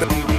El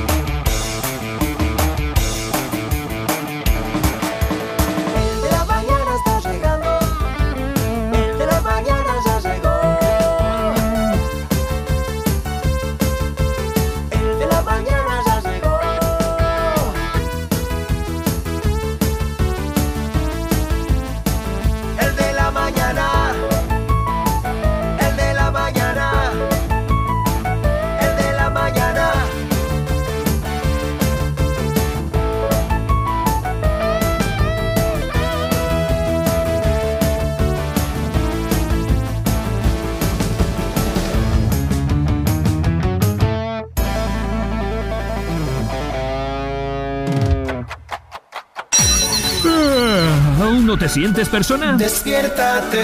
te sientes persona? Despiértate.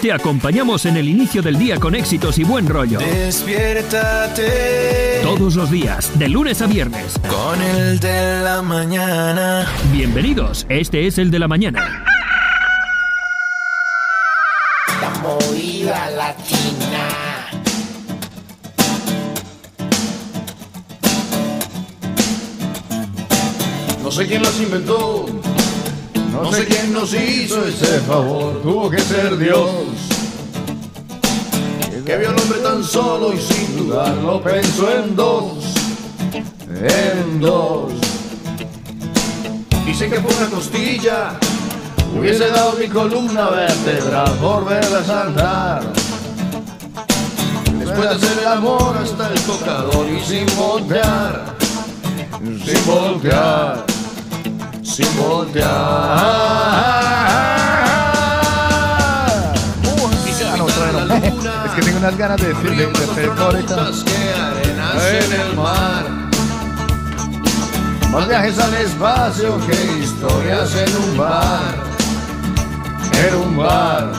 Te acompañamos en el inicio del día con éxitos y buen rollo. Despiértate. Todos los días, de lunes a viernes. Con el de la mañana. Bienvenidos, este es el de la mañana. La movida latina. No sé quién las inventó, no sé quién nos hizo ese favor, tuvo que ser Dios. Que vio al hombre tan solo y sin dudarlo pensó en dos, en dos. Dicen que fue una costilla, hubiese dado mi columna vertebral por verlas andar. Después de hacer el amor hasta el tocador y sin voltear, sin voltear sin voltear. No. Es que tengo unas ganas de decir de, hacer arenas en el mar. Más viajes al espacio que historias en un bar. En un bar.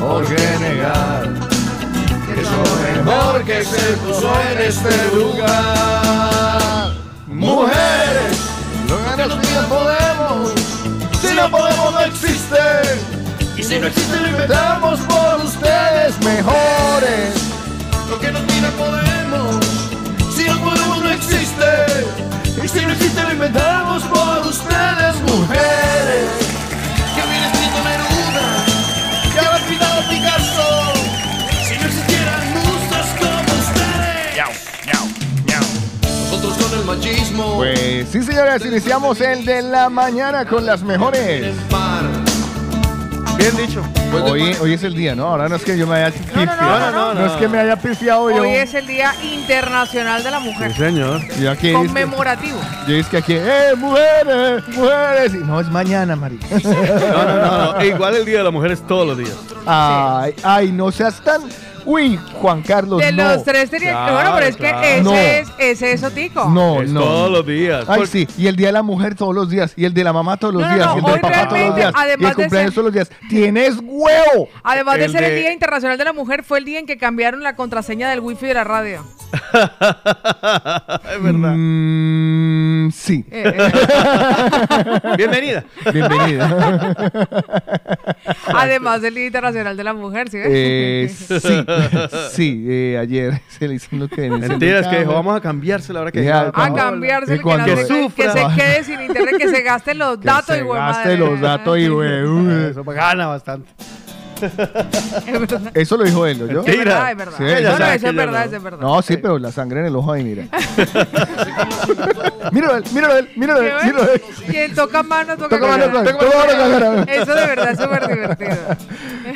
¿Por qué negar? Que es lo mejor que se puso en este lugar. Mujeres, lo que no podemos. Si no podemos, no existe. Y si no existe, lo inventamos por ustedes mejores. Lo que no tiene podemos. Si no podemos, no existe. Y si no existe, lo inventamos por ustedes, mujeres. Machismo. Pues sí, señores, iniciamos el de la mañana con las mejores. Bien dicho. Hoy, hoy es el día, ¿no? Ahora no es que yo me haya pifiado. no, no, no, No es que me haya pifiado yo. Hoy es el Día Internacional de la Mujer. Sí, señor. Yo aquí Conmemorativo. yo es que aquí, ¡eh, mujeres! ¡Mujeres! Y no, es mañana, María. No, no, no, no. E igual el Día de la Mujer es todos los días. Ay, ay, no seas tan. Uy, Juan Carlos, De no. los tres tenía. Claro, bueno, pero es que ese No. es ese es Otico. No, es no. todos los días. Ay, Por- sí, y el día de la mujer todos los días, y el de la mamá todos los No, días, no, y el del hoy papá todos los realmente, días, y además el de cumpleaños ser- todos los días. ¡Tienes huevo! Además de El ser el Día Internacional de la Mujer, fue el día en que cambiaron la contraseña del wifi de la radio. es verdad. Mm, sí. Eh, eh. Bienvenida. Bienvenida. Además del Día Internacional de la Mujer, ¿sí ves? Eh, sí, sí, eh, ayer se le hizo lo que Mentiras que dijo, vamos a cambiársela ahora que Ya, ya- A no, cambiarse, que no Que se- que sufra. se quede sin internet, que se gasten los Que datos se y güey, gaste madre. los datos y güey. Eso gana bastante. Eso lo dijo él, ¿no? yo? Es verdad, es verdad. Sí, No, ella no, sabe eso que es verdad, no. eso es verdad. No, sí, pero la sangre en el ojo ahí, mira. míralo él, míralo él, míralo él, míralo él. Quien toca mano, toca, Toca mano, cara. toca mano. Eso de verdad es súper divertido.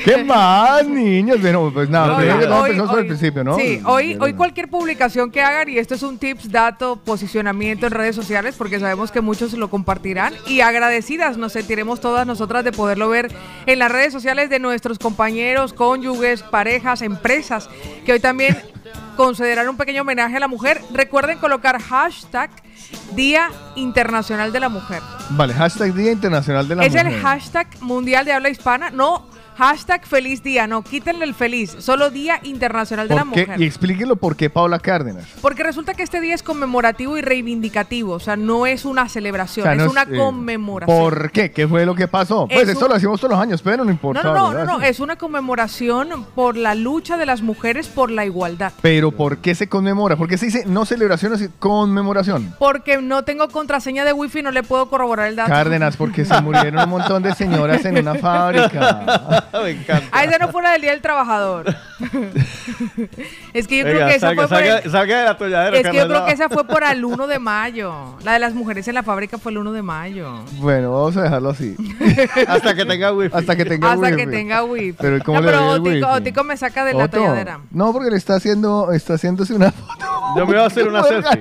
¿Qué más, niños? Bueno, pues nada, hoy- empezar por el principio, ¿no? Sí, hoy, hoy cualquier publicación que hagan, y esto es un tips, dato, posicionamiento en redes sociales, porque sabemos que muchos lo compartirán, y agradecidas nos sentiremos todas nosotras de poderlo ver en las redes sociales de nuestros compañeros, cónyuges, parejas, empresas, que hoy también considerarán un pequeño homenaje a la mujer. Recuerden colocar hashtag Día Internacional de la Mujer. Vale, hashtag Día Internacional de la es Mujer. el hashtag mundial de habla hispana, no Hashtag feliz día. No, quítenle el feliz. Solo Día Internacional de la ¿Por qué? Mujer. Y explíquelo por qué Paula Cárdenas. Porque resulta que este día es conmemorativo y reivindicativo. O sea, no es una celebración, O sea, no es una eh, conmemoración. ¿Por qué? ¿Qué fue lo que pasó? Es Pues esto un- lo hacemos todos los años, pero no importa. No, no, no, no, es una conmemoración por la lucha de las mujeres por la igualdad. Pero ¿por qué se conmemora? Porque se dice no celebración, sino conmemoración. Porque no tengo contraseña de wifi, no le puedo corroborar el dato. Cárdenas, porque se murieron un montón de señoras en una fábrica. Me encanta. Ah, esa no fue la del Día del Trabajador. es que yo creo que esa salga, fue por el- salga- atolladero, Es que yo creo que esa fue por el 1 de mayo. La de las mujeres en la fábrica fue el 1 de mayo. Bueno, vamos a dejarlo así. Hasta que tenga wifi. Hasta que tenga Hasta wifi. que tenga wifi. Pero ¿cómo no, le pero Otico, wifi? Otico me saca de la Otto, talladera. No, porque le está haciendo, está haciéndose una foto. Yo me voy a hacer una selfie.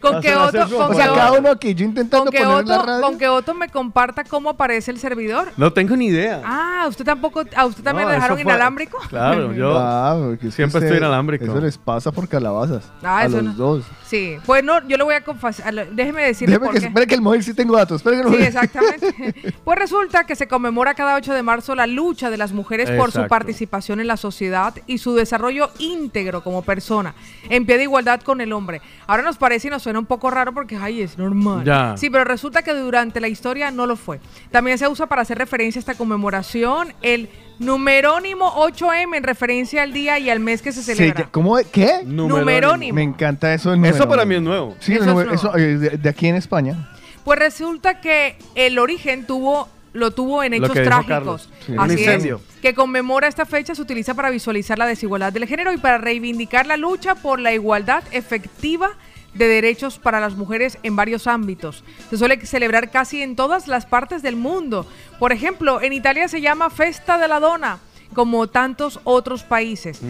Con que Otto, con O que sea, Otto- cada Otto- uno aquí, yo intentando con que poner en la Otto- radio. con que Otto me comparta cómo aparece el servidor. No tengo ni idea. Ah, usted tampoco, a usted también No, le dejaron inalámrico. Claro, yo. Ah, que siempre estoy inalámbrico. Eso les pasa por calabazas. Ah, a eso los no. dos. Sí, pues no, yo le voy a confesar, déjeme decirle Déjeme por que, qué. espere que el móvil sí tengo datos. Que Sí, exactamente. Pues resulta que se conmemora cada 8 de marzo la lucha de las mujeres por su Exacto. participación en la sociedad y su desarrollo íntegro como persona, en pie de igualdad con el hombre. Ahora nos parece y nos suena un poco raro porque, ay, es normal. Ya. Sí, pero resulta que durante la historia no lo fue. También se usa para hacer referencia a esta conmemoración el numerónimo 8M en referencia al día y al mes que se celebra. ¿Cómo? ¿Qué? Numerónimo. Me encanta eso. Eso para mí es nuevo. Sí, Eso el es numer- nuevo. eso, eh, de, de aquí en España. Pues resulta que el origen tuvo lo tuvo en Lo hechos trágicos. Carlos. Sí. Un Así incendio. es. Que conmemora esta fecha se utiliza para visualizar la desigualdad del género y para reivindicar la lucha por la igualdad efectiva de derechos para las mujeres en varios ámbitos. Se suele celebrar casi en todas las partes del mundo. Por ejemplo, en Italia se llama Festa de la Dona, como tantos otros países.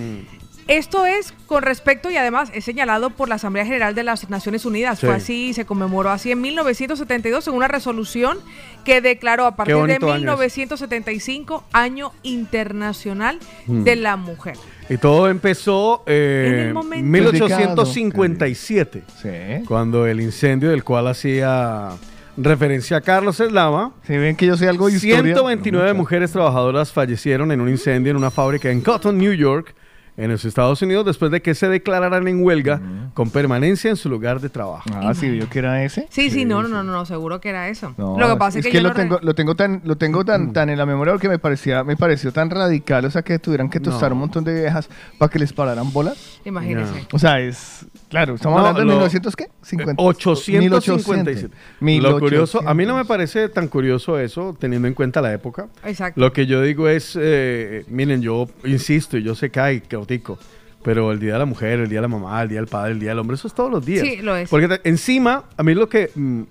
Esto es con respecto y además es señalado por la Asamblea General de las Naciones Unidas. Sí. Fue así, se conmemoró así en 1972 en una resolución que declaró a partir de bonito año es. 1975 Año Internacional Mm. de la Mujer. Y todo empezó eh, En el en momento. 1857, Sí. cuando el incendio del cual hacía referencia a Carlos Eslava, Si ven que yo sé algo de historia. 129 no, mujeres trabajadoras fallecieron en un incendio en una fábrica en Cotton, New York, en los Estados Unidos, después de que se declararan en huelga con permanencia en su lugar de trabajo. Ah, sí, vio que era ese. Sí, sí, no, no, no, no, seguro que era eso. No, lo que pasa es, que, yo lo tengo, lo tengo tan, lo tengo tan, tan en la memoria porque me parecía, me pareció tan radical, o sea que tuvieran que tostar No. un montón de viejas para que les pararan bolas. Imagínese. Ya. O sea, es, claro, estamos No, hablando de lo- 1900 qué? 50, 857. 1800. Lo curioso, a mí no me parece tan curioso eso, teniendo en cuenta la época. Exacto. Lo que yo digo es, eh, miren, yo insisto y yo sé que hay cautico, pero el Día de la Mujer, el Día de la Mamá, el Día del Padre, el Día del Hombre, eso es todos los días. Sí, lo es. Porque te- encima, a mí lo que... mm,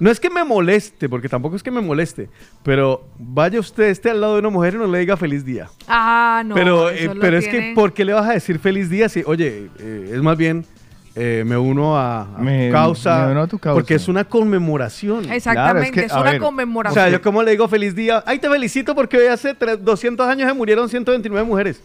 no es que me moleste, porque tampoco es que me moleste, pero vaya usted, esté al lado de una mujer y no le diga feliz día. Ah, no. pero eso eh, lo pero es que, ¿por qué le vas a decir feliz día si, oye, eh, es más bien... eh, me uno a, a Me- tu causa, me uno a tu causa. porque es una conmemoración. Exactamente, Claro, es es, que, a una ver, O conmemoración. sea, yo como le digo feliz día, ay, te felicito porque hoy hace tre- 200 años se murieron 129 mujeres.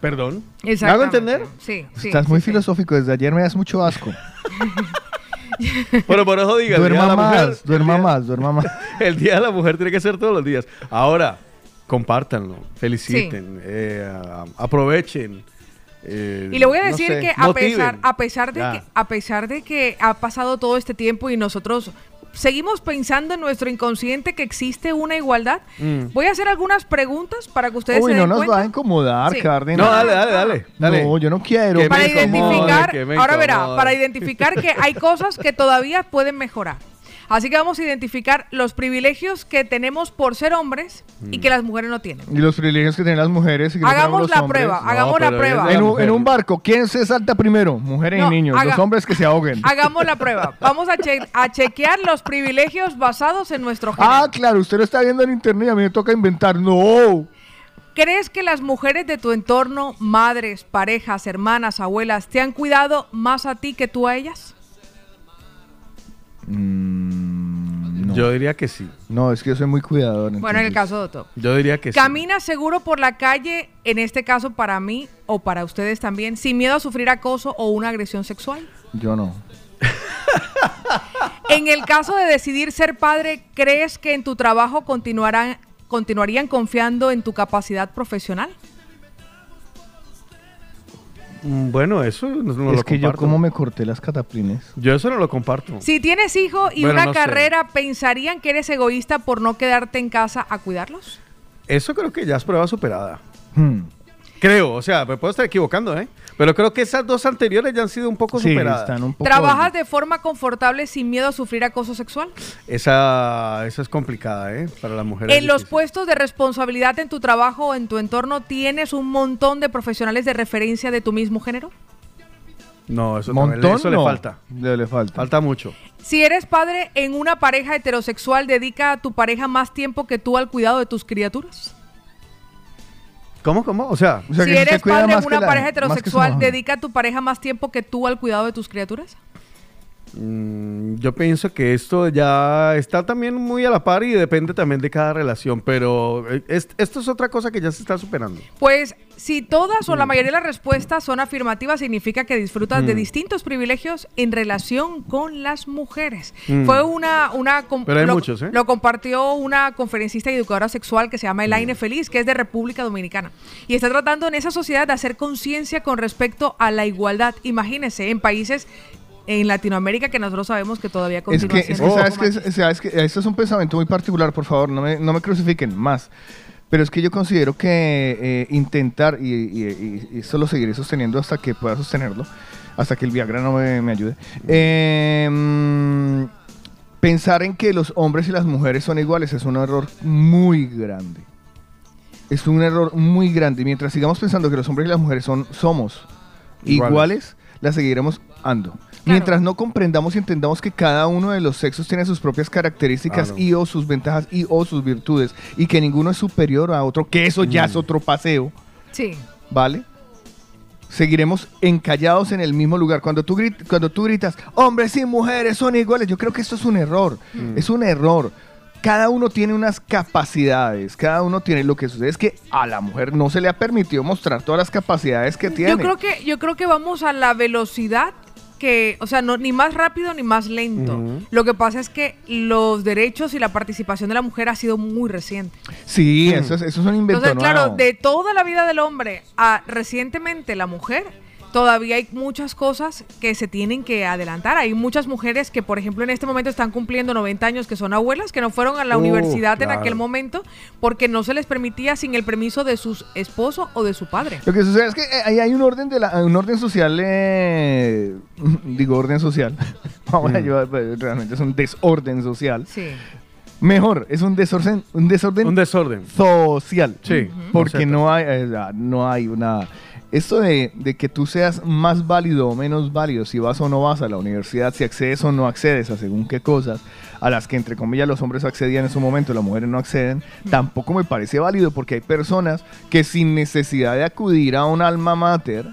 Perdón. ¿Me hago entender? Sí, sí. Estás sí, muy sí. filosófico, desde ayer me das mucho asco. Pero por eso diga, duerma la mujer. más, duerma el día- más, duerma más. El día de la mujer tiene que ser todos los días. Ahora, compártanlo, feliciten, eh, aprovechen. eh, Y le voy a no decir sé, que a motiven. pesar, a pesar de Ya. que a pesar de que ha pasado todo este tiempo y nosotros seguimos pensando en nuestro inconsciente que existe una igualdad, Mm. voy a hacer algunas preguntas para que ustedes Uy, se no nos cuenta. va a incomodar, Sí. Cárdenas. No, dale, dale, dale. dale. No, yo no quiero. Que para me incomode, identificar, que me ahora verá, para identificar que hay cosas que todavía pueden mejorar. Así que vamos a identificar los privilegios que tenemos por ser hombres y que las mujeres no tienen. Y los privilegios que tienen las mujeres y que no Hagamos los la hombres. prueba, No, hagamos la prueba. En un, mujer. en un barco, ¿quién se salta primero? Mujeres No, y niños. haga- Los hombres que se ahoguen. Hagamos la prueba. Vamos a, che- a chequear los privilegios basados en nuestro género. Ah, claro, usted lo está viendo en internet y a mí me toca inventar. No. ¿Crees que las mujeres de tu entorno, madres, parejas, hermanas, abuelas, te han cuidado más a ti que tú a ellas? Mm, no. Yo diría que sí. No, es que yo soy muy cuidador. Bueno, en el caso de Otto. Yo diría que sí. Camina seguro por la calle, en este caso para mí o para ustedes también, sin miedo a sufrir acoso o una agresión sexual. Yo no. En el caso de decidir ser padre, ¿crees que en tu trabajo continuarán continuarían confiando en tu capacidad profesional. Mm, Bueno, eso no, es lo que yo comparto. como me corté las cataplines. Yo eso no lo comparto. Si tienes hijo y Bueno, una no sé. carrera, ¿pensarían que eres egoísta por no quedarte en casa a cuidarlos? Eso creo que ya es prueba superada. Hmm. Creo, o sea, me puedo estar equivocando, ¿eh? Pero creo que esas dos anteriores ya han sido un poco Sí, superadas. están un poco... ¿Trabajas de forma confortable sin miedo a sufrir acoso sexual? Esa, esa es complicada, ¿eh? Para las mujeres. En los puestos de responsabilidad en tu trabajo o en tu entorno, ¿tienes un montón de profesionales de referencia de tu mismo género? No, eso, también le- no. falta. Le, le falta. Falta mucho. Si eres padre en una pareja heterosexual, ¿dedica a tu pareja más tiempo que tú al cuidado de tus criaturas? ¿Cómo, cómo? O sea, O sea, si que eres padre que una pareja heterosexual. ¿dedica a tu pareja más tiempo que tú al cuidado de tus criaturas? Mm, yo pienso que esto ya está también muy a la par y depende también de cada relación, pero eh, es- esto es otra cosa que ya se está superando. Pues si todas Mm. o la mayoría de las respuestas son afirmativas, significa que disfrutas de Mm. distintos privilegios en relación con las mujeres. Mm. Fue una... una Pero hay lo, muchos, ¿eh? Lo compartió una conferencista y educadora sexual que se llama Elaine Mm. Feliz, que es de República Dominicana. Y está tratando en esa sociedad de hacer conciencia con respecto a la igualdad. Imagínense, en países en Latinoamérica que nosotros sabemos que todavía Es continúa que, es que siendo sabes que, es- sabes que esto es un pensamiento muy particular, por favor, no me, no me crucifiquen más. Pero es que yo considero que eh, intentar, y, y- y esto lo seguiré sosteniendo hasta que pueda sostenerlo, hasta que el Viagra no me, me ayude, eh, mm, pensar en que los hombres y las mujeres son iguales es un error muy grande. Es un error muy grande. Y mientras sigamos pensando que los hombres y las mujeres son, somos Iguales. iguales, las seguiremos ando. Mientras no comprendamos y entendamos que cada uno de los sexos tiene sus propias características Claro. y o sus ventajas y o sus virtudes y que ninguno es superior a otro, que eso ya Mm. es otro paseo, Sí. ¿vale? Seguiremos encallados en el mismo lugar. Cuando tú, grit- cuando tú gritas, hombres y mujeres son iguales, yo creo que esto es un error. Mm. Es un error. Cada uno tiene unas capacidades, cada uno tiene lo que sucede es que a la mujer no se le ha permitido mostrar todas las capacidades que tiene. Yo creo que, yo creo que vamos a la velocidad que, o sea, no, ni más rápido ni más lento. Lo que pasa es que los derechos y la participación de la mujer ha sido muy reciente. Sí, eso es, eso es un invento Entonces, claro, de toda la vida del hombre a recientemente la mujer, todavía hay muchas cosas que se tienen que adelantar. Hay muchas mujeres que, por ejemplo, en este momento están cumpliendo 90 años, que son abuelas, que no fueron a la Uh, universidad en aquel momento porque no se les permitía sin el permiso de su esposo o de su padre. Lo que sucede es que eh, ahí hay un orden de la, un orden social, eh, digo orden social. Vamos a Mm. llevar, pues, realmente es un desorden social. Sí. Mejor, es un desorden, un desorden Un desorden. social. Sí. Porque no hay, eh, no hay una. Esto de, de que tú seas más válido o menos válido, si vas o no vas a la universidad, si accedes o no accedes a según qué cosas, a las que entre comillas los hombres accedían en su momento, las mujeres no acceden, tampoco me parece válido porque hay personas que sin necesidad de acudir a un alma mater,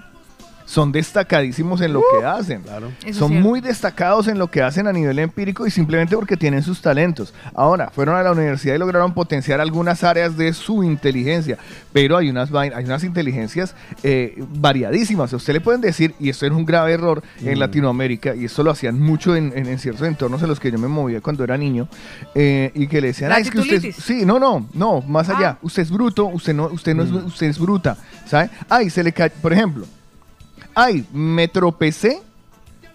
son destacadísimos en lo que hacen. Claro. Eso es son cierto. muy destacados en lo que hacen a nivel empírico y simplemente porque tienen sus talentos. Ahora, fueron a la universidad y lograron potenciar algunas áreas de su inteligencia, pero hay unas, hay unas inteligencias eh, variadísimas. A usted le pueden decir, y esto es un grave error en Mm. Latinoamérica, y esto lo hacían mucho en, en- en ciertos entornos en los que yo me movía cuando era niño, eh, y que le decían, La "Ah, es que usted... es-". titulitis. Sí, no, no, no, más allá. Ah. Usted es bruto, usted no, usted no es, usted es bruta, ¿sabe? Ay, se le cae, por ejemplo, ay, me tropecé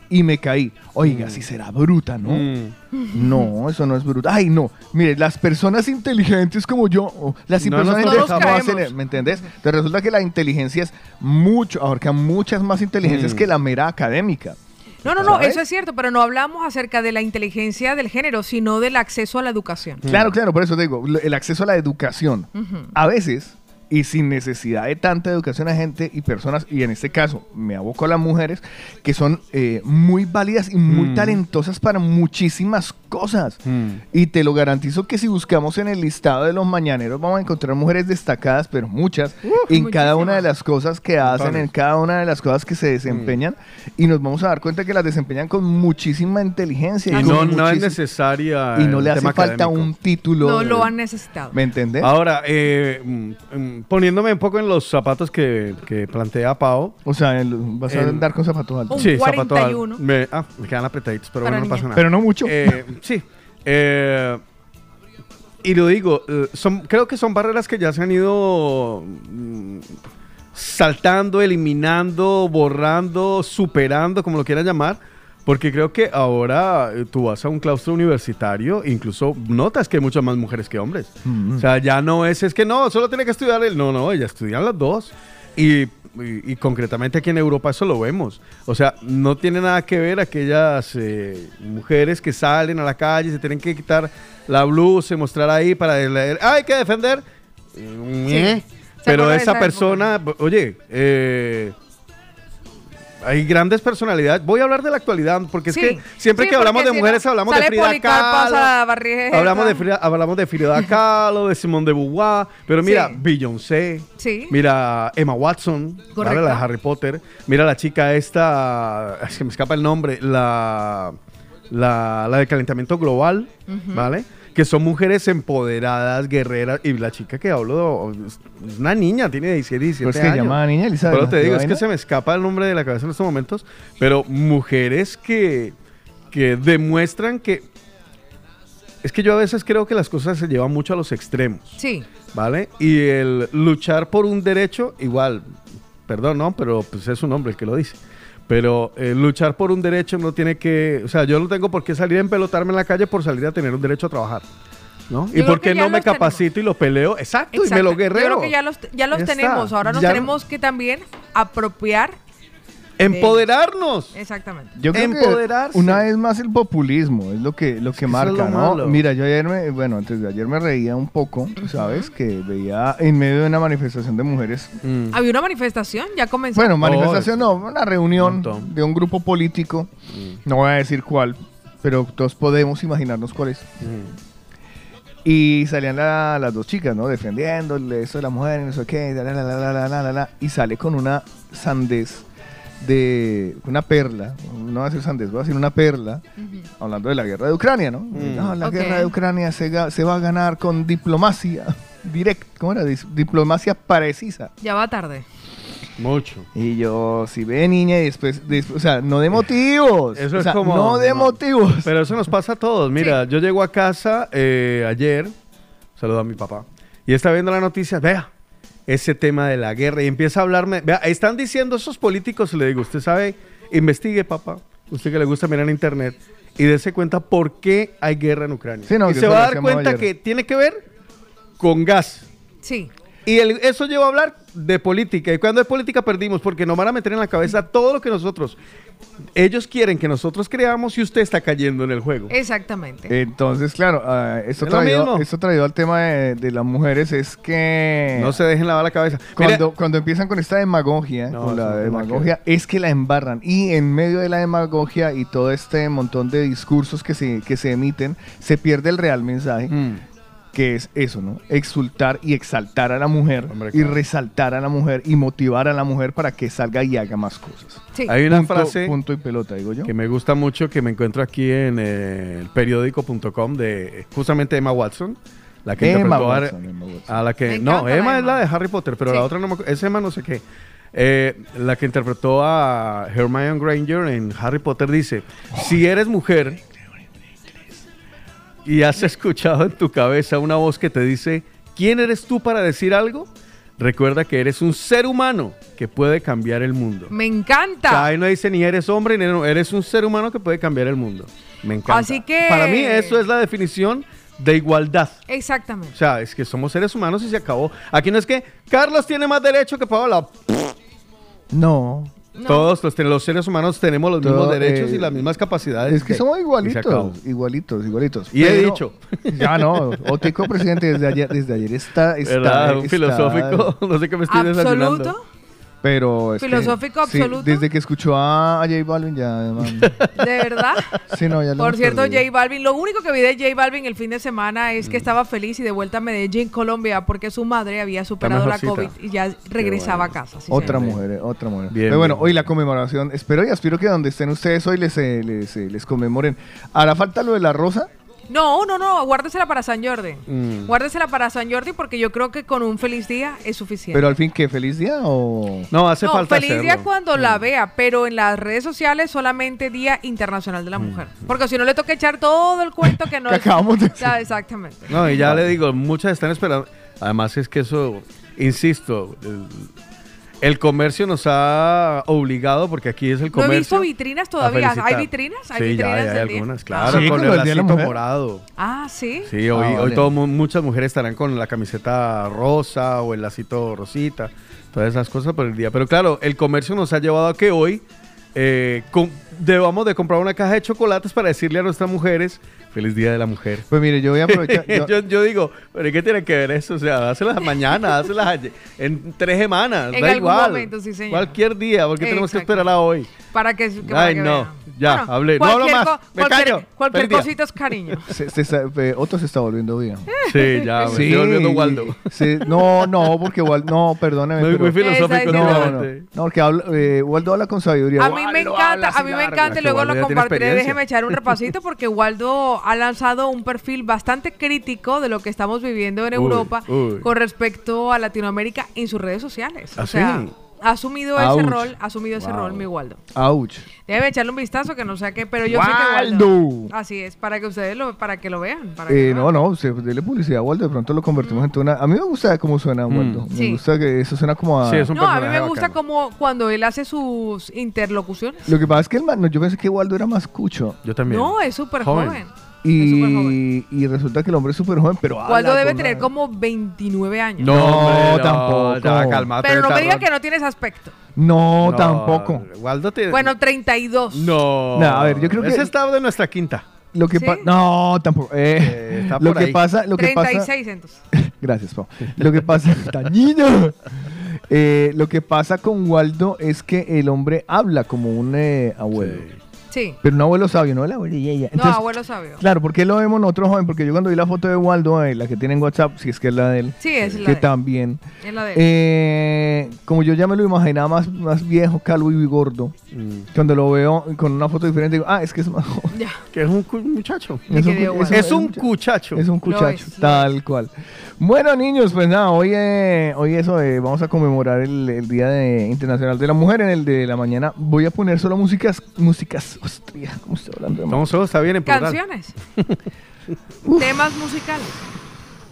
y me caí. Oiga, Mm. si será bruta, ¿no? Mm. No, eso no es bruta. Ay, no. Mire, las personas inteligentes como yo, las No personas inteligentes ¿me entendés? Entonces resulta que la inteligencia es mucho, abarca muchas más inteligencias Mm. que la mera académica. No, no, no, ¿Sabes? eso es cierto, pero no hablamos acerca de la inteligencia del género, sino del acceso a la educación. Claro, claro, por eso te digo, el acceso a la educación. A veces, y sin necesidad de tanta educación a gente y personas, y en este caso me aboco a las mujeres, que son eh, muy válidas y muy Mm. talentosas para muchísimas cosas. Mm. Y te lo garantizo que si buscamos en el listado de los mañaneros vamos a encontrar mujeres destacadas, pero muchas, en cada una de las cosas que hacen, en cada una de las cosas que se desempeñan, y nos vamos a dar cuenta que las desempeñan con muchísima inteligencia. Y no, no es necesaria. Y no el le hace falta académico. un título. No de- lo han necesitado. ¿Me entendés? Ahora, eh, mm, mm, poniéndome un poco en los zapatos que, que plantea Pau. O sea, el- vas a El- andar con zapatos altos. Un sí, zapatos. 41. Me, ah, me quedan apretaditos, pero Para bueno, no niña. pasa nada. Pero no mucho. Eh, sí. Eh, y lo digo, eh, son, creo que son barreras que ya se han ido mm, saltando, eliminando, borrando, superando, como lo quieran llamar. Porque creo que ahora eh, tú vas a un claustro universitario, incluso notas que hay muchas más mujeres que hombres. O sea, ya no es, es que no, solo tiene que estudiar él. No, no, ellas estudian las dos. Y, y- y concretamente aquí en Europa eso lo vemos. O sea, no tiene nada que ver aquellas eh, mujeres que salen a la calle, se tienen que quitar la blusa y mostrar ahí para leer. "Ah, hay que defender. Eh, ¿Se Pero esa persona, oye, eh, hay grandes personalidades. Voy a hablar de la actualidad, porque Sí. es que siempre Sí, que hablamos de si mujeres no, hablamos de Frida Kahlo. Hablamos de. Frida, hablamos de Frida Kahlo, de Simone de Beauvoir, pero mira, Sí. Beyoncé, Sí. mira Emma Watson, ¿vale? Correcto. la de Harry Potter, mira la chica esta, es que me escapa el nombre, la, la, la de calentamiento global, ¿vale? Que son mujeres empoderadas, guerreras, y la chica que hablo es es una niña, tiene 16, 17 Pues que años. llamaba niña Elizabeth. Pero te digo, ¿De es que se me escapa el nombre de la cabeza en estos momentos, pero mujeres que, que demuestran que... Es que yo a veces creo que las cosas se llevan mucho a los extremos, Sí. ¿vale? Y el luchar por un derecho, igual, perdón, ¿no? Pero pues es un hombre el que lo dice. Pero eh, luchar por un derecho no tiene que... O sea, yo no tengo por qué salir a empelotarme en la calle por salir a tener un derecho a trabajar, ¿no? ¿Y por qué no me tenemos. capacito y lo peleo? Exacto, y me lo Yo guerrero. creo que ya los, ya los Ya está. tenemos. Ahora nos Ya no- tenemos que también apropiar. Este, Empoderarnos. Exactamente. Yo Empoderarse. Una vez más el populismo es lo que, lo que marca, ¿no? Mira, yo ayer me, bueno, antes de ayer me reía un poco, ¿sabes? Que veía en medio de una manifestación de mujeres. ¿Había una manifestación? Ya comenzó. Bueno, manifestación no, una reunión de un grupo político. No voy a decir cuál, pero todos podemos imaginarnos cuál es. Y salían las dos chicas, ¿no? Defendiéndole eso de la mujer, no sé qué, y sale con una sandez de una perla, no va a decir sandez, voy a decir una perla, hablando de la guerra de Ucrania, ¿no? Mm. No, la guerra de Ucrania se, va a ganar con diplomacia directa, ¿cómo era? Diplomacia precisa. Ya va tarde. Mucho. Y yo, si ve niña y después, después- o sea, no de motivos. Eso o es como- No de no. motivos. Pero eso nos pasa a todos. Mira, yo llego a casa eh, ayer, saludo a mi papá, y está viendo la noticia, vea, ese tema de la guerra, y empieza a hablarme, vea, están diciendo esos políticos, y le digo, usted sabe, investigue, papá, usted que le gusta mirar en internet, y dése cuenta por qué hay guerra en Ucrania. Sí, no, y se va a dar cuenta ayer. que tiene que ver con gas. Sí. Y el- eso lleva a hablar de política. Y cuando hay política perdimos porque nos van a meter en la cabeza todo lo que nosotros... Ellos quieren que nosotros creamos y usted está cayendo en el juego. Exactamente. Entonces, claro, ah, esto, Es traído, mismo. esto traído al tema de, de las mujeres es que No se dejen lavar la cabeza. cuando, Mira, cuando empiezan con esta demagogia, No, con eso la que demagogia, es que la embarran. Y en medio de la demagogia y todo este montón de discursos que se, que se emiten, se pierde el real mensaje, mm, que es eso, ¿no? Exultar y exaltar a la mujer Hombre, y claro. resaltar a la mujer y motivar a la mujer para que salga y haga más cosas. Sí. hay una punto, frase punto y pelota, digo yo. que me gusta mucho que me encuentro aquí en eh, el periódico.com de justamente Emma Watson, la que Emma interpretó a- Emma Watson. a la que no Emma es la de Harry Potter pero Sí. la otra no me es Emma no sé qué Eh, la que interpretó a Hermione Granger en Harry Potter dice si eres mujer y has escuchado en tu cabeza una voz que te dice quién eres tú para decir algo recuerda que eres un ser humano que puede cambiar el mundo Me O sea, encanta. ahí no dice ni eres hombre ni no, eres un ser humano que puede cambiar el mundo me encanta Así que- para mí eso es la definición de igualdad o Exactamente. sea, es que somos seres humanos y se acabó. Aquí no es que Carlos tiene más derecho que Paola. No, No. Todos los, los seres humanos tenemos los Todo, mismos derechos eh, y las mismas capacidades. Es que somos igualitos, igualitos, igualitos. Y he dicho. Ya no, Otico presidente desde ayer, desde ayer está, está, ¿Verdad? Un está- filosófico. No sé qué me estoy desayunando. Absoluto. Pero es que- Filosófico sí, absoluto. desde que escuchó a, a J Balvin ya, man. De verdad. sí, no, ya lo Por cierto, perdido. J Balvin, lo único que vi de J Balvin el fin de semana es que Mm. estaba feliz y de vuelta a Medellín, Colombia, porque su madre había superado la. COVID y ya regresaba a casa. Otra mujer, eh, otra mujer. Bien, Pero bueno, bien. hoy la conmemoración, espero y aspiro que donde estén ustedes hoy les, eh, les, eh, les conmemoren. ¿Hará falta lo de la rosa? No, no, no, guárdesela para San Jordi. Mm. Guárdesela para San Jordi porque yo creo que con un feliz día es suficiente. Pero al fin, ¿qué? ¿Feliz día o...? No, hace no, falta feliz día cuando la Mm. vea, pero en las redes sociales solamente Día Internacional de la Mujer. Porque si no le toca echar todo el cuento que no Que es- acabamos de decir. Ya, exactamente. No, y ya le digo, muchas están esperando. Además es que eso, insisto, el, el comercio nos ha obligado, porque aquí es el No he comercio. visto vitrinas todavía. ¿Hay vitrinas? ¿Hay sí, vitrinas ya, ya hay algunas, Ah. claro, Sí, con con el lacito morado. Ah, sí. Sí, hoy, Ah, hoy todo mu- muchas mujeres estarán con la camiseta rosa o el lacito rosita, todas esas cosas por el día. Pero claro, el comercio nos ha llevado a que hoy eh, com- debamos de comprar una caja de chocolates para decirle a nuestras mujeres feliz día de la mujer. Pues mire, yo voy a aprovechar... yo- yo, yo digo, pero ¿qué tiene que ver eso? O sea, dáselas mañana, dáselas en tres semanas, En da algún igual. momento, sí, señor. Cualquier día, porque tenemos que Exacto. esperar a hoy. Para que, que- para Ay, que no. vean. Ya, hablé. No hablo cualquier más. Me cualquier, callo. Cualquier Feliz día. cosita es cariño. se- eh, Otto se está volviendo bien. Sí, ya, me estoy volviendo Waldo. sí, no, no, porque Waldo... No, perdóneme. Muy, pero- muy filosófico no, no, no, porque habla- eh, Waldo habla con sabiduría. A mí me encanta, a mí me encanta y luego lo compartiré. Déjeme echar un repasito porque Waldo ha lanzado un perfil bastante crítico de lo que estamos viviendo en Uy, Europa uy. con respecto a Latinoamérica en sus redes sociales. ¿Ah, o sea, sí? Ha asumido ese rol, ha asumido ese rol mi Waldo. Ouch. Déjeme echarle un vistazo que no sé qué, pero yo sé que Waldo. Waldo. Así es, para que ustedes lo, para que lo vean. Para Eh, no, vean. no, se, dele publicidad a Waldo, de pronto lo convertimos en una... A mí me gusta cómo suena Waldo. Me Sí. gusta que eso suena como a... Sí, es un No, a mí me gusta bacano. como cuando él hace sus interlocuciones. Lo que pasa es que el man, yo pensé que Waldo era más cucho. Yo también. No, es súper Joven. joven. Y, y resulta que el hombre es súper joven, pero Waldo debe tener como 29 años. No, No, hombre, tampoco. Ya, calmate. Pero no me diga tarro. que no tienes aspecto. No, tampoco. Waldo tiene... Bueno, 32. No. No, a ver, yo creo que- Ese estaba de nuestra quinta. Lo que ¿Sí? No, tampoco. Eh, Eh, está lo por que ahí. pasa... Lo que pasa... 36 entonces. Gracias, Pau. Lo que pasa... ¡Tañino! Eh, lo que pasa con Waldo es que el hombre habla como un eh, abuelo. Sí. Pero un abuelo sabio, no el abuelo y ella. No, Entonces, abuelo sabio. Claro, porque lo vemos nosotros joven, porque yo cuando vi la foto de Waldo, eh, la que tiene en WhatsApp, si es que es la de él, Sí, es la que de él. también, Es la de él. eh, como yo ya me lo imaginaba más, más viejo, calvo y gordo, Mm. cuando lo veo con una foto diferente, digo, ah, es que es más joven. Ya. Que es un cu- muchacho. Es un, igual. Es un muchacho. cuchacho. Es un cuchacho, es, lo tal cual. Bueno, niños, pues nada, hoy, eh, hoy eso, eh, vamos a conmemorar el, el Día de- Internacional de la Mujer. En el de la mañana voy a poner solo músicas, músicas, hostia, ¿cómo estoy hablando de No, solo está bien en plural. Canciones. Temas musicales.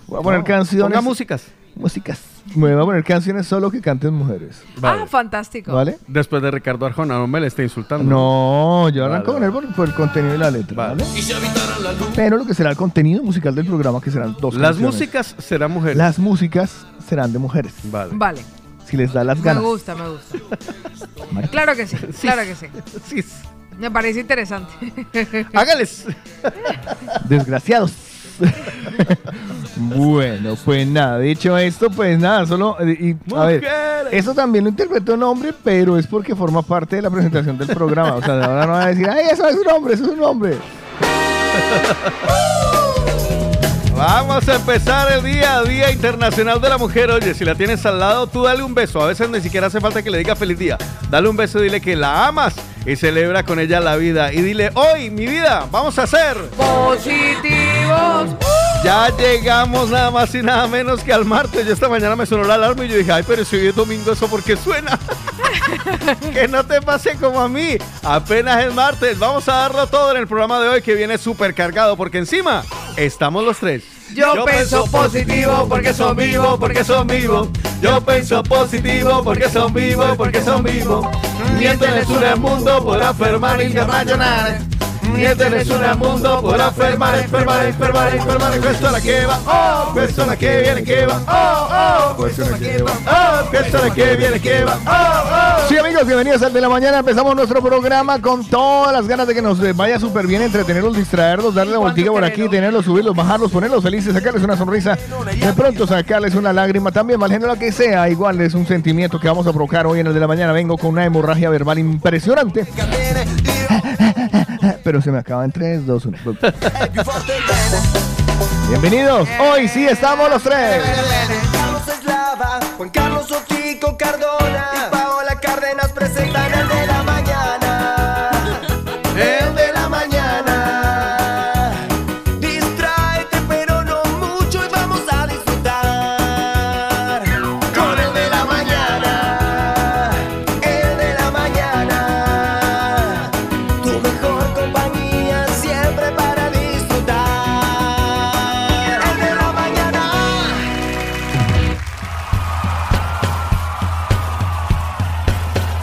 Voy a poner No, canciones. Ponga músicas. músicas. Me voy a poner canciones solo que canten mujeres. Vale. Ah, fantástico. ¿Vale? Después de Ricardo Arjona, no me le esté insultando. No, yo arranco con él por, por el contenido y la letra. Vale. ¿vale? Pero lo que será el contenido musical del programa, que serán dos Las canciones. músicas serán mujeres. Las músicas serán de mujeres. Vale. Vale. Si les da las Me ganas. gusta, me gusta. Claro que sí, claro que sí. Sí. Me parece interesante. Hágales. Desgraciados. bueno, pues nada, dicho esto, pues nada, solo. eh, Y, a ver, eso también lo interpretó un hombre, pero es porque forma parte de la presentación del programa. O sea, de ahora no va a decir, ay, eso es un hombre, eso es un hombre. Vamos a empezar el día, Día Internacional de la Mujer. Oye, si la tienes al lado, tú dale un beso. A veces ni siquiera hace falta que le diga feliz día. Dale un beso, dile que la amas y celebra con ella la vida. Y dile, hoy, mi vida, vamos a hacer. Positivos. Ya llegamos nada más y nada menos que al martes. Yo esta mañana me sonó la alarma y yo dije, ay, pero si hoy es domingo, ¿eso por qué suena? que no te pase como a mí. Apenas es martes. Vamos a darlo todo en el programa de hoy que viene súper cargado porque encima estamos los tres. Yo pienso positivo porque son vivos, porque son vivos. Yo pienso positivo porque son vivos, porque son vivos. Miénteles un mundo por afirmar y la va, oh, la viene va, oh, oh, la va, oh, la viene que va, oh, oh. Sí, amigos, bienvenidos al de la mañana. Empezamos nuestro programa con todas las ganas de que nos vaya súper bien, entretenerlos, distraerlos, darle la voltiga por aquí, tenerlos, subirlos, bajarlos, ponerlos felices, sacarles una sonrisa, de pronto sacarles una lágrima también, mal género que sea, igual es un sentimiento que vamos a provocar hoy en el de la mañana. Vengo con una hemorragia verbal impresionante, pero se me acaba en 3, 2, 1. Bienvenidos, hoy sí estamos los tres. Juan Carlos Oquico Cardona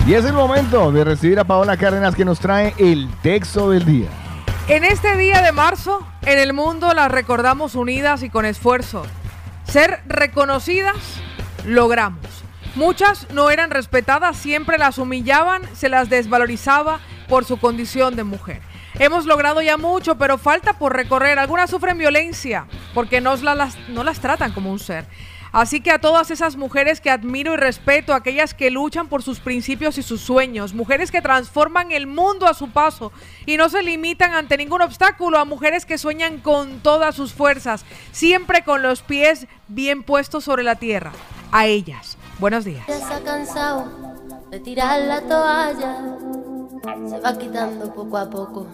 Y es el momento de recibir a Paola Cárdenas que nos trae el texto del día. En este día de marzo, en el mundo las recordamos unidas y con esfuerzo. Ser reconocidas, logramos. Muchas no eran respetadas, siempre las humillaban, se las desvalorizaba por su condición de mujer. Hemos logrado ya mucho, pero falta por recorrer. Algunas sufren violencia porque no las, no las tratan como un ser. Así que a todas esas mujeres que admiro y respeto, aquellas que luchan por sus principios y sus sueños, mujeres que transforman el mundo a su paso y no se limitan ante ningún obstáculo, a mujeres que sueñan con todas sus fuerzas, siempre con los pies bien puestos sobre la tierra. A ellas. Buenos días. Se ha cansado de tirar la toalla. Se va quitando poco a poco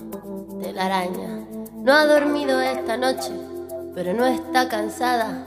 de la araña. No ha dormido esta noche, pero no está cansada.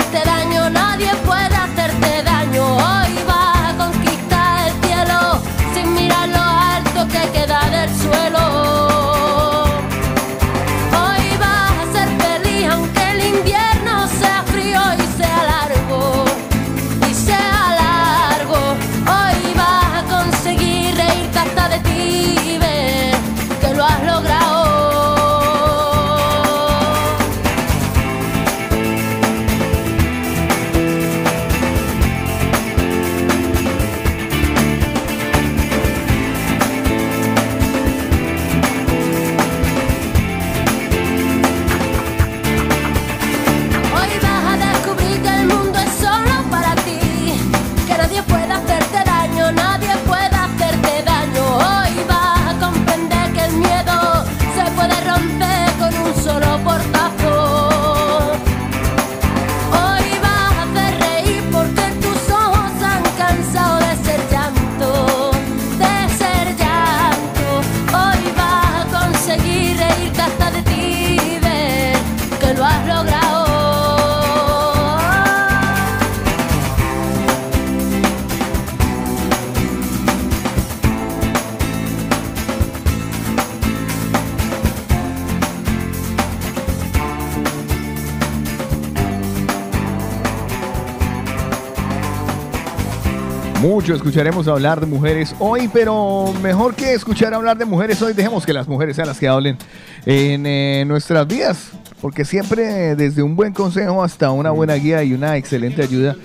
Mucho escucharemos hablar de mujeres hoy, pero mejor que escuchar hablar de mujeres hoy, dejemos que las mujeres sean las que hablen en eh, nuestras vidas, porque siempre desde un buen consejo hasta una buena guía y una excelente ayuda.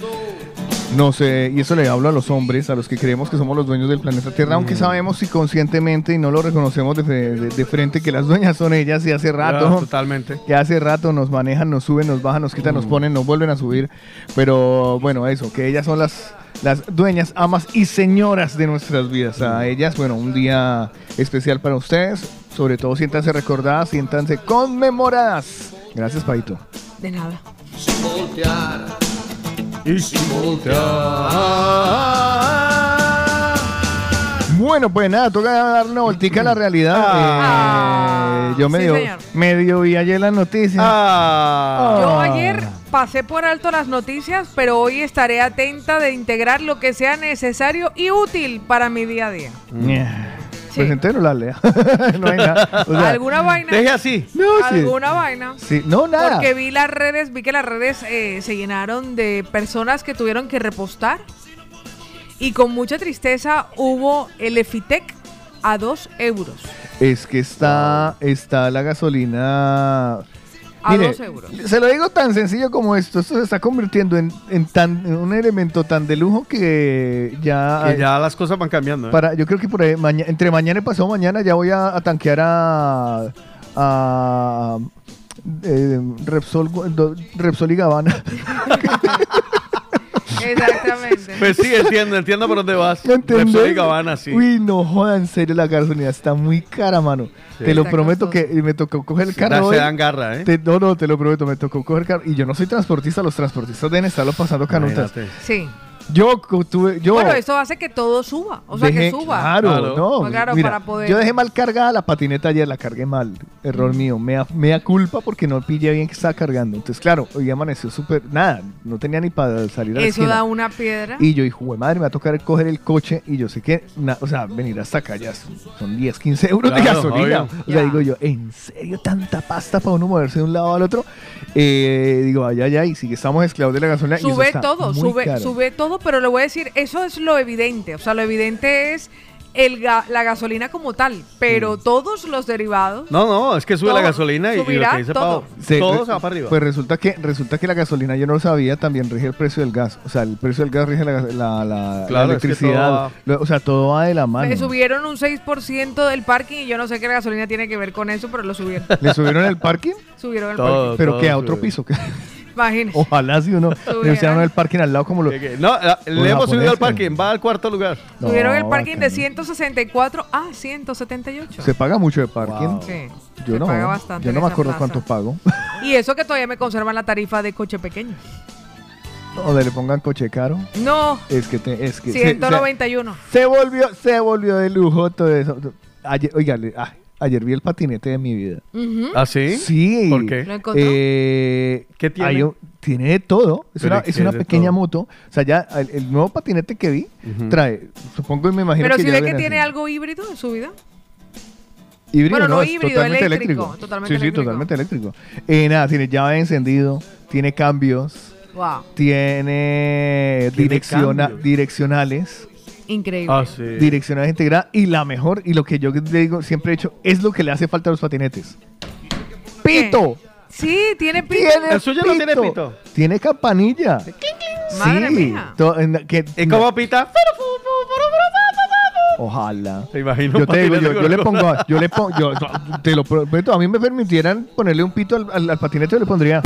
No sé, y eso le hablo a los hombres, a los que creemos que somos los dueños del planeta Tierra, aunque sabemos si conscientemente y no lo reconocemos de, de- de frente que las dueñas son ellas y hace rato Ah, totalmente. que hace rato nos manejan, nos suben, nos bajan, nos quitan, Mm. nos ponen, nos vuelven a subir. Pero bueno, eso, que ellas son las, las dueñas, amas y señoras de nuestras vidas. Mm. A ellas, bueno, un día especial para ustedes. Sobre todo, siéntanse recordadas, siéntanse conmemoradas. Gracias, Paito. De nada. Sin voltear Y sin Bueno, pues nada, toca darle una voltica a la realidad. Ah, Eh, yo sí, medio, medio vi ayer las noticias. Ah. Yo ayer pasé por alto las noticias, pero hoy estaré atenta de integrar lo que sea necesario y útil para mi día a día. Pues Sí. entero la lea. no hay nada. O sea, ¿Alguna vaina? Deje así. no, sí. ¿Alguna vaina? Sí, no, nada. Porque vi las redes, vi que las redes eh, se llenaron de personas que tuvieron que repostar. Y con mucha tristeza hubo el Efitec a 2 euros. Es que está, está la gasolina. A dos euros. Se lo digo tan sencillo como esto. Esto se está convirtiendo en, en tan, en un elemento tan de lujo que ya. Que ya las cosas van cambiando. ¿eh? Para, yo creo que por ahí, maña- entre mañana y pasado mañana ya voy a, a tanquear a. a eh, Repsol, Repsol y Gabbana. Exactamente. Pues sí, entiendo, entiendo por dónde vas. Repsol y Gabbana, sí. Uy, no joda, en serio, la gasolina está muy cara, mano. Te lo Está prometo costoso. que me tocó coger el carro. se hoy. dan garra, ¿eh? Te- no, no, te lo prometo, me tocó coger carro. Y yo no soy transportista, los transportistas deben estarlo pasando canutas. Imagínate. Sí. Yo tuve, yo Bueno, esto hace que todo suba. O sea, dejé- que suba. Claro, Claro. no. Pues claro, mira, para poder- Yo dejé mal cargada la patineta ayer, la cargué mal. Error mío. Me da, me da culpa porque no pillé bien que estaba cargando. Entonces, claro, hoy amaneció súper. Nada, no tenía ni para salir a la Eso esquina. da una piedra. Y yo dije, "Jue madre, me va a tocar coger el coche. Y yo sé que, na- o sea, venir hasta acá ya son- son 10, 15 euros de gasolina. obvio. O sea, Ya. digo yo, ¿en serio tanta pasta para uno moverse de un lado al otro? Eh, digo, allá, allá, y sigue, estamos esclavos de la gasolina. Sube todo, sube, caro. sube todo, pero le voy a decir, eso es lo evidente. O sea, lo evidente es el ga- la gasolina como tal, pero todos los derivados. No, no, es que sube Todo, la gasolina y, y lo que dice todo. Pau, todo se va para arriba. Pues resulta que, resulta que la gasolina, yo no lo sabía, también rige el precio del gas. O sea, el precio del gas rige la, la- la- la Claro, es que electricidad. va- o sea, todo va de la mano. Me subieron un 6% del parking y yo no sé qué la gasolina tiene que ver con eso, pero lo subieron. ¿Le subieron el parking? subieron el Todo. parking. Pero que a otro sube. piso. Imagínense. Ojalá si uno le pusieran el parking al lado como lo... No, le hemos subido al parking, va al cuarto lugar. No, subieron el parking de bacano. 164 a 178. Se paga mucho de parking. Wow. Sí, Yo se no. paga bastante yo no me acuerdo plaza. cuánto pago. Y eso que todavía me conservan la tarifa de coche pequeño. o de le pongan coche caro. No, Es que te, es que se- 191. Se, se volvió, se volvió de lujo todo eso. Ayer, oiga, le- ah, ayer vi el patinete de mi vida. Ujú. ¿Ah, sí? Sí. ¿Por qué? ¿Lo encontró? Eh, ¿Qué tiene? un- tiene de todo. Es Pero una, ¿qué es una pequeña todo? moto. O sea, ya el, el nuevo patinete que vi trae, supongo y me imagino Pero que si ve que tiene así. algo híbrido en su vida. Híbrido, Bueno, no híbrido, totalmente eléctrico, eléctrico. totalmente sí, sí, eléctrico. totalmente eléctrico. Eh, nada, tiene llave de encendido, tiene cambios, Wow, tiene, Tiene direcciona- cambios. direccionales, increíble. Ah, sí. direccionales integradas y la mejor, y lo que yo le digo, siempre he dicho, es lo que le hace falta a los patinetes. ¡Pito! Sí, tiene pito. Tiene ¿El suyo no tiene pito? Tiene campanilla. Madre sí. mía. To- en- que- ¿Y cómo pita? Ojalá. Te imagino. Yo te digo, yo, le pongo, yo le pongo, yo te lo prometo, a mí me permitieran ponerle un pito al, al- al patinete, yo le pondría.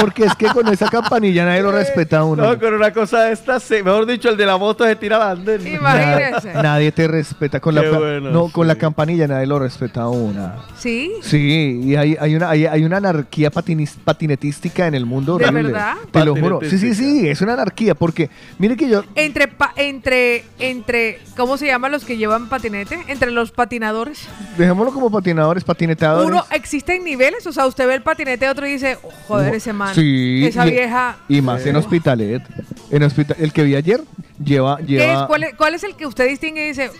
Porque es que con esa campanilla nadie lo respeta a uno. No, con una cosa de esta, mejor dicho, el de la moto se tira andén. Imagínese. Nadie te respeta con la Qué ca- bueno, no con la campanilla nadie lo respeta a una. Sí. Sí, y hay, hay una hay, hay una anarquía patinis- patinetística en el mundo ¿De horrible. verdad? Te lo juro. Sí, sí, sí, es una anarquía porque mire que yo Entre, pa- entre, entre, ¿cómo se llaman los que llevan patinete? Entre los patinadores. dejémoslo como patinadores, patinetadores. Uno, existen niveles, o sea, usted ve el patinete de otro y dice, oh, joder, ese man. Sí, Esa y- vieja. Y más en Hospitalet. En hospital, el que vi ayer lleva ¿Qué lleva es, cuál, es, cuál es el que usted distingue y dice,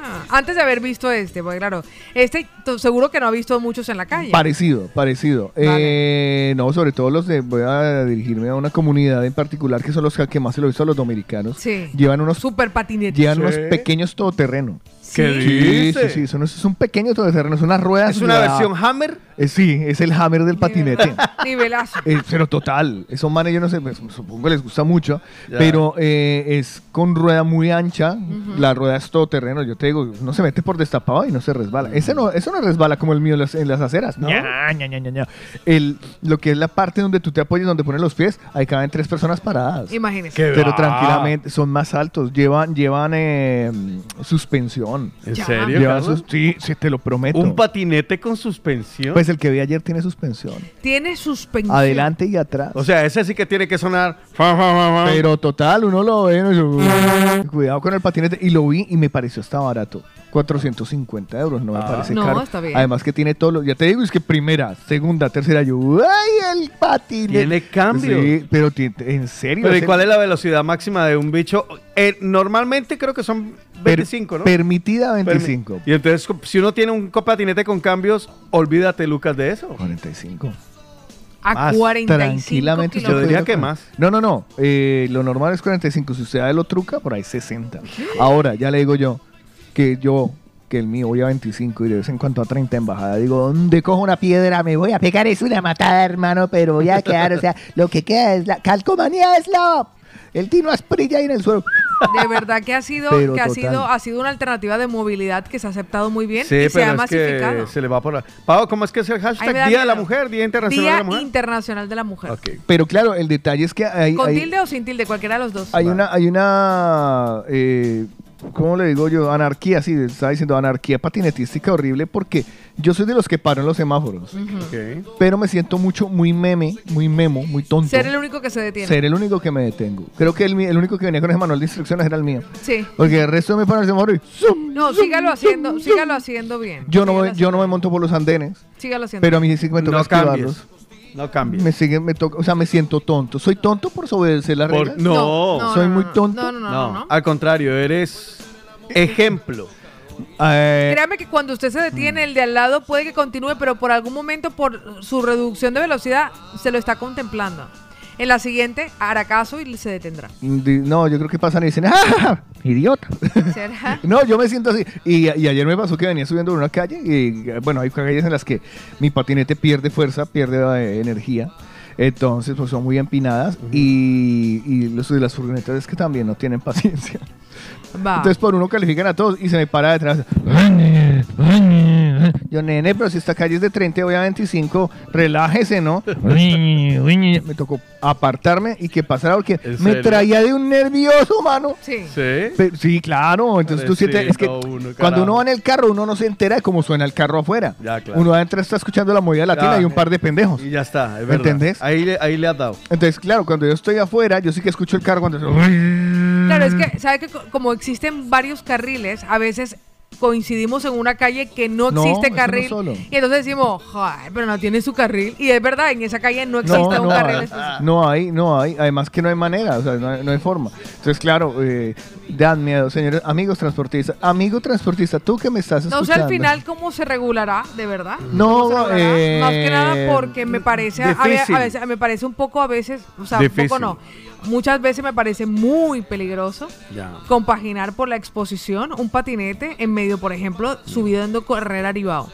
"Hostia", antes de haber visto este? Porque claro, este seguro que no ha visto muchos en la calle. Parecido, parecido. Vale. Eh, no, sobre todo los de. Voy a dirigirme a una comunidad en particular que son los que más se lo he visto a los dominicanos. Sí. Llevan unos, Super patinete. llevan Sí. unos pequeños todoterreno. ¿Qué Sí. Sí, dice? sí, sí. Son, es un pequeño todoterreno. Es una rueda. Es una versión Hammer. Eh, sí, es el hammer del patinete. Nivelazo. Eh, pero total, esos manes yo no sé, supongo que les gusta mucho, Ya. pero eh, es con rueda muy ancha, la rueda es todoterreno, yo te digo, no se mete por destapado y no se resbala. Ese no, eso no resbala como el mío en las, en las aceras, ¿no? Ña, ña, ña, ña, ña. El, lo que es la parte donde tú te apoyas, donde pones los pies, ahí caben tres personas paradas. Imagínese. ¿Qué Pero va? tranquilamente, son más altos, llevan, llevan eh, suspensión. ¿En Ya. serio? Llevan Carlos? sus- sí, sí, te lo prometo. Un patinete con suspensión. pues el que vi ayer tiene suspensión. Tiene suspensión. Adelante y atrás. o sea, ese sí que tiene que sonar. fa, fa, fa, fa. Pero total, uno lo ve. ¿no? Cuidado con el patinete. Y y lo vi y me pareció hasta barato. 450 euros, no me Ah. parece No, caro. está bien. Además que tiene todo lo, ya te digo, es que primera, segunda, tercera, yo, ¡ay, el patinete! Tiene cambio. Sí, pero en serio. Pero ¿y cuál es la velocidad máxima de un bicho? Eh, normalmente creo que son per- 25, ¿no? Permitida Permi- 25. Y entonces, si uno tiene un patinete con cambios, olvídate, Lucas, de eso. 45. A Más, 45 Tranquilamente. Yo diría que más. No, no, no. eh, lo normal es 45. Si usted lo truca, por ahí 60. Ahora, ya le digo yo que yo, que el mío voy a 25 y de vez en cuando a 30 en bajada, digo, ¿dónde cojo una piedra? Me voy a pegar, es una matada, hermano, pero voy a quedar, o sea, lo que queda es la calcomanía, es la... El tino asprilla ahí en el suelo. De verdad que ha sido, Pero que ha total. sido, ha sido una alternativa de movilidad que se ha aceptado muy bien Sí, y se pero ha es masificado. que se le va por... la- Pau, ¿cómo es que es el hashtag? Día de la. Mujer, Día Internacional Día de la Mujer. Internacional de la Mujer. Ok. Pero claro, el detalle es que hay, ¿Con hay- tilde o sin tilde? Cualquiera de los dos. hay una, hay una, eh, ¿cómo le digo yo? Anarquía, sí, estaba diciendo anarquía patinetística horrible porque yo soy de los que paro en los semáforos. Pero me siento mucho, muy meme, muy memo, muy tonto. Ser el único que se detiene. Ser el único que me detengo. Creo que el, el único que venía con ese manual de instrucciones era el mío. Sí. Porque el resto me pone el semáforo y ¡zum! No, sígalo haciendo, sígalo haciendo bien. yo no, me, yo no me monto por los andenes. Sígalo haciendo pero a mí sí me toca No cambies. No cambies. Me sigue, me toca, o sea, me siento tonto. ¿Soy tonto por obedecer las reglas? no. soy muy tonto. No, no, no, No, no, no. al contrario, eres ejemplo. Eh, Créame que cuando usted se detiene, el de al lado puede que continúe, pero por algún momento, por su reducción de velocidad, se lo está contemplando. En la siguiente, hará caso y se detendrá. no, yo creo que pasan y dicen, ¡ah! ¡Idiota! ¿Será? No, yo me siento así. Y, y ayer me pasó que venía subiendo por una calle y, bueno, hay calles en las que mi patinete pierde fuerza, pierde eh, energía. Entonces, pues son muy empinadas y, y los de las furgonetas es que también no tienen paciencia. Va. Entonces, por uno califican a todos y se me para detrás. Yo, nene, pero si esta calle es de 30, voy a 25, relájese, ¿no? me tocó apartarme y que pasara porque ¿En me traía de un nervioso, mano. sí. ¿Sí? Sí, claro. Entonces tú sientes. Es que uno, cuando uno va en el carro, uno no se entera de cómo suena el carro afuera. Ya, claro. Uno adentro está escuchando la movida latina Ya. y un par de pendejos. Y ya está, es ¿Me verdad. entendés? Ahí, le- ahí le has dado. Entonces, claro, cuando yo estoy afuera, yo sí que escucho el carro cuando. Claro, es que, ¿sabe que co- como existen varios carriles, a veces coincidimos en una calle que no No, existe no carril y entonces decimos, "Joder, pero no tiene su carril y es verdad, en esa calle no existe No, un no carril hay, no hay, no hay. Además que no hay manera, o sea, no hay, no hay forma. Entonces, claro, eh, dan miedo, señores, amigos transportistas. Amigo transportista, tú que me estás No sé escuchando. al final cómo se regulará, de verdad. No, eh, Más que nada porque me parece, a, a veces, me parece un poco a veces, o sea, un poco no. Muchas veces me parece muy peligroso Ya. compaginar por la exposición un patinete en medio, por ejemplo, subiendo Carrera Aribao,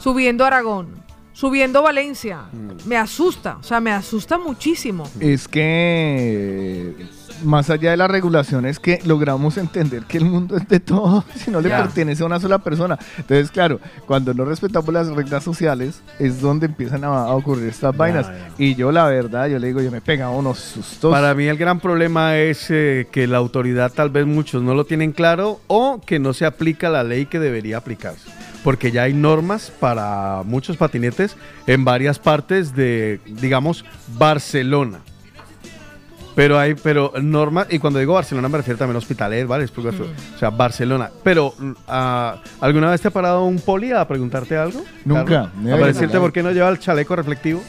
subiendo Aragón, subiendo Valencia. Mm. Me asusta, o sea, me asusta muchísimo. Es que más allá de la regulación es que logramos entender que el mundo es de todos si no le pertenece a una sola persona. Entonces, claro, cuando no respetamos las reglas sociales es donde empiezan a, a ocurrir estas vainas. Y yo la verdad, yo le digo, yo me pega unos sustos. Para mí el gran problema es eh, que la autoridad tal vez muchos no lo tienen claro o que no se aplica la ley que debería aplicarse. Porque ya hay normas para muchos patinetes en varias partes de, digamos, Barcelona. Pero hay, pero normas, y cuando digo Barcelona me refiero también a hospitales, ¿vale? O sea, Barcelona. Pero, ah, ¿alguna vez te ha parado un poli a preguntarte algo? Nunca, never. ¿A decirte por qué no lleva el chaleco reflectivo?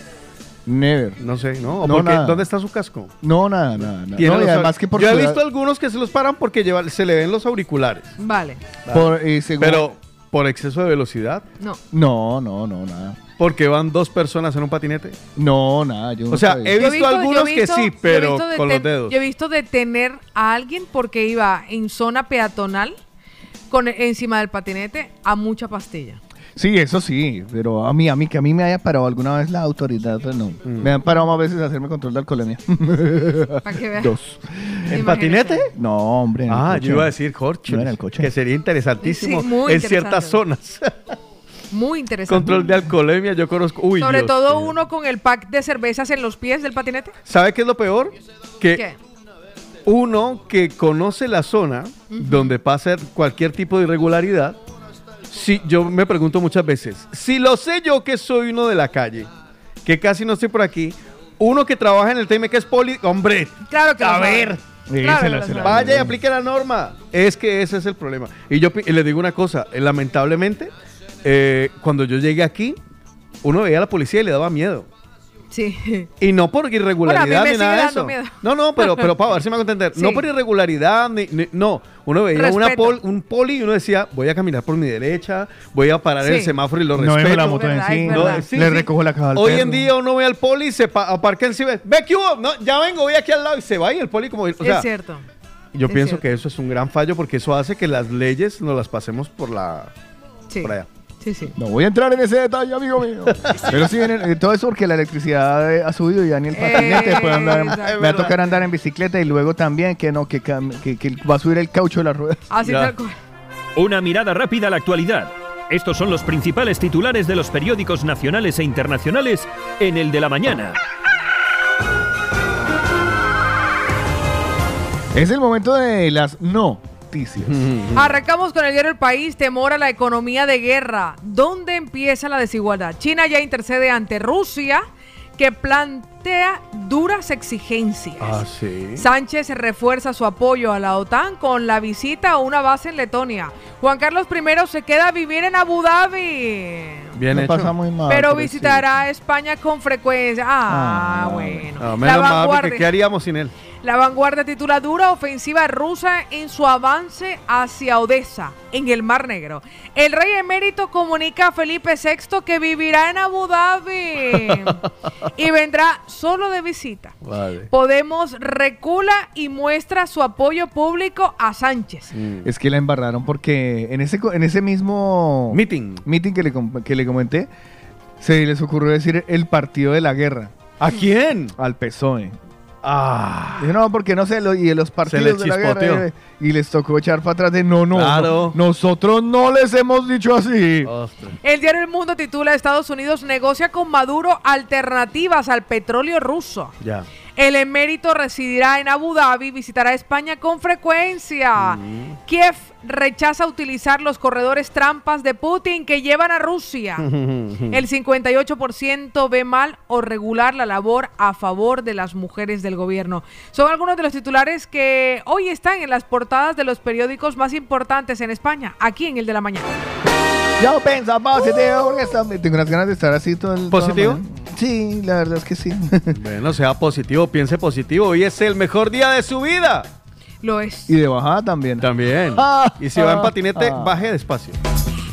Never. No sé, ¿no? ¿O No. ¿Dónde está su casco? No, nada, nada. nada. No, y los- además que por Yo he visto algunos que se los paran porque lleva- se le ven los auriculares. Vale, por, eh, según- Pero por exceso de velocidad. no. No, no, no, nada. Porque van dos personas en un patinete. No, nada. Yo O sea, he Yo visto, algunos he visto- que sí, pero visto con los dedos. Yo he visto detener a alguien porque iba en zona peatonal con encima del patinete a mucha pastilla. Sí, eso sí, pero a mí, a mí, que a mí me haya parado alguna vez la autoridad, pues no. Mm. Me han parado más veces a hacerme control de alcoholemia. Para que veas. Dos. ¿En patinete? No, hombre. en el Ah, coche. yo iba a decir Jorge. No, el coche. Que sería interesantísimo Sí, muy en ciertas interesante. zonas. Muy interesante. Control de alcoholemia, yo conozco. Uy, Sobre Dios todo uno con el pack de cervezas en los pies del patinete. ¿Sabe qué es lo peor? Que ¿Qué? uno que conoce la zona donde pasa cualquier tipo de irregularidad, sí, yo me pregunto muchas veces, si lo sé yo que soy uno de la calle, que casi no estoy por aquí, uno que trabaja en el tema que es poli, hombre, Claro que a ver, Sí, Claro, se la- la se la- sabe. Vaya y aplique la norma. Es que ese es el problema. Y yo y le digo una cosa, lamentablemente, eh, cuando yo llegué aquí, uno veía a la policía y le daba miedo. Sí. Y no por irregularidad Bueno, a mí me ni nada de eso. miedo. No, no, pero, pero para ver si me hago entender. No Sí. por irregularidad, ni, ni- no. Uno veía una Respeto. pol- un poli y uno decía, voy a caminar por mi derecha, voy a parar el semáforo y lo No respeto. la moto verdad, verdad. No, sí, le sí. recojo la caja al Hoy en día uno ve al poli, se pa- aparca encima, ve que hubo, no, ya vengo, voy aquí al lado y se va y el poli como, o sea, es cierto. yo es pienso cierto. que eso es un gran fallo porque eso hace que las leyes nos las pasemos por la, Sí. por allá. Sí, sí. No voy a entrar en ese detalle, amigo mío. Pero sí, eh, todo eso porque la electricidad eh, ha subido y ya ni el patinete puede andar. en- Exacto. me va a tocar andar en bicicleta y luego también que no, que, cam- que, que va a subir el caucho de la rueda. Así Ya. tal cual. Una mirada rápida a la actualidad. Estos son los principales titulares de los periódicos nacionales e internacionales en el de la mañana. Es el momento de las noticias. Arrancamos con el diario El País, temor a la economía de guerra. ¿Dónde empieza la desigualdad? China ya intercede ante Rusia, que plantea duras exigencias. Ah, sí. Sánchez refuerza su apoyo a la OTAN con la visita a una base en Letonia. Juan Carlos I se queda a vivir en Abu Dhabi. Bien hecho. pasa muy mal. Pero sí. visitará España con frecuencia. Ah, Ah, bueno. No, la, menos mal, porque ¿qué haríamos sin él? La vanguardia titula dura ofensiva rusa en su avance hacia Odessa, en el Mar Negro. El rey emérito comunica a Felipe VI que vivirá en Abu Dhabi y vendrá solo de visita. Vale. Podemos recula y muestra su apoyo público a Sánchez. Es que la embarraron porque en ese, en ese mismo Meeting. meeting que le, que le comenté, se les ocurrió decir el partido de la guerra ¿A quién? al PSOE. Ah. No, porque no sé, lo- y los partidos les de la chispoteó. guerra. Y les tocó echar para atrás de no, no, Claro. no, nosotros no les hemos dicho así. Ostras. El diario El Mundo titula Estados Unidos negocia con Maduro alternativas al petróleo ruso. Ya. El emérito residirá en Abu Dhabi, visitará España con frecuencia. Kiev rechaza utilizar los corredores trampas de Putin que llevan a Rusia. El 58% ve mal o regular la labor a favor de las mujeres del gobierno. Son algunos de los titulares que hoy están en las portadas de los periódicos más importantes en España, aquí en el de la mañana. Yo pienso positivo porque está- tengo unas ganas de estar así todo el. ¿Positivo? Sí, la verdad es que sí. Bueno, sea positivo, piense positivo. Hoy es el mejor día de su vida. Lo es. y de bajada también. También. Ah, Y si va en patinete, ah. baje despacio.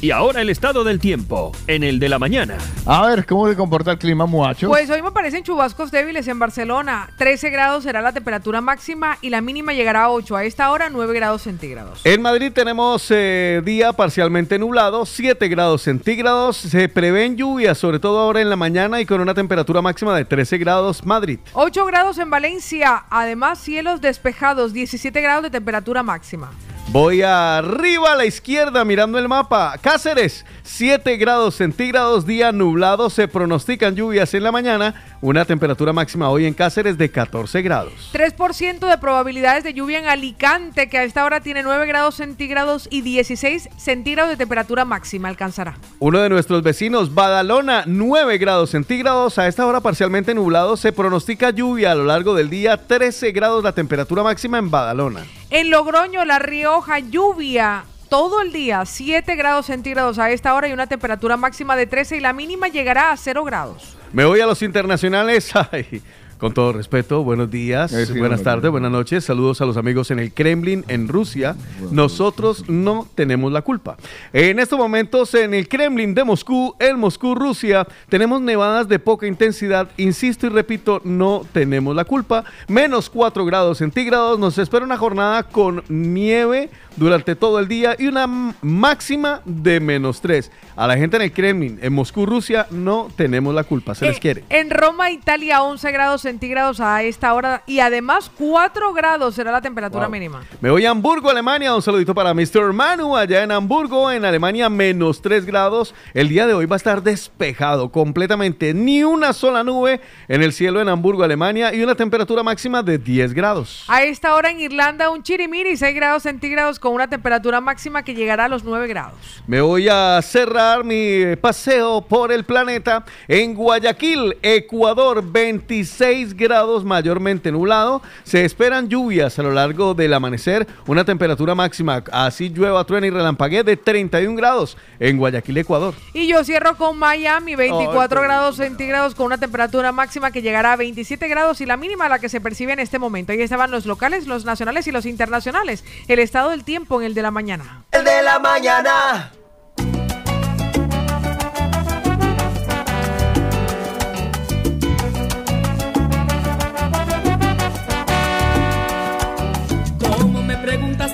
Y ahora el estado del tiempo en el de la mañana. A ver, ¿cómo se comporta el clima, muchacho? Pues hoy me parecen chubascos débiles en Barcelona. 13 grados será la temperatura máxima y la mínima llegará a 8. A esta hora 9 grados centígrados. En Madrid tenemos eh, día parcialmente nublado, 7 grados centígrados. Se prevén lluvias, sobre todo ahora en la mañana y con una temperatura máxima de 13 grados Madrid. 8 grados en Valencia. Además, cielos despejados. 17 grados de temperatura máxima. Voy arriba a la izquierda mirando el mapa. Cáceres, 7 grados centígrados, día nublado. Se pronostican lluvias en la mañana. Una temperatura máxima hoy en Cáceres de 14 grados. 3% de probabilidades de lluvia en Alicante, que a esta hora tiene 9 grados centígrados y 16 centígrados de temperatura máxima. Alcanzará. Uno de nuestros vecinos, Badalona, 9 grados centígrados. A esta hora parcialmente nublado. Se pronostica lluvia a lo largo del día. 13 grados la temperatura máxima en Badalona. En Logroño, La Rioja, lluvia todo el día, 7 grados centígrados a esta hora y una temperatura máxima de 13 y la mínima llegará a 0 grados. Me voy a los internacionales. Ay, con todo respeto, buenos días, Eh, sí, buenas tardes, buenas noches. Saludos a los amigos en el Kremlin, en Rusia. Nosotros no tenemos la culpa. En estos momentos, en el Kremlin de Moscú, en Moscú, Rusia, tenemos nevadas de poca intensidad. Insisto y repito, no tenemos la culpa. Menos 4 grados centígrados. Nos espera una jornada con nieve durante todo el día y una máxima de menos 3. A la gente en el Kremlin, en Moscú, Rusia, no tenemos la culpa. Se les Eh, quiere. En Roma, Italia, 11 grados centígrados a esta hora y además 4 grados será la temperatura Wow. mínima. Me voy a Hamburgo, Alemania. Un saludito para Mr. Manu allá en Hamburgo, en Alemania, menos 3 grados. El día de hoy va a estar despejado completamente. Ni una sola nube en el cielo en Hamburgo, Alemania. Y una temperatura máxima de 10 grados. A esta hora en Irlanda, un chirimiri, 6 grados centígrados con una temperatura máxima que llegará a los 9 grados. Me voy a cerrar mi paseo por el planeta en Guayaquil, Ecuador, 26 6 grados mayormente nublado. Se esperan lluvias a lo largo del amanecer. Una temperatura máxima, así llueva, truena y relampaguee, de 31 grados en Guayaquil, Ecuador. Y yo cierro con Miami, 24 Ay, qué grados centígrados con una temperatura máxima que llegará a 27 grados y la mínima la que se percibe en este momento. Ahí estaban los locales, los nacionales y los internacionales. El estado del tiempo en el de la mañana. El de la mañana.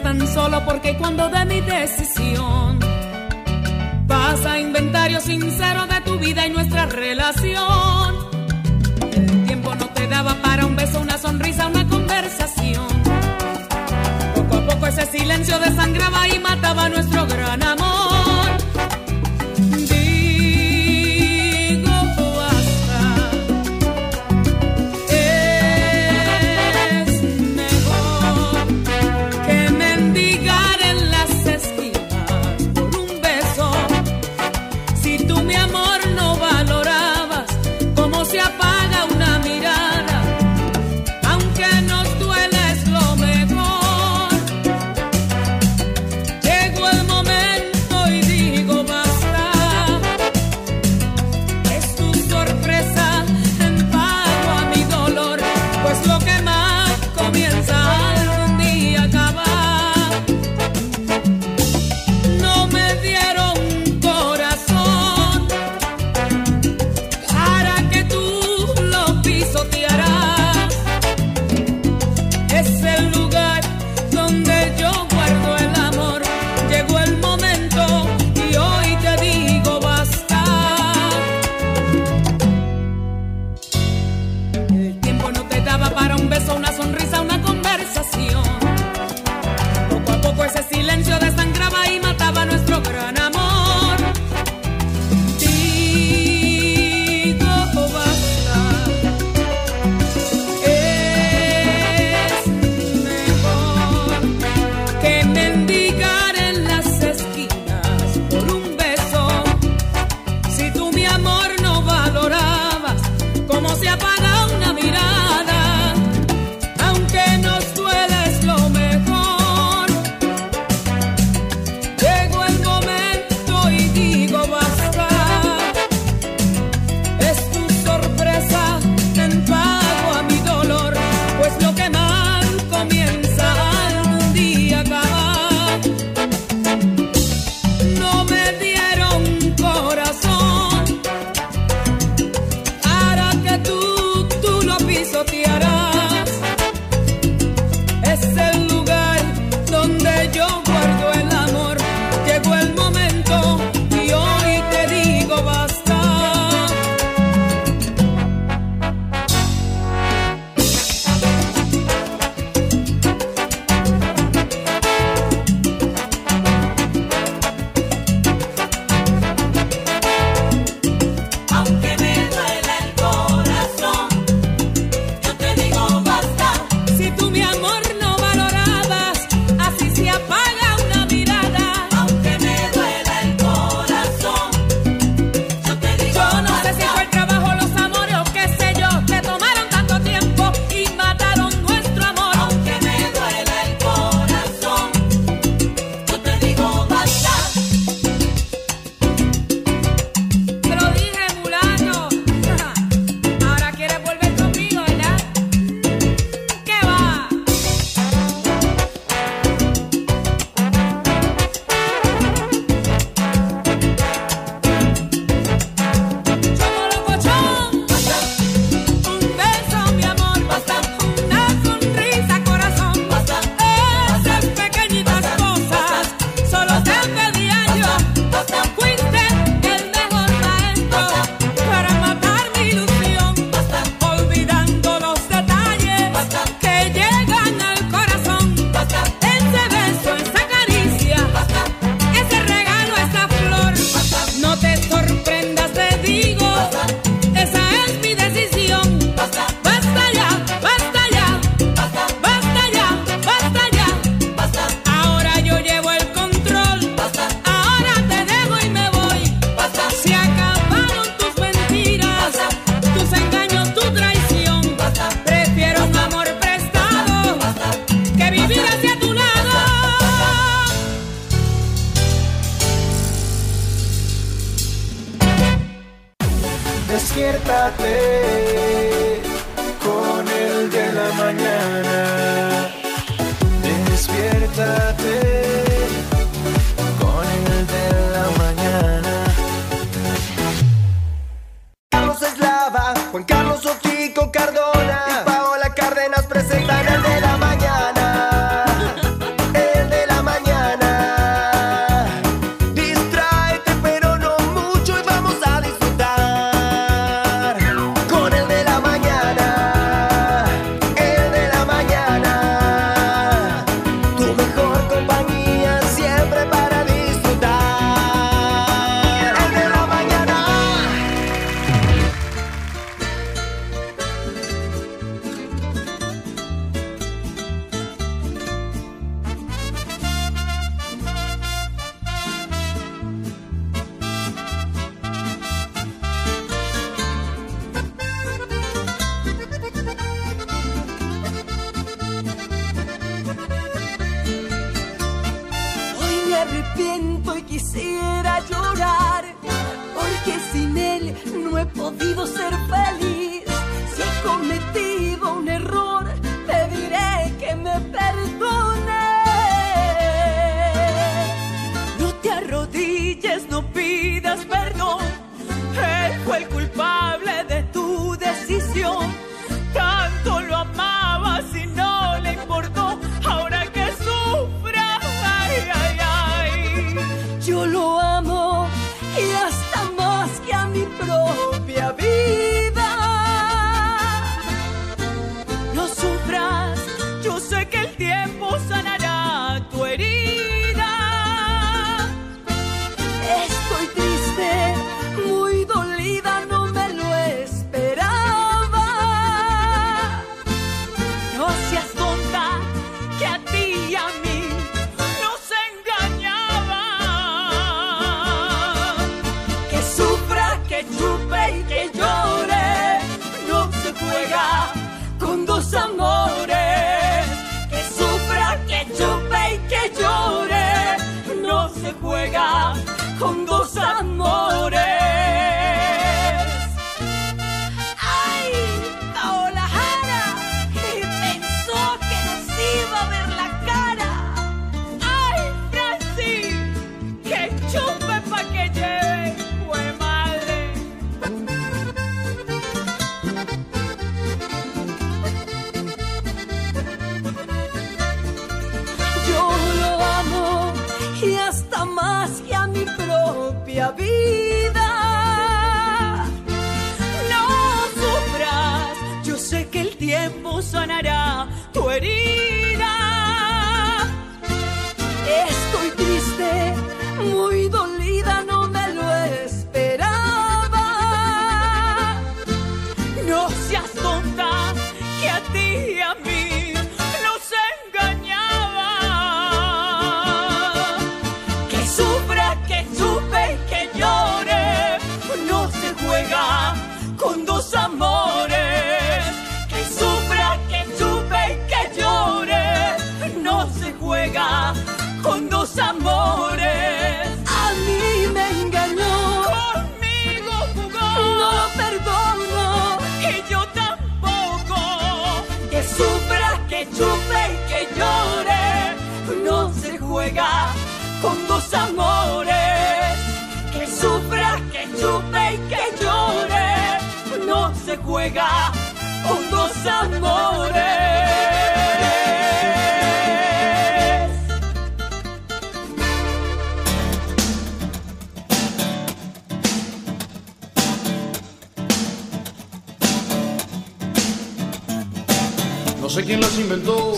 Tan solo porque cuando de mi decisión pasa inventario sincero de tu vida y nuestra relación?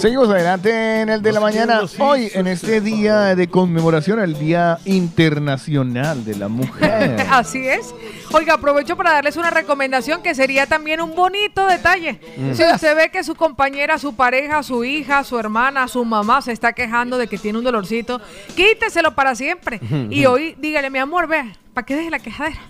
Seguimos adelante en el de la mañana. Hoy, en este día de conmemoración el Día Internacional de la Mujer. Así es. Oiga, aprovecho para darles una recomendación que sería también un bonito detalle. Mm. Si usted ve que su compañera, su pareja, su hija, su hermana, su mamá se está quejando de que tiene un dolorcito, quíteselo para siempre. Y hoy dígale, mi amor, ve, ¿Para qué deje la quejadera?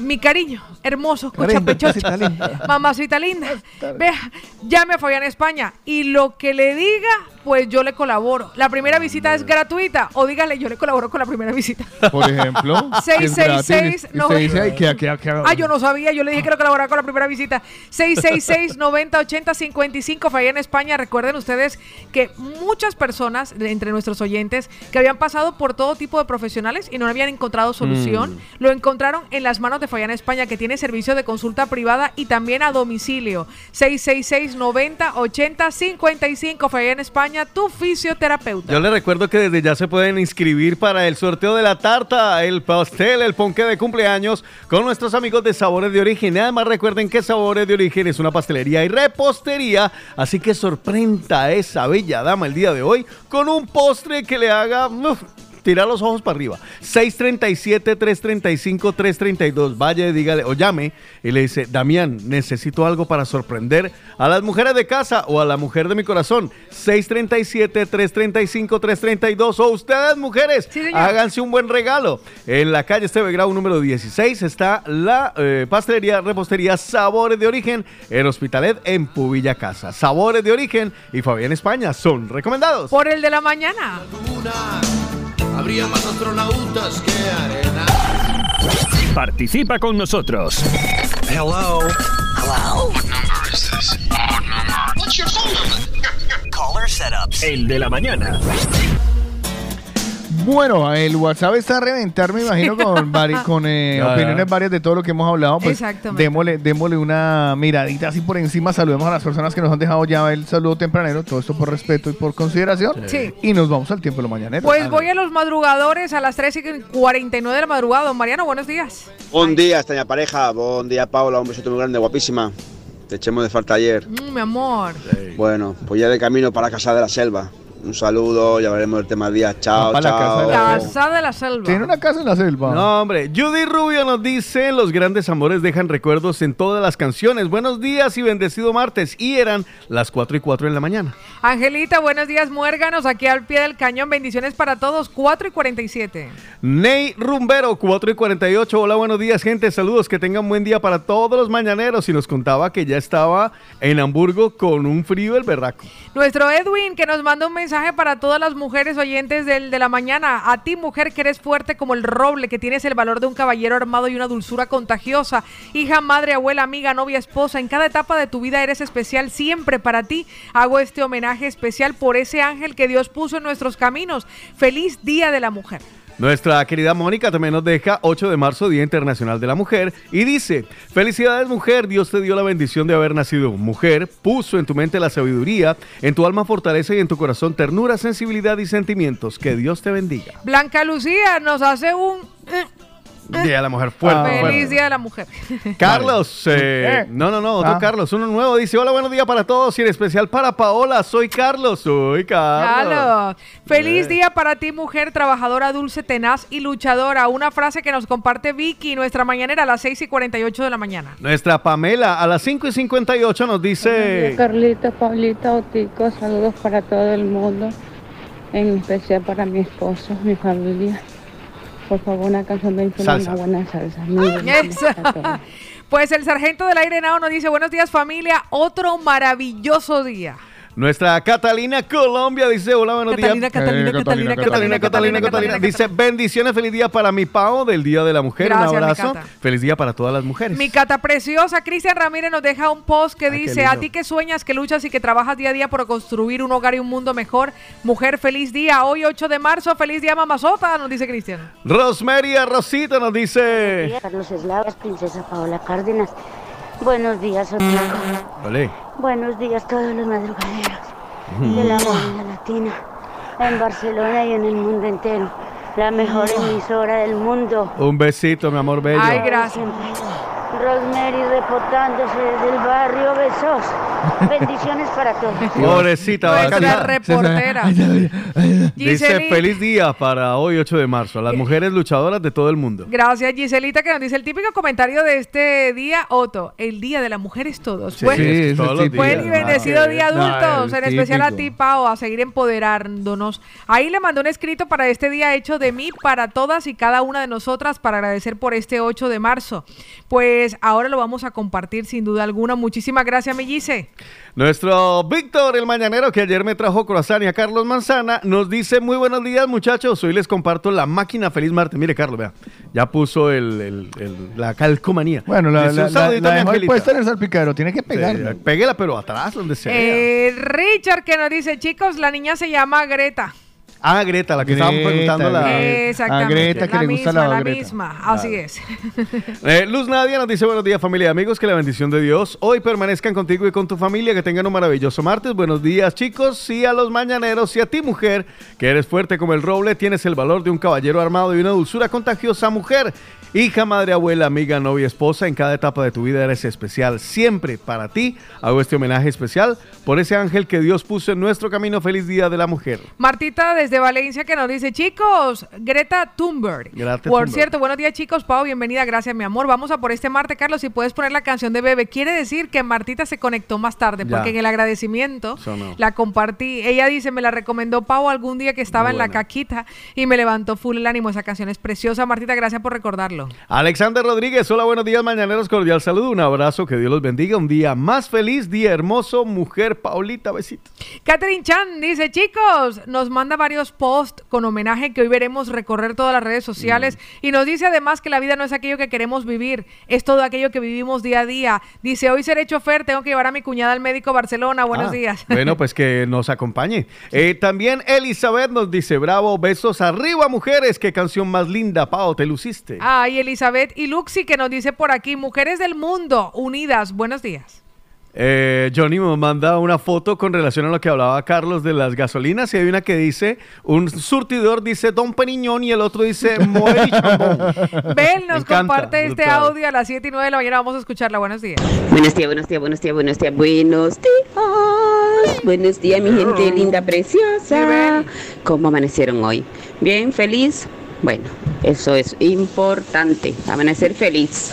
Mi cariño, hermoso, escucha Mamacita linda. Vea, llame a Fabián España. Y lo que le diga pues yo le colaboro. La primera visita es gratuita o dígale, yo le colaboro con la primera visita. Por ejemplo. que es 666 gratis, y usted dice, ay, que- que- que- Ah, yo no sabía, yo le dije que lo colaboraba con la primera visita. 666-9080-55, fue allá en España. Recuerden ustedes que muchas personas entre nuestros oyentes que habían pasado por todo tipo de profesionales y no habían encontrado solución, Mm. lo encontraron en las manos de Fallana España, que tiene servicio de consulta privada y también a domicilio. 666-9080-55, Fallana España, tu fisioterapeuta. Yo les recuerdo que desde ya se pueden inscribir para el sorteo de la tarta, el pastel, el ponque de cumpleaños con nuestros amigos de Sabores de Origen. Además recuerden que Sabores de Origen es una pastelería y repostería, así que sorprenda a esa bella dama el día de hoy con un postre que le haga... Tirar los ojos para arriba. 637-335-332. Vaya dígale, o llame y le dice, Damián, necesito algo para sorprender a las mujeres de casa o a la mujer de mi corazón. 637-335-332. O ustedes, mujeres, háganse un buen regalo. En la calle Esteve Grau número 16 está la eh, pastelería, repostería Sabores de Origen en Hospitalet en Pubilla Casa. Sabores de Origen y Fabián España son recomendados. Por el de la mañana. Habría más astronautas que arena. Participa con nosotros. Hello. Hello. What number is this? What number? What's your phone number? Caller setups. El de la mañana. Bueno, el WhatsApp está a reventar, me imagino, con, vari- con eh, opiniones varias de todo lo que hemos hablado. Pues Exactamente. démosle, démosle una miradita así por encima. Saludemos a las personas que nos han dejado ya el saludo tempranero. Todo esto por respeto y por consideración. Sí. Y nos vamos al tiempo de lo mañanero. Pues voy a los madrugadores a las 3 y 49 de la madrugada. Don Mariano, buenos días. Buen día, extraña pareja. Buen día, Paula. Un besote muy grande, guapísima. Te echemos de falta ayer. Mm, mi amor. Bueno, pues ya de camino para Casa de la Selva. Un saludo, ya veremos el tema del día. Chao, la chao. Casa de la Casa de la selva. Tiene una casa en la selva. No, hombre. Judy Rubio nos dice: Los grandes amores dejan recuerdos en todas las canciones. Buenos días y bendecido martes. Y eran las 4 y 4 en la mañana. Angelita, buenos días, muérganos. Aquí al pie del cañón. Bendiciones para todos. 4 y 47. Ney Rumbero, 4 y 48. Hola, buenos días, gente. Saludos, que tengan buen día para todos los mañaneros. Y nos contaba que ya estaba en Hamburgo con un frío el berraco. Nuestro Edwin, que nos manda un mensaje para todas las mujeres oyentes del de la mañana. A ti, mujer, que eres fuerte como el roble, que tienes el valor de un caballero armado y una dulzura contagiosa. Hija, madre, abuela, amiga, novia, esposa. En cada etapa de tu vida eres especial. Siempre para ti hago este homenaje especial por ese ángel que Dios puso en nuestros caminos. Feliz Día de la Mujer. Nuestra querida Mónica también nos deja 8 de marzo, Día Internacional de la Mujer, y dice, felicidades mujer, Dios te dio la bendición de haber nacido mujer, puso en tu mente la sabiduría, en tu alma fortaleza y en tu corazón ternura, sensibilidad y sentimientos. Que Dios te bendiga. Blanca Lucía nos hace un... Día de la Mujer fuerte. Feliz. Día de la Mujer. Carlos, eh, Eh. no, no, no, otro Ah. Carlos, uno nuevo, dice, hola, buenos días para todos y en especial para Paola, soy Carlos, soy Carlos. Carlos. Feliz Eh. día para ti, mujer trabajadora, dulce, tenaz y luchadora. Una frase que nos comparte Vicky, nuestra mañanera, a las 6 y 48 de la mañana. Nuestra Pamela a las 5 y 58 nos dice... Carlita, Paulita, Otico, saludos para todo el mundo, en especial para mi esposo, mi familia. Por favor, una canción de Salsa. una buena salsa. Muy buena para todos. Pues el sargento del aire Nao nos dice, buenos días familia, otro maravilloso día. Nuestra Catalina Colombia dice, hola, buenos Catalina, días. Catalina, Eh, Catalina, Catalina, Catalina, Catalina, Dice, bendiciones, feliz día para mi Pau del Día de la Mujer. Gracias, un abrazo. Feliz día para todas las mujeres. Mi cata preciosa, Cristian Ramírez nos deja un post que Ay, qué dice, a ti que sueñas, que luchas y que trabajas día a día por construir un hogar y un mundo mejor. Mujer, feliz día. Hoy 8 de marzo, feliz día mamazota, nos dice Cristian. Rosemary Rosita nos dice... Carlos Eslavas, Princesa Paola Cárdenas. Buenos días. Ole. Buenos días, todos los madrugaderos de la movida latina en Barcelona y en el mundo entero. La mejor emisora del mundo. Un besito, mi amor bello. Ay, gracias. Rosemary reportándose desde el barrio Besos. Bendiciones para todos. Pobrecita, va a cantar. reportera. Dice, feliz día para hoy 8 de marzo. a Las mujeres luchadoras de todo el mundo. Gracias, Giselita, que nos dice el típico comentario de este día, Otto. El día de las mujeres todos. Sí, Buen, sí, todos los buen y días. bendecido Ah, día No, adultos, el en especial a ti, típico. Pau, a seguir empoderándonos. Ahí le mandó un escrito para este día hecho de mí, para todas y cada una de nosotras, para agradecer por este 8 de marzo. Pues ahora lo vamos a compartir sin duda alguna. Muchísimas gracias, Gise. Nuestro Víctor, el mañanero que ayer me trajo croissant y a Carlos Manzana, nos dice muy buenos días muchachos, hoy les comparto la máquina Feliz Martes. Mire Carlos, vea, ya puso el, el- el- la calcomanía. Bueno, la, la, "Un la, angelita". puesta en el salpicadero, tiene que pegarla. Sí, péguela, pero atrás, donde sea. Eh, Richard que nos dice, chicos, la niña se llama Greta. Ah, Greta, la que estábamos preguntando. La... Eh, Exactamente. A Greta, que la le gusta misma, la la Greta. misma. Así es. Eh, Luz Nadia nos dice buenos días familia y amigos, que la bendición de Dios hoy permanezcan contigo y con tu familia, que tengan un maravilloso martes. Buenos días chicos, y a los mañaneros y a ti mujer, que eres fuerte como el roble, tienes el valor de un caballero armado y una dulzura contagiosa mujer. Hija, madre, abuela, amiga, novia, esposa, en cada etapa de tu vida eres especial. Siempre para ti hago este homenaje especial por ese ángel que Dios puso en nuestro camino. Feliz Día de la Mujer. Martita desde Valencia que nos dice, chicos, Greta Thunberg. Greta por Thunberg. cierto, buenos días chicos, Pau, bienvenida, gracias mi amor. Vamos a por este martes, Carlos, si puedes poner la canción de Bebe. Quiere decir que Martita se conectó más tarde, Ya. porque en el agradecimiento la compartí. Ella dice, me la recomendó Pau algún día que estaba Muy en la caquita y me levantó full el ánimo. Esa canción es preciosa. Martita, gracias por recordarlo. Alexander Rodríguez, hola, buenos días, mañaneros, cordial saludo, un abrazo, que Dios los bendiga, un día más feliz, día hermoso, mujer, Paulita, besitos. Catherine Chan dice, chicos, nos manda varios posts con homenaje que hoy veremos recorrer todas las redes sociales Mm. y nos dice además que la vida no es aquello que queremos vivir, es todo aquello que vivimos día a día. Dice, hoy seré chofer, tengo que llevar a mi cuñada al médico Barcelona, buenos Ah, días. Bueno, pues que nos acompañe. Eh, también Elizabeth nos dice, bravo, besos arriba, mujeres, qué canción más linda, Pao, te luciste. Ay, Elizabeth y Luxi que nos dice por aquí, mujeres del mundo, unidas, buenos días. Eh, Johnny me manda una foto con relación a lo que hablaba Carlos de las gasolinas y hay una que dice, un surtidor dice Don Periñón y el otro dice Moe y Chambón. Bel nos encanta, comparte este brutal. audio a las 7 y 9 de la mañana, vamos a escucharla, buenos días. Buenos días, buenos días, buenos días, buenos días, buenos días. Buenos días, mi gente linda, preciosa. ¿Cómo amanecieron hoy? ¿Bien? ¿Feliz? Bueno, eso es importante, amanecer feliz.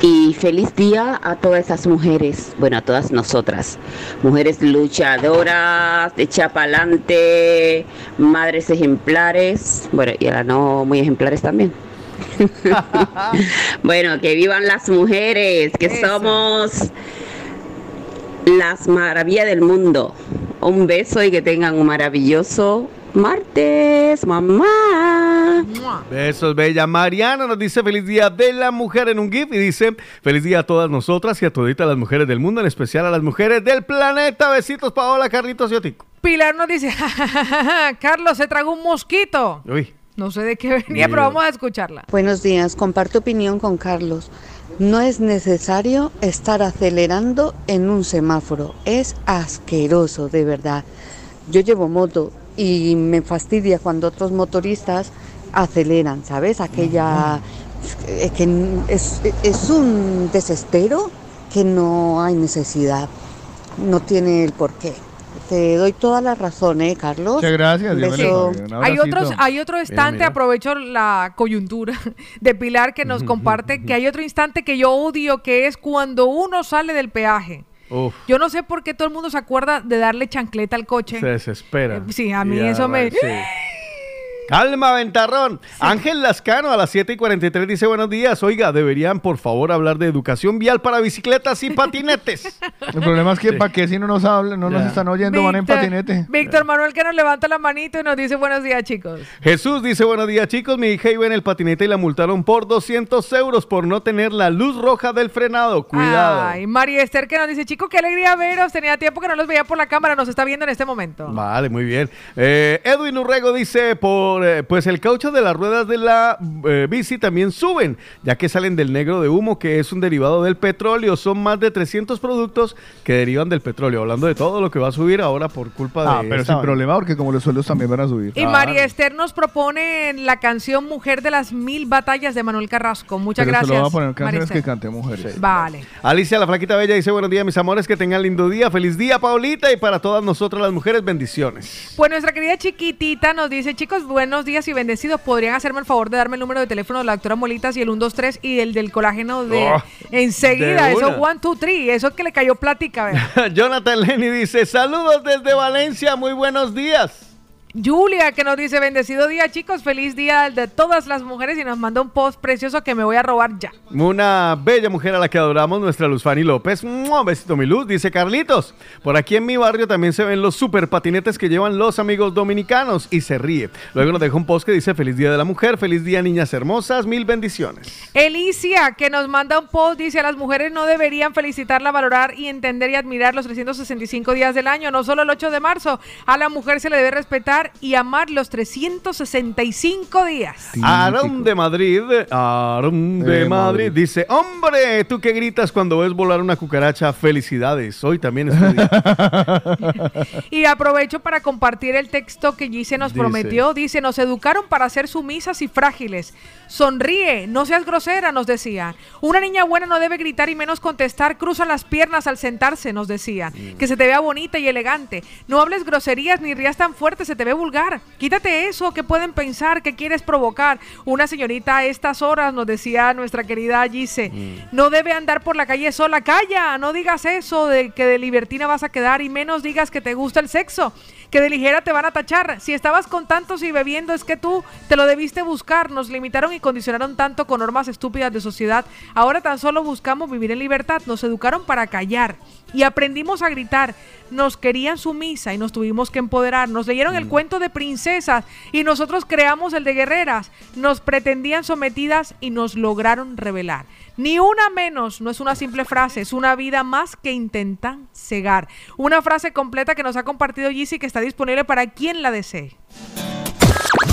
Y feliz día a todas esas mujeres, bueno, a todas nosotras, mujeres luchadoras, de chapalante, madres ejemplares, bueno, y a las no muy ejemplares también. bueno, que vivan las mujeres, que somos las maravillas del mundo. Un beso y que tengan un maravilloso martes, mamá. Besos, bella. Mariana nos dice feliz día de la mujer en un GIF y dice feliz día a todas nosotras y a toditas las mujeres del mundo, en especial a las mujeres del planeta. Besitos, Paola, Carlitos y Otico. Pilar nos dice, Carlos se tragó un mosquito. Uy. No sé de qué venía, pero vamos a escucharla. Buenos días, comparto opinión con Carlos. No es necesario estar acelerando en un semáforo, es asqueroso, de verdad. Yo llevo moto y me fastidia cuando otros motoristas aceleran, ¿sabes? Aquella... eh, que es, es un desespero que no hay necesidad, no tiene el porqué. Te doy toda la razón, ¿eh, Carlos? Muchas gracias, Dios beso. Hay, otros, hay otro instante, mira. aprovecho la coyuntura de Pilar que nos comparte, que hay otro instante que yo odio, que es cuando uno sale del peaje. Uf, Yo no sé por qué todo el mundo se acuerda de darle chancleta al coche. se desespera. Eh, sí, a mí Y eso me- sí. Calma, ventarrón. Ángel Lascano a las 7 y 43 dice buenos días. Oiga, deberían por favor hablar de educación vial para bicicletas y patinetes. El problema es que para qué si no nos hablan, no nos están oyendo, van en patinete. Víctor Manuel que nos levanta la manito y nos dice buenos días, chicos. Jesús dice buenos días chicos. Mi hija iba en el patinete y la multaron por 200 euros por no tener la luz roja del frenado. Cuidado. Ay, María Esther que nos dice, chicos, qué alegría veros. Tenía tiempo que no los veía por la cámara, nos está viendo en este momento. Vale, muy bien. Eh, Edwin Urrego dice, por, eh, pues el caucho de las ruedas de la eh, bici también suben, ya que salen del negro de humo, que es un derivado del petróleo. Son más de 300 productos que derivan del petróleo. Hablando de todo lo que va a subir ahora por culpa de... Ah, pero esta sin problema, porque como los sueldos también van a subir. Y María Esther nos propone la canción Mujer de las Mil Batallas de Manuel Carrasco. Muchas Pero gracias. solo va a poner María canciones que Esther. cante mujeres. Vale. Alicia, la flaquita bella, dice buenos días, mis amores, que tengan lindo día. Feliz día, Paulita, y para todas nosotras las mujeres, bendiciones. Pues nuestra querida chiquitita nos dice, chicos, buenos días y bendecidos. ¿Podrían hacerme el favor de darme el número de teléfono de la doctora Molitas y el 123 y el del colágeno de Oh, enseguida? de Eso, one, two, three. Eso que le cayó plática. Jonathan Lenny dice, saludos desde Valencia, muy buenos días. Julia, que nos dice, bendecido día, chicos, feliz día de todas las mujeres y nos manda un post precioso que me voy a robar ya. Una bella mujer a la que adoramos, nuestra Luz Fanny López. ¡Mua! Besito mi luz, dice Carlitos. Por aquí en mi barrio también se ven los super patinetes que llevan los amigos dominicanos y se ríe. Luego nos deja un post que dice feliz día de la mujer, feliz día niñas hermosas, mil bendiciones. Elicia, que nos manda un post, dice, a las mujeres no deberían felicitarla, valorar y entender y admirar los 365 días del año, no solo el 8 de marzo. A la mujer se le debe respetar y amar los 365 días. Aaron de Madrid, Aaron de De Madrid, Madrid. dice, hombre, tú que gritas cuando ves volar una cucaracha, felicidades, hoy también es tu día. Y aprovecho para compartir el texto que Gise nos Dice. prometió. Dice, nos educaron para ser sumisas y frágiles. Sonríe, no seas grosera, nos decían. Una niña buena no debe gritar y menos contestar. Cruza las piernas al sentarse, nos decían. Que se te vea bonita y elegante. No hables groserías ni rías tan fuerte, se te ve vulgar. Quítate eso, que pueden pensar, que quieres provocar. Una señorita a estas horas, nos decía nuestra querida Gise, no debe andar por la calle sola. Calla, no digas eso de que de libertina vas a quedar y menos digas que te gusta el sexo. Que de ligera te van a tachar. Si estabas con tantos y bebiendo es que tú te lo debiste buscar. Nos limitaron y condicionaron tanto con normas estúpidas de sociedad. Ahora tan solo buscamos vivir en libertad. Nos educaron para callar y aprendimos a gritar. Nos querían sumisa y nos tuvimos que empoderar. Nos leyeron el cuento de princesas y nosotros creamos el de guerreras. Nos pretendían sometidas y nos lograron revelar. Ni una menos, no es una simple frase, es una vida más que intentan cegar. Una frase completa que nos ha compartido Yeezy que está disponible para quien la desee.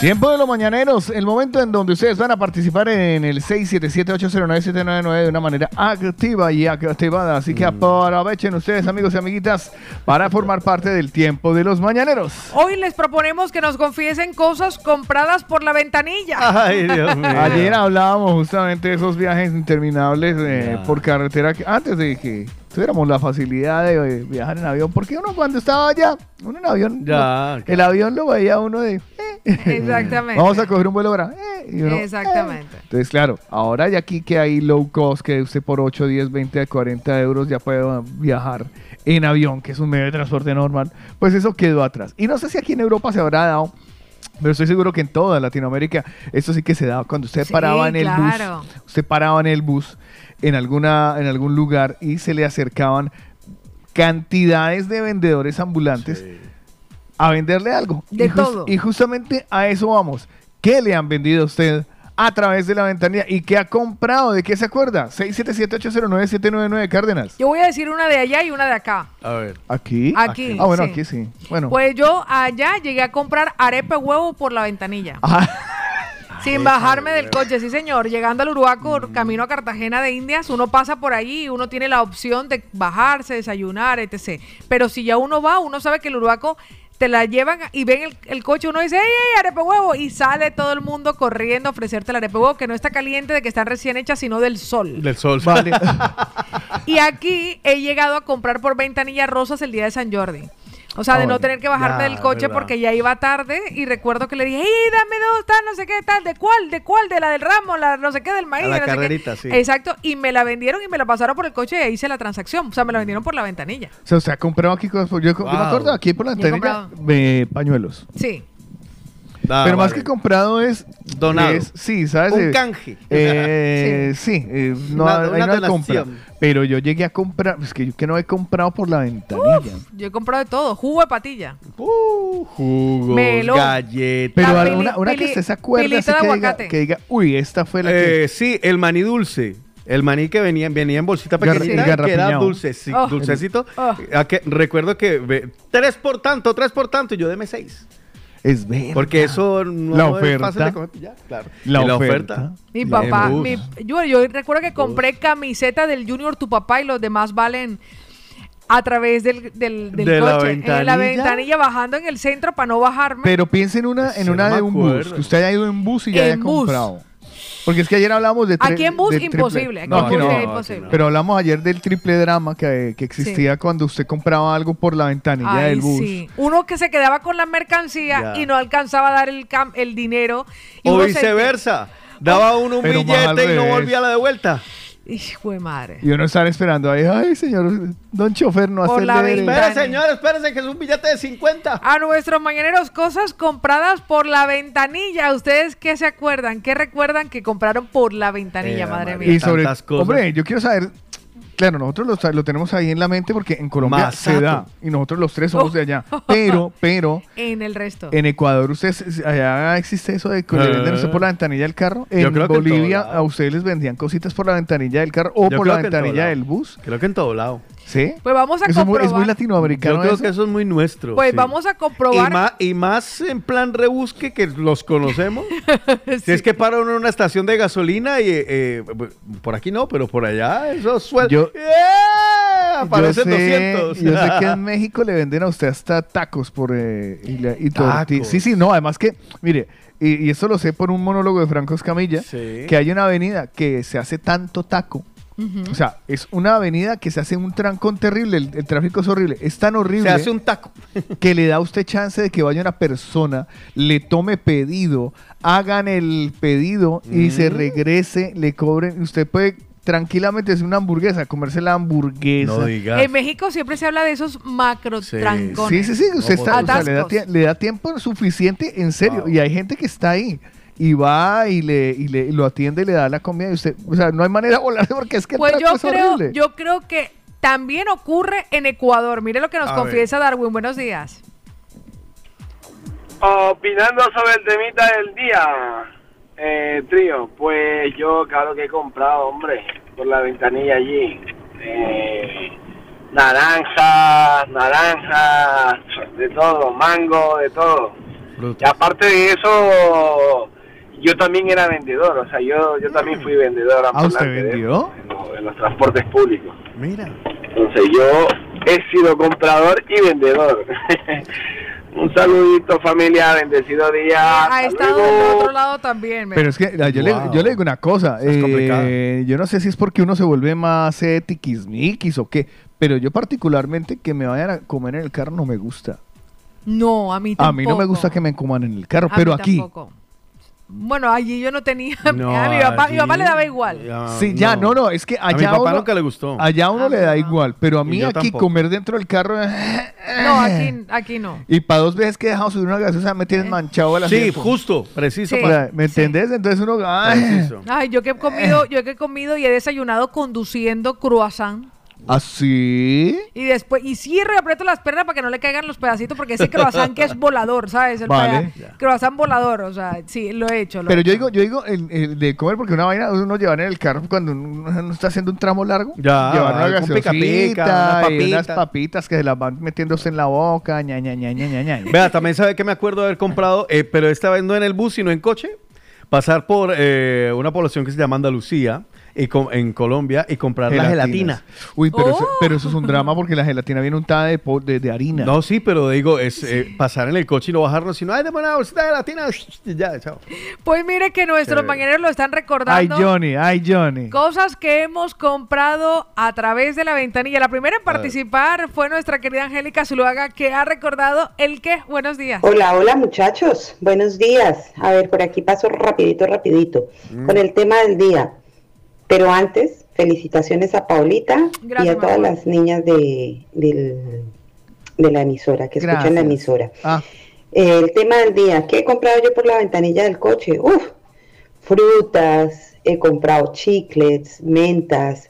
Tiempo de los mañaneros, el momento en donde ustedes van a participar en el 677-809-799 de una manera activa y activada. Así que aprovechen ustedes, amigos y amiguitas, para formar parte del tiempo de los mañaneros. Hoy les proponemos que nos confiesen cosas compradas por la ventanilla. Ayer hablábamos justamente de esos viajes interminables eh, por carretera que- antes de que tuviéramos la facilidad de viajar en avión. Porque uno cuando estaba allá, uno en avión, Ya, el avión lo veía uno de... eh, Exactamente. Vamos a coger un vuelo ahora. eh, y uno, eh. Exactamente. Entonces, claro, ahora ya aquí que hay low cost, que usted por 8, 10, 20, 40 euros ya puede viajar en avión, que es un medio de transporte normal, pues eso quedó atrás. Y no sé si aquí en Europa se habrá dado, pero estoy seguro que en toda Latinoamérica esto sí que se daba. Cuando usted Sí, paraba en el claro. bus, usted paraba en el bus en, alguna, en algún lugar y se le acercaban cantidades de vendedores ambulantes a venderle algo. De y, todo. y justamente a eso vamos. ¿Qué le han vendido a usted a través de la ventanilla? ¿Y qué ha comprado? ¿De qué se acuerda? 677-809-799 Cárdenas. Yo voy a decir una de allá y una de acá. A ver. ¿Aquí? Aquí, Ah, bueno, sí. aquí sí. Bueno. Pues yo allá llegué a comprar arepe huevo por la ventanilla. Sin bajarme del coche, sí señor. Llegando al Uruaco, Mm. camino a Cartagena de Indias, uno pasa por allí y uno tiene la opción de bajarse, desayunar, etc. Pero si ya uno va, uno sabe que el Uruaco te la llevan y ven el, el coche, uno dice, ¡ey, ey, arepe huevo! Y sale todo el mundo corriendo a ofrecerte el arepe huevo, que no está caliente de que están recién hechas, sino del sol. Del sol. Vale. Y aquí he llegado a comprar por ventanilla rosas el día de San Jordi. O sea, Ah, de no tener que bajarme Ya, del coche verdad. porque ya iba tarde y recuerdo que le dije, ¡Ey, dame dos, tal, no sé qué, tal! ¿De cuál? ¿De cuál? ¿De la del ramo? La no sé qué, del maíz. A la de no sé qué". carrerita, sí. Exacto. Y me la vendieron y me la pasaron por el coche y ahí hice la transacción. O sea, me la vendieron por la ventanilla. O sea, usted ha comprado aquí cosas. Yo, yo me acuerdo aquí por la ventanilla eh, pañuelos. Sí. Ah, Pero más vale. que comprado es. Donado. es- sí, ¿sabes? Un Eh, canje. eh, sí, eh, no, Una- hay una compra. Pero yo llegué a comprar. Es que yo que no he comprado por la ventanilla. Yo he comprado de todo. Jugo de patilla. Jugos, Melón. galletas. Pero pili- una que pili- usted se acuerda así que diga, que uy, esta fue la que. Eh, sí, el maní dulce. El maní que venía, venía en bolsita pequeñita, que era sí, Oh. dulcecito. Oh. A que, recuerdo que ve- tres por tanto, tres por tanto, y yo deme seis. Es verdad. Porque eso no La es oferta. fácil de comer. Ya, claro. La oferta. oferta. Mi papá, mi- yo, yo recuerdo que compré camiseta del Junior Tu Papá y los demás valen a través del, del, del ¿De la coche. en la ventanilla? bajando en el centro para no bajarme. Pero piense en una, en Sí, una no de un bus. Que usted haya ido en bus y ya En haya bus. comprado. Porque es que ayer hablamos de... Aquí en bus, imposible, aquí No, aquí imposible. Pero hablamos ayer del triple drama que, que existía cuando usted compraba algo por la ventanilla Ay, del bus. sí. Uno que se quedaba con la mercancía Ya. y no alcanzaba a dar el, cam- el dinero. Y O viceversa. Daba uno un Pero billete y no volvía a la de vuelta. Hijo de madre. Y uno estar esperando ahí, ay, señor, don chofer, no Por la acelere. ventana. Espere, señor, espérense que es un billete de 50. A nuestros mañaneros, cosas compradas por la ventanilla. ¿Ustedes qué se acuerdan? ¿Qué recuerdan que compraron por la ventanilla, Eh, madre mía? Y sobre, cosas. hombre, yo quiero saber, claro, nosotros lo, tenemos ahí en la mente porque en Colombia Masato. se da y nosotros los tres somos de allá. Pero, pero, En el resto. en Ecuador, ustedes, allá existe eso de que le venden usted por la ventanilla del carro. Yo En creo que en Bolivia a ustedes les vendían cositas por la ventanilla del carro o Yo por la ventanilla del bus. Creo que en todo lado. ¿Sí? Pues vamos a Eso es muy, comprobar. es muy latinoamericano. Yo creo eso. que eso es muy nuestro. Pues sí. vamos a Y comprobar. más, y más en plan rebusque que los conocemos. Si es que para uno en una estación de gasolina y eh, eh, por aquí no, pero por allá eso suelta. Yo- Aparecen yo sé, 200. Yo sé que en México le venden a usted hasta tacos por eh, y, la- y torti- Tacos. Sí, sí, no, además que, mire, y, y esto lo sé por un monólogo de Franco Escamilla, Sí. que hay una avenida que se hace tanto taco. O sea, es una avenida que se hace un trancón terrible, el, el tráfico es horrible, es tan horrible Se hace un taco. que le da a usted chance de que vaya una persona, le tome pedido, hagan el pedido y se Mm. regrese, le cobren, usted puede tranquilamente hacer una hamburguesa, comerse la hamburguesa. No digas. En México siempre se habla de esos macro Sí. trancones. Sí, sí, sí, usted No, está, o sea, da le da tiempo suficiente, en serio, y hay gente que está ahí. Y va y le, y le y lo atiende y le da la comida y usted, o sea, no hay manera de volarse porque es que el Pues tranco yo es creo, horrible. yo creo que también ocurre en Ecuador. Mire lo que nos A confiesa Darwin. Buenos días. Opinando sobre el temita del día, eh, trío, pues yo claro que he comprado, hombre, por la ventanilla allí, eh, naranja, naranja, de todo, mango, de todo. Y aparte de eso, yo también era vendedor, o sea, yo, yo también fui vendedor. ¿Ah, usted de- vendió? En, los- en los transportes públicos. Mira. Entonces yo he sido comprador y vendedor. Un saludito familia, bendecido día. ha estado del otro lado también. Pero es que ah, yo, Wow. le, yo le digo una cosa, es complicado. eh, yo no sé si es porque uno se vuelve más eh, tiquismiquis o qué, pero yo particularmente que me vayan a comer en el carro no me gusta. No, a mí A tampoco. mí no me gusta que me coman en el carro, A pero mí aquí, tampoco. Bueno, allí yo no tenía. No, a mi papá, mi papá le daba igual. Ya, sí, ya, no, no, es que A mi allá papá uno, nunca le gustó. allá uno Ah, le da igual, pero a mí aquí tampoco. comer dentro del carro No, aquí, aquí no. y para dos veces que he dejado subir una gaseosa me tienes manchado el Sí, asiento. justo, preciso. Sí. O para- sea, ¿Me entendés? Entonces uno, ay, preciso. Ay, yo que he comido, yo que he comido y he desayunado conduciendo croissant. ¿Así? Y después, y cierro y aprieto las piernas para que no le caigan los pedacitos, porque ese croissant que es volador, ¿sabes? El Vale. croissant volador, o sea, sí, lo he hecho. lo Pero he yo digo, yo digo el, el de comer porque una vaina uno llevar en el carro cuando uno uno está haciendo un tramo largo. Ya, llevar una algún pica pica, gaseosita una y unas papita. papitas que se las van metiéndose en la boca, ña, ña, ña, ña, ña, ña. Vea, también sabe que me acuerdo de haber comprado, eh, pero esta vez no en el bus, sino en coche, pasar por eh, una población que se llama Andalucía, y com- en Colombia, y comprar la gelatina. Uy, pero, eso, Oh. pero eso es un drama porque la gelatina viene untada de, po- de, de harina. No, sí, pero digo, es eh, pasar en el coche y no bajarnos, sino, ay, dame una bolsita de gelatina, ya, chao. Pues mire que nuestros mañaneros lo están Ay, recordando. Johnny, ay, Johnny. Cosas que hemos comprado a través de la ventanilla. La primera en participar fue nuestra querida Angélica Zuluaga, que ha recordado el que. Buenos días. Hola, hola muchachos, buenos días. A ver, por aquí paso rapidito, rapidito, con el tema del día. Pero antes, felicitaciones a Paulita y a todas las niñas de, de la emisora, que escuchan la emisora. Ah, El tema del día, ¿qué he comprado yo por la ventanilla del coche? Uf, frutas, he comprado chiclets, mentas,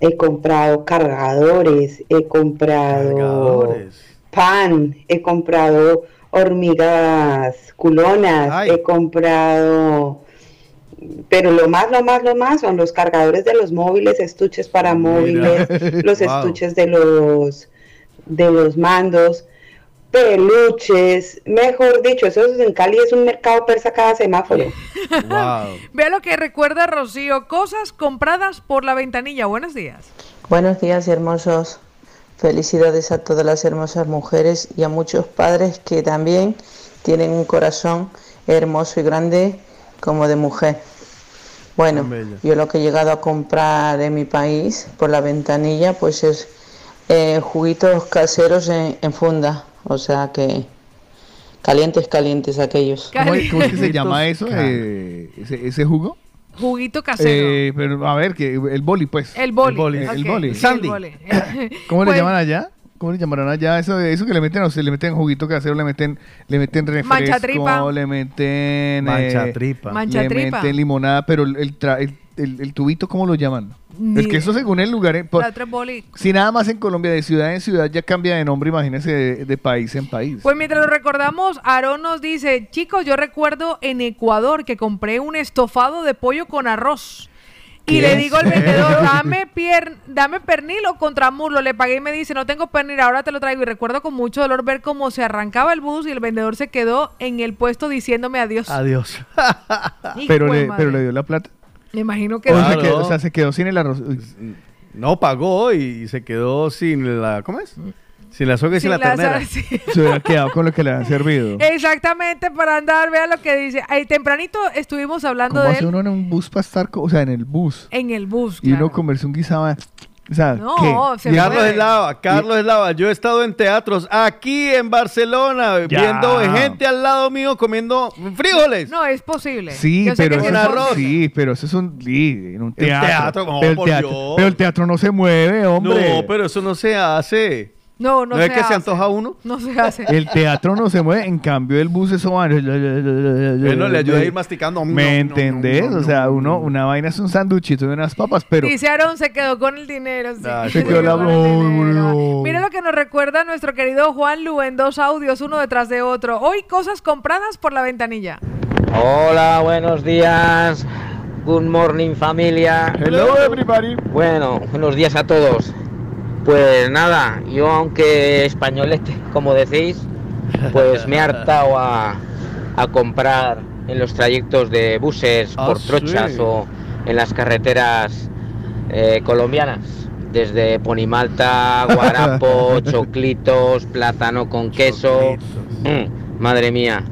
he comprado cargadores, he comprado Cargadores. pan, he comprado hormigas culonas, Ay. he comprado... Pero lo más, lo más, lo más son los cargadores de los móviles, estuches para Mira. móviles, los Wow. estuches de los de los mandos, peluches, mejor dicho, eso es en Cali es un mercado persa cada semáforo. Wow. Vea lo que recuerda Rocío. Cosas compradas por la ventanilla. Buenos días. Buenos días, hermosos. Felicidades a todas las hermosas mujeres y a muchos padres que también tienen un corazón hermoso y grande como de mujer. Bueno, yo lo que he llegado a comprar en mi país por la ventanilla, pues es eh, juguitos caseros en, en funda. O sea que calientes, calientes aquellos. ¿Cómo, es- cómo es que se llama eso? eh, ese, ese jugo? Juguito casero. Eh, pero a ver, que el boli, pues. el boli. El boli. ok, El boli. sí, el boli. ¿Cómo Pues, le llaman allá? ¿Cómo le llamarán allá? Eso, eso que le meten, o sea, le meten juguito casero, le meten, le meten refresco, le meten... Manchatripa. Le Manchatripa. meten limonada, pero el, el, tra- el, el- el tubito, ¿cómo lo llaman? Ni es que eso según el lugar... eh, por- La tres boli. si nada más en Colombia, de ciudad en ciudad, ya cambia de nombre, imagínese, de, de país en país. Pues mientras lo recordamos, Aarón nos dice, chicos, yo recuerdo en Ecuador que compré un estofado de pollo con arroz. Y le digo al vendedor, dame, pier dame pernil o contramuslo. Le pagué y me dice, no tengo pernil, ahora te lo traigo. Y recuerdo con mucho dolor ver cómo se arrancaba el bus y el vendedor se quedó en el puesto diciéndome adiós. Adiós. Pero, le, pero le dio la plata. Me imagino que... O, se Claro. quedó, o sea, se quedó sin el arroz. No pagó y se quedó sin la. ¿Cómo es? Sin la soga y sin, Sin la la ternera. sí. Se hubiera quedado con lo que le han servido. Exactamente, para andar, vea lo que dice. Ahí tempranito estuvimos hablando ¿Cómo de hace él uno en un bus para estar, o sea, en el bus? en el bus. Y uno comerse un guisado. O sea, No, ¿qué? se Carlos. Eslava, Carlos Eslava, yo he estado en teatros aquí en Barcelona Ya. viendo gente al lado mío comiendo frijoles. No, es posible. Sí, Yo pero eso sí es es- posible. sí, pero eso es un sí, en un El teatro. teatro, no, pero, el por teatro Dios. pero el teatro no se mueve, hombre. No, pero eso no se hace. No, no, ¿No es se que se antoja uno? No se hace. El teatro no se mueve, en cambio el bus eso va. Bueno, le ayuda a ir masticando. ¿Me No, no, entendés? no, o sea, uno, una vaina es un sanduchito y unas papas, pero Dice Aaron, se quedó con el dinero. sí. Ah, se quedó la con el dinero. no. Mira lo que nos recuerda nuestro querido Juan Lu en dos audios, uno detrás de otro. Hoy cosas compradas por la ventanilla. Hola, buenos días. Good morning familia. Hello everybody. Bueno, buenos días a todos. Pues nada, yo aunque españolete, como decís, pues me he hartado a, a comprar en los trayectos de buses Ah, por trochas sí. o en las carreteras eh, colombianas. Desde Ponimalta, Guarapo, choclitos, plátano con queso. Mm, madre mía,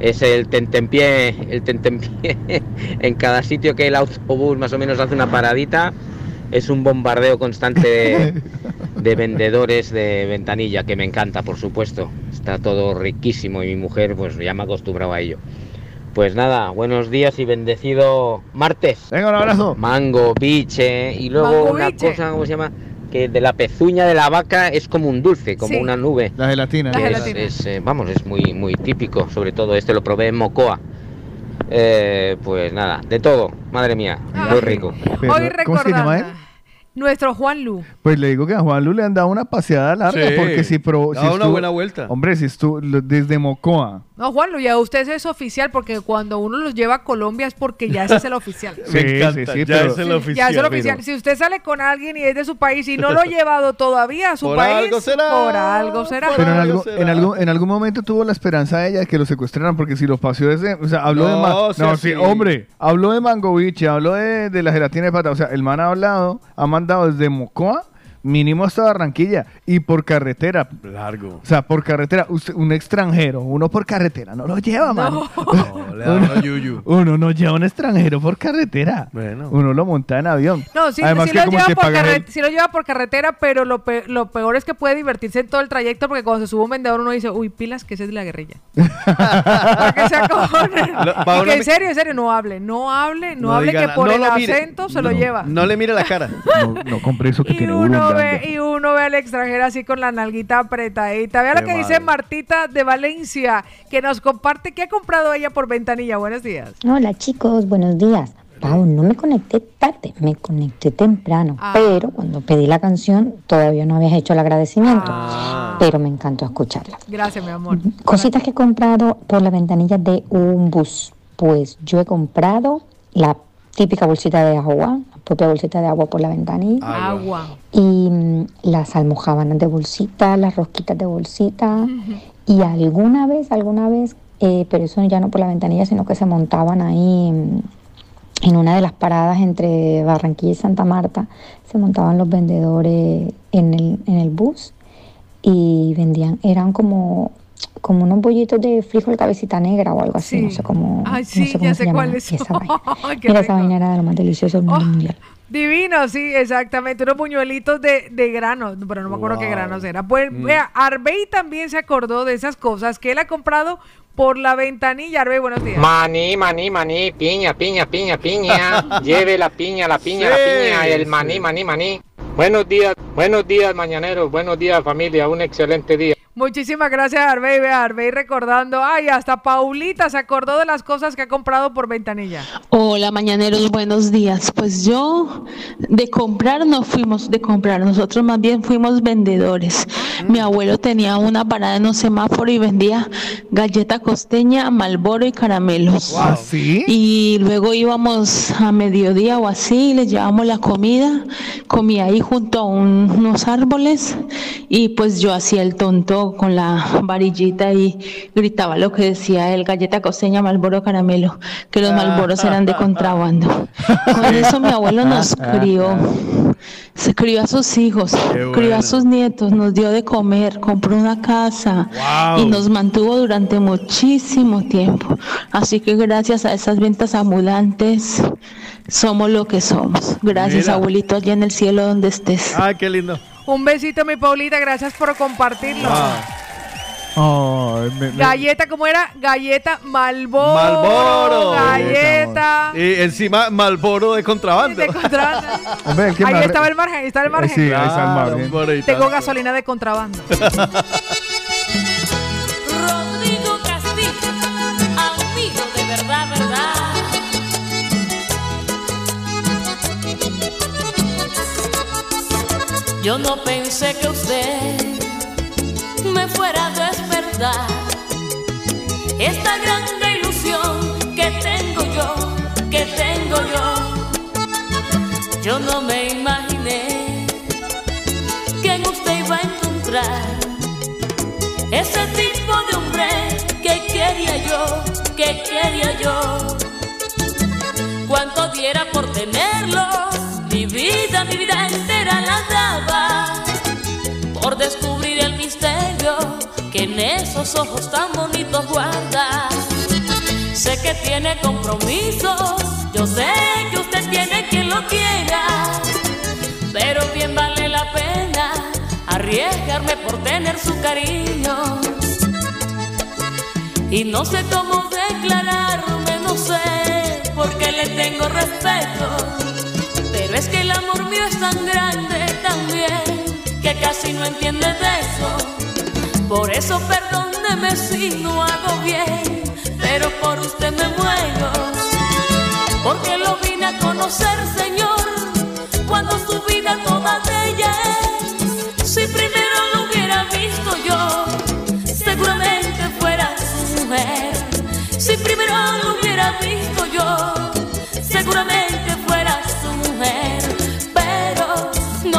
es el tentempié, el tentempié. en cada sitio que el autobús más o menos hace una paradita, es un bombardeo constante de, de vendedores de ventanilla, que me encanta, por supuesto. Está todo riquísimo y mi mujer pues ya me ha acostumbrado a ello. Pues nada, buenos días y bendecido martes. Venga, un abrazo. Mango, biche y luego Mango una biche. cosa, ¿cómo se llama? Que de la pezuña de la vaca es como un dulce, como Sí. una nube. La gelatina. La es- es, eh, vamos, es muy, muy típico, sobre todo este lo probé en Mocoa. Eh, pues nada, de todo, madre mía, muy rico. Pero, Hoy ¿Cómo se llama él? Nuestro Juan Lu. Pues le digo que a Juan Lu le han dado una paseada larga, Sí. porque si pro, Da si una estuvo- buena vuelta. Hombre, si estuvo desde Mocoa. No, Juan ya usted es oficial porque cuando uno los lleva a Colombia es porque ya ese es el oficial. Sí, Me encanta, sí, sí, ya pero- es el Sí, oficial. ya es el pero- oficial. Si usted sale con alguien y es de su país y no lo ha llevado todavía a su Por país, algo será. por algo será. Pero en, algo será. en, algún, en algún momento tuvo la esperanza de ella de que lo secuestraran, porque si lo paseó desde. O sea, habló de. No, ma- sea no, sí, hombre, habló de Mangoviche, habló de, de la gelatina de pata. O sea, el man ha hablado, ha mandado desde Mocoa, mínimo hasta Barranquilla, y por carretera. Largo. O sea, por carretera, usted- un extranjero, uno por carretera, no lo lleva, man. No, le da uno, una yuyu. uno no lleva un extranjero por carretera. Bueno. Uno lo monta en avión. No, sí, Además sí que lo, lleva por el- sí lo lleva por carretera, pero lo, pe- lo peor es que puede divertirse en todo el trayecto porque cuando se sube un vendedor uno dice, uy, pilas, que ese es de la guerrilla. Para que se acojonen. Lo- que en serio, en serio, no hable, no hable, no, hable que por no el mire. acento se lo lleva. No le mire la cara. No, no compré eso que Y tiene uno, uno ve, y uno ve al extranjero así con la nalguita apretadita. Vea lo que dice. Martita de Valencia, que nos comparte qué ha comprado ella por ventanilla. Buenos días. Hola chicos, buenos días. Pau, no me conecté tarde, me conecté temprano, Ah. pero cuando pedí la canción todavía no habías hecho el agradecimiento, Ah. pero me encantó escucharla. Gracias, mi amor. Cositas que he comprado por la ventanilla de un bus. Pues yo he comprado la típica bolsita de agua, la propia bolsita de agua por la ventanilla, Agua. y mm, las almojábanas de bolsita, las rosquitas de bolsita, y alguna vez, alguna vez, eh, pero eso ya no por la ventanilla, sino que se montaban ahí mm, en una de las paradas entre Barranquilla y Santa Marta, se montaban los vendedores en el, en el bus y vendían, eran como como unos bollitos de frijol cabecita negra o algo así, no sé cómo, Ay, no sí, sé cómo ya se sé cuáles esa vaina. Mira, esa vaina era de lo más delicioso del mundo mundial. Divino, sí, exactamente. Unos buñuelitos de, de granos, pero no me acuerdo qué granos era. Pues Mm. vea, Arbey también se acordó de esas cosas que él ha comprado por la ventanilla. Arbey, buenos días. Maní, maní, maní, piña, piña, piña, piña. Lleve la piña, la piña, Sí, la piña, el maní, maní, maní. Buenos días, buenos días, mañaneros, buenos días, familia, un excelente día. Muchísimas gracias, Arbey. Vea, Arbey recordando. Ay, hasta Paulita se acordó de las cosas que ha comprado por ventanilla. Hola, mañaneros, buenos días. Pues yo de comprar no fuimos de comprar, nosotros más bien fuimos vendedores. Mi abuelo tenía una parada en un semáforo y vendía galleta costeña, malboro y caramelos. ¿Ah, sí? Y luego íbamos a mediodía o así, le llevábamos la comida, comía ahí junto a un- unos árboles y pues yo hacía el tonto con la varillita y gritaba lo que decía él, galleta costeña, malboro, caramelo, que los malboros eran de contrabando. Con eso mi abuelo nos crió, se crió a sus hijos, crió a sus nietos, nos dio de comer, compró una casa Wow. y nos mantuvo durante muchísimo tiempo. Así que gracias a esas ventas ambulantes somos lo que somos. Gracias, Mira. abuelito, allá en el cielo donde estés. Ah, qué lindo. Un besito, mi Paulita. Gracias por compartirlo. Ay, me- me- Galleta, ¿cómo era? Galleta Malboro. Malboro. Galleta. Y encima Malboro de contrabando. De contrabando. Hombre, Ahí estaba el margen, ahí está el margen. Sí, ahí está el margen. Tengo gasolina de contrabando. Rodrigo Castillo, amigo de verdad, verdad. Yo no pensé que usted me fuera a despertar esta grande ilusión que tengo yo, que tengo yo. Yo no me imaginé que en usted iba a encontrar ese tipo de hombre que quería yo, que quería yo. Cuánto diera por tenerlo, mi vida, mi vida entera la daba. Que en esos ojos tan bonitos guarda. Sé que tiene compromisos, yo sé que usted tiene quien lo quiera. Pero bien vale la pena arriesgarme por tener su cariño. Y no sé cómo declararme, no sé, porque le tengo respeto. Pero es que el amor mío es tan grande también, que casi no entiende de eso. Por eso perdóneme si no hago bien, pero por usted me muero. Porque lo vine a conocer, Señor, cuando su vida toda de ella es. Si primero lo hubiera visto yo, seguramente fuera su mujer. Si primero lo hubiera visto yo, seguramente fuera su mujer.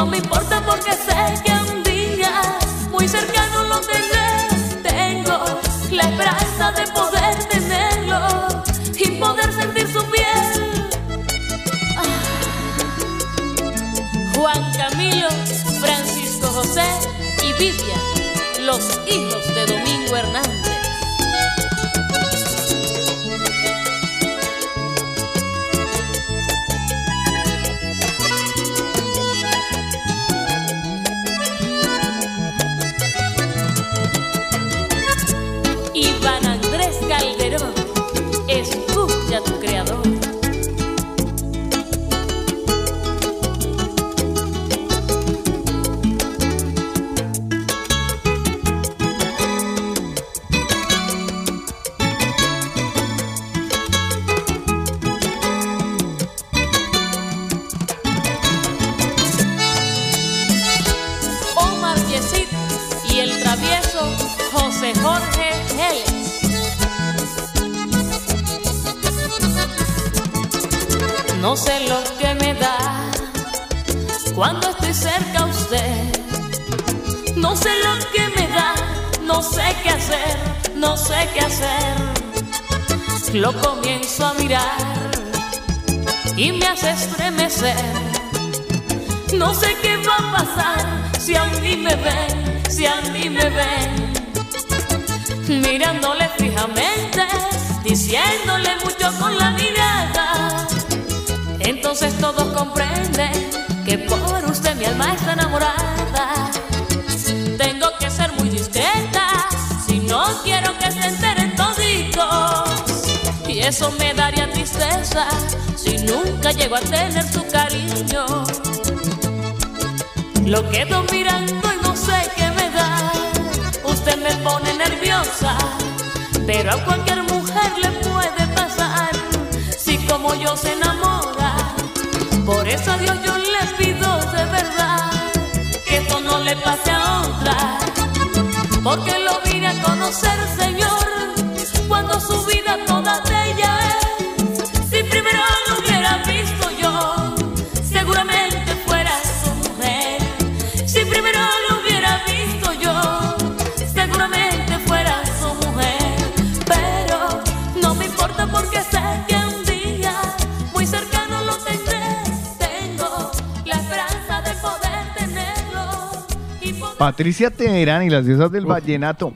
No me importa porque sé que un día muy cercano lo tendré. Tengo la esperanza de poder tenerlo y poder sentir su piel. Juan Camilo, Francisco José y Vivian, los hijos de Domingo Hernández. Cuando estoy cerca a usted. No sé lo que me da, no sé qué hacer, no sé qué hacer. Lo comienzo a mirar y me hace estremecer. No sé qué va a pasar si a mí me ven, si a mí me ven. mirándole fijamente, diciéndole mucho con la mirada. Entonces todos comprenden que por usted mi alma está enamorada. Tengo que ser muy discreta si no quiero que se enteren toditos. Y eso me daría tristeza si nunca llego a tener su cariño. Lo quedo mirando y no sé qué me da. Usted me pone nerviosa, pero a cualquier mujer le puede pasar. Si como yo se enamora, por eso a Dios yo le pido de verdad que esto no le pase a otra. Porque lo vine a conocer, Señor, cuando su Patricia Teherán y las diosas del vallenato.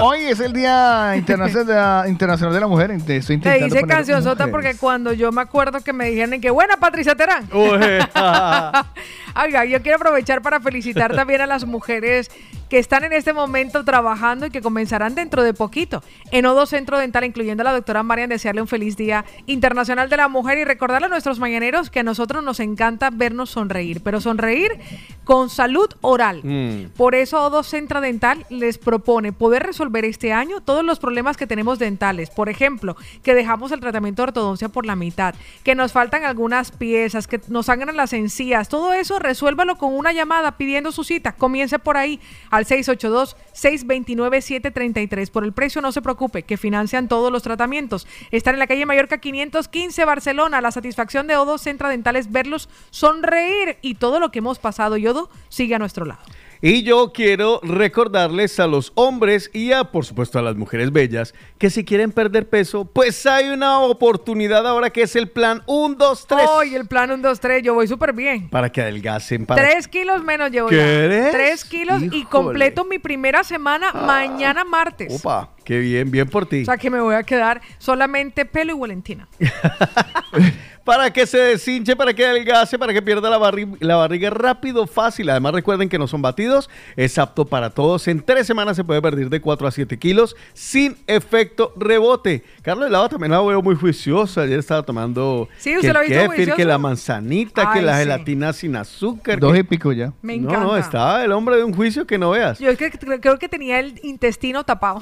Hoy es el Día Internacional de la, Internacional de la Mujer. Estoy Te intentando dice canción sota porque cuando yo me acuerdo que me dijeron que buena Patricia Terán. Oiga, yo quiero aprovechar para felicitar también a las mujeres que están en este momento trabajando y que comenzarán dentro de poquito en Odo Centro Dental, incluyendo a la doctora Marian, desearle un feliz Día Internacional de la Mujer y recordarle a nuestros mañaneros que a nosotros nos encanta vernos sonreír, pero sonreír con salud oral. Mm. Por eso Odo Centro Dental les propone poder resolver este año todos los problemas que tenemos dentales. Por ejemplo, que dejamos el tratamiento de ortodoncia por la mitad, que nos faltan algunas piezas, que nos sangran las encías. Todo eso resuélvalo con una llamada pidiendo su cita. Comience por ahí al 682-629-733. Por el precio no se preocupe, que financian todos los tratamientos. Están en la calle Mallorca 515 Barcelona. La satisfacción de Odo Centro Dental es verlos sonreír y todo lo que hemos pasado. Yodo sigue a nuestro lado. Y yo quiero recordarles a los hombres y a, por supuesto, a las mujeres bellas que si quieren perder peso, pues hay una oportunidad ahora que es el plan 1, 2, 3. Hoy el plan 1, 2, 3, yo voy súper bien. Para que adelgacen. Para... Tres kilos menos llevo ¿Qué ya. eres? Tres kilos y completo mi primera semana mañana martes. Opa, qué bien, bien por ti. O sea que me voy a quedar solamente pelo y Valentina. Para que se deshinche, para que adelgace, para que pierda la, barri- la barriga rápido, fácil. Además, recuerden que no son batidos, es apto para todos. En tres semanas se puede perder de 4 a 7 kilos sin efecto rebote. Carlos Helado también la veo muy juiciosa. Ayer estaba tomando Sí, que ¿usted el lo ha visto kéfir, que la manzanita, que la sí. gelatina sin azúcar. Dos que- y pico ya. Me No, no, encanta. estaba el hombre de un juicio que no veas. Yo es que cre- creo que tenía el intestino tapado.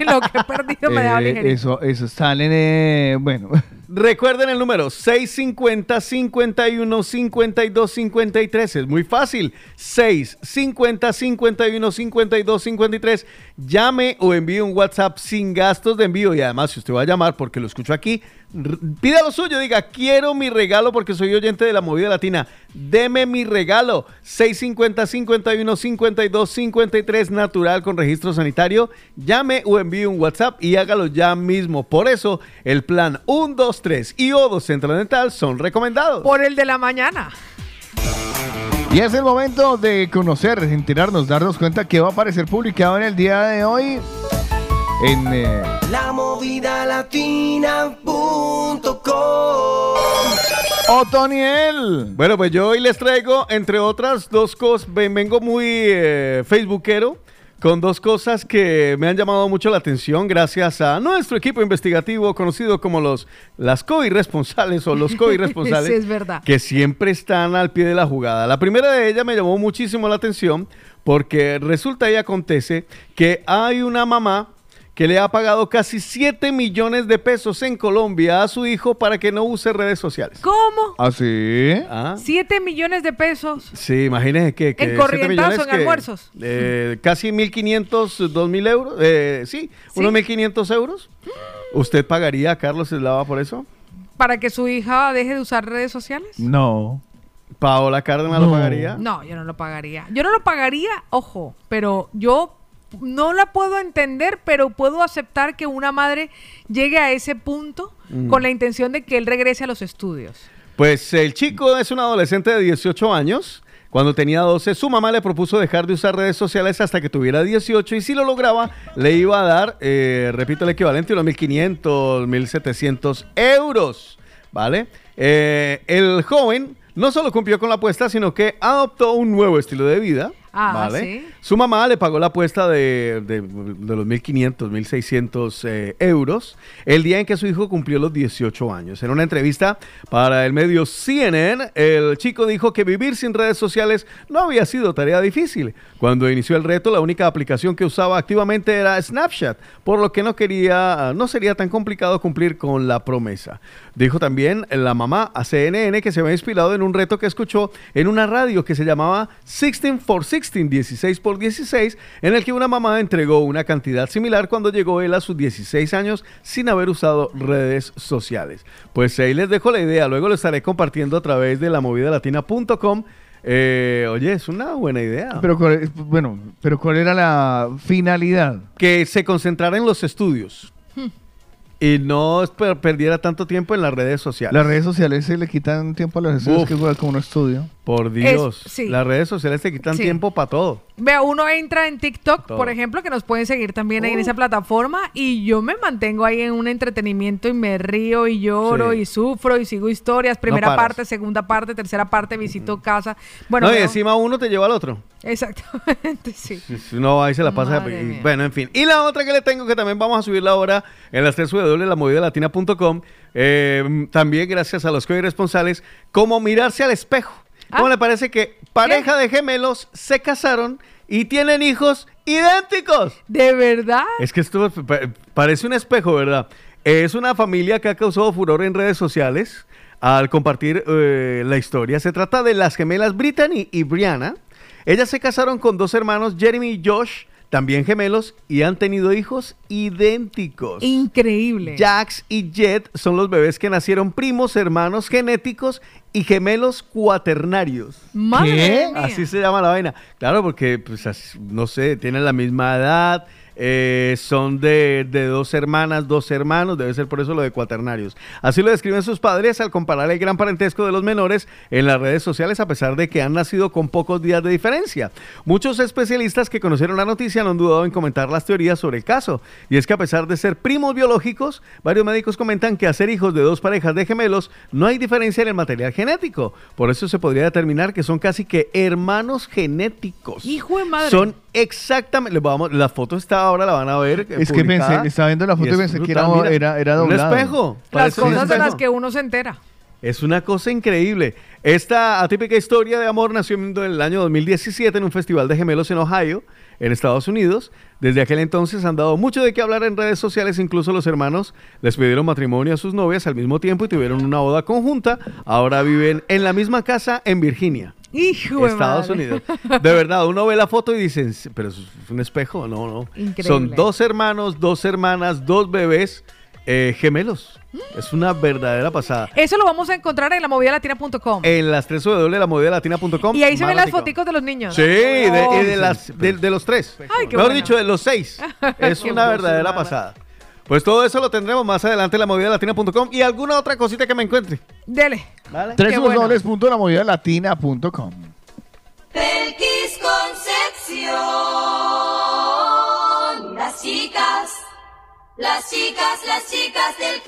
Lo que he perdido me daba Eh, ligerito. eso, eso salen, eh, bueno. Recuerden el número 650 51 52 53. Es muy fácil. 650 51 52 53. Llame o envíe un WhatsApp sin gastos de envío. Y además, si usted va a llamar porque lo escucho aquí, pida lo suyo. Diga, quiero mi regalo porque soy oyente de la movida latina. Deme mi regalo. 650 51 52 53 natural con registro sanitario. Llame o envíe un WhatsApp y hágalo ya mismo. Por eso, el plan 1, 2, 3 y O2 Central Dental son recomendados. Por el de la mañana. Y es el momento de conocer, enterarnos, darnos cuenta que va a aparecer publicado en el día de hoy en eh, La movida Otoniel. Bueno, pues yo hoy les traigo, entre otras dos cosas, ven- vengo muy eh, facebookero con dos cosas que me han llamado mucho la atención gracias a nuestro equipo investigativo conocido como los las co-irresponsables o los co-irresponsables Sí, es verdad. que siempre están al pie de la jugada. La primera de ellas me llamó muchísimo la atención porque resulta y acontece que hay una mamá que le ha pagado casi 7 millones de pesos en Colombia a su hijo para que no use redes sociales. ¿Cómo? ¿Ah, sí? Ah. Siete millones de pesos. Sí, imagínese que... que En corrientazo, en que, almuerzos. eh, casi 1.500, 2.000 euros. eh, sí, Sí. unos 1.500 euros. ¿Usted pagaría a Carlos Eslava por eso? ¿Para que su hija deje de usar redes sociales? No. ¿Paola Cárdenas lo pagaría? No, yo no lo pagaría. Yo no lo pagaría, ojo, pero yo no la puedo entender, pero puedo aceptar que una madre llegue a ese punto Mm. con la intención de que él regrese a los estudios. Pues el chico es un adolescente de 18 años. Cuando tenía 12, su mamá le propuso dejar de usar redes sociales hasta que tuviera 18 y si lo lograba, le iba a dar, eh, repito, el equivalente a unos 1.500, 1.700 euros. ¿Vale? Eh, el joven no solo cumplió con la apuesta, sino que adoptó un nuevo estilo de vida. Ah, ¿vale? ¿sí? Su mamá le pagó la apuesta de, de- de los 1.500, 1.600 eh, euros el día en que su hijo cumplió los 18 años. En una entrevista para el medio CNN, el chico dijo que vivir sin redes sociales no había sido tarea difícil. Cuando inició el reto, la única aplicación que usaba activamente era Snapchat, por lo que no quería, no sería tan complicado cumplir con la promesa. Dijo también la mamá a CNN que se había inspirado en un reto que escuchó en una radio que se llamaba 16 for 16, 16 por 16, en el que una mamá entregó una cantidad similar cuando llegó él a sus 16 años sin haber usado redes sociales. Pues ahí les dejo la idea, luego lo estaré compartiendo a través de la movidalatina.com. Eh, oye, es una buena idea. Pero cuál bueno, pero ¿cuál era la finalidad? que se concentrara en los estudios y no per- perdiera tanto tiempo en las redes sociales. Las redes sociales se le quitan tiempo a los estudios Uf. que igual como un estudio. Por Dios, Es- sí. las redes sociales te quitan Sí. tiempo para todo. Vea, uno entra en TikTok, Todo. por ejemplo, que nos pueden seguir también ahí en Uh. esa plataforma y yo me mantengo ahí en un entretenimiento y me río y lloro Sí. y sufro y sigo historias, primera parte, segunda parte, tercera parte, visito casa. Bueno, no, y encima uno te lleva al otro. exactamente, sí. No, ahí se la pasa. Y- bueno, en fin. Y la otra que le tengo, que también vamos a subirla ahora en las 3 W, la movidalatina.com. eh, también gracias a los corresponsales, cómo mirarse al espejo. ¿Cómo Ah. le parece que pareja de gemelos se casaron y tienen hijos idénticos? ¿De verdad? Es que esto pa- parece un espejo, ¿verdad? Es una familia que ha causado furor en redes sociales al compartir eh, la historia. Se trata de las gemelas Brittany y Brianna. Ellas se casaron con dos hermanos, Jeremy y Josh, también gemelos, y han tenido hijos idénticos. Increíble. Jax y Jet son los bebés que nacieron primos, hermanos genéticos y gemelos cuaternarios. ¿Qué? Así se llama la vaina. Claro, porque, pues, así- no sé, tienen la misma edad, eh, son de, de dos hermanas, dos hermanos, debe ser por eso lo de cuaternarios. Así lo describen sus padres al comparar el gran parentesco de los menores en las redes sociales, a pesar de que han nacido con pocos días de diferencia. Muchos especialistas que conocieron la noticia no han dudado en comentar las teorías sobre el caso. Y es que a pesar de ser primos biológicos, varios médicos comentan que hacer hijos de dos parejas de gemelos no hay diferencia en el material genético. Por eso se podría determinar que son casi que hermanos genéticos. Hijo de madre. Son exactamente, les vamos- la foto está ahora, la van a ver. eh, Es que pensé- estaba viendo la foto y pensé que era- brutal, mira, era- era Un doblado. espejo. Las cosas de las que uno se entera. Es una cosa increíble. Esta atípica historia de amor nació en el año 2017 en un festival de gemelos en Ohio, en Estados Unidos. Desde aquel entonces han dado mucho de qué hablar en redes sociales, incluso los hermanos les pidieron matrimonio a sus novias al mismo tiempo y tuvieron una boda conjunta. Ahora viven en la misma casa en Virginia. Hijo de Estados madre. Unidos. De verdad, uno ve la foto y dicen, pero es un espejo, no, no. Increíble. Son dos hermanos, dos hermanas, dos bebés eh, gemelos. Es una verdadera pasada. Eso lo vamos a encontrar en la movidalatina.com. En las 3 W de la movidalatina.com. Y ahí se ven las foticos de los niños. Sí, de, Oh. y de las, de, de los tres. Ay, Mejor bueno. dicho, de los seis. Es una verdadera pasada. Pues todo eso lo tendremos más adelante en la movidalatina.com y alguna otra cosita que me encuentre. Dele. ¿Vale? Bueno. www.lamovidalatina.com Belkis Concepción. Las chicas, las chicas, las chicas del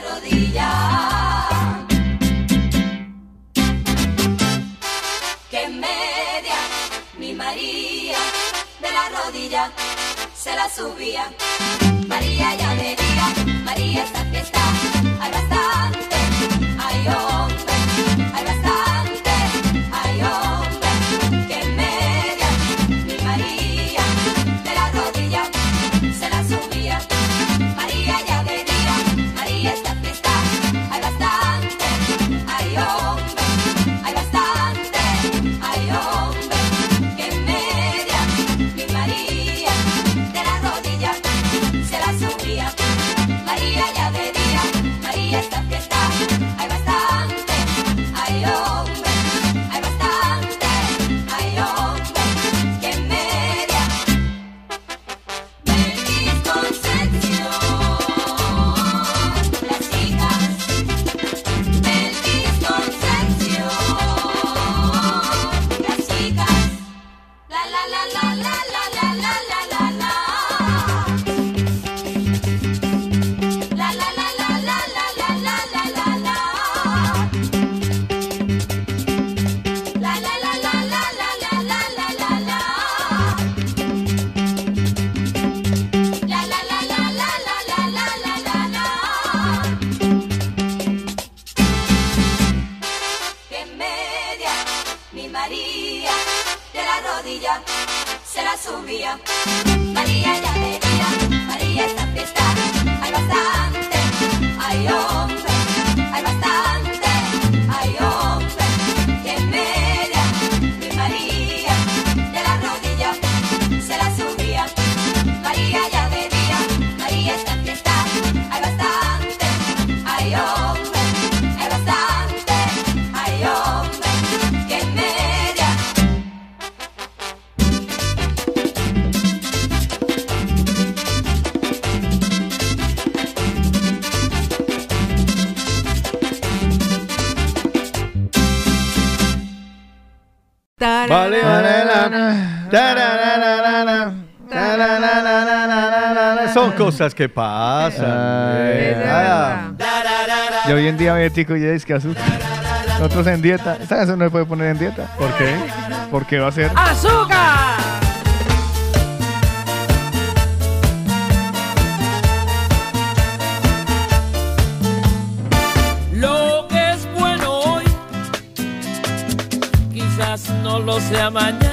rodilla. Que media mi María de la rodilla se la subía. María ya me María esta fiesta, arrastra. Son cosas que pasan. Yo hoy en día diabético y es que azúcar. Nosotros en dieta. Esta canción no se puede poner en dieta. ¿Por qué? Porque va a ser. ¡Azúcar! Lo que es bueno hoy, quizás no lo sea mañana.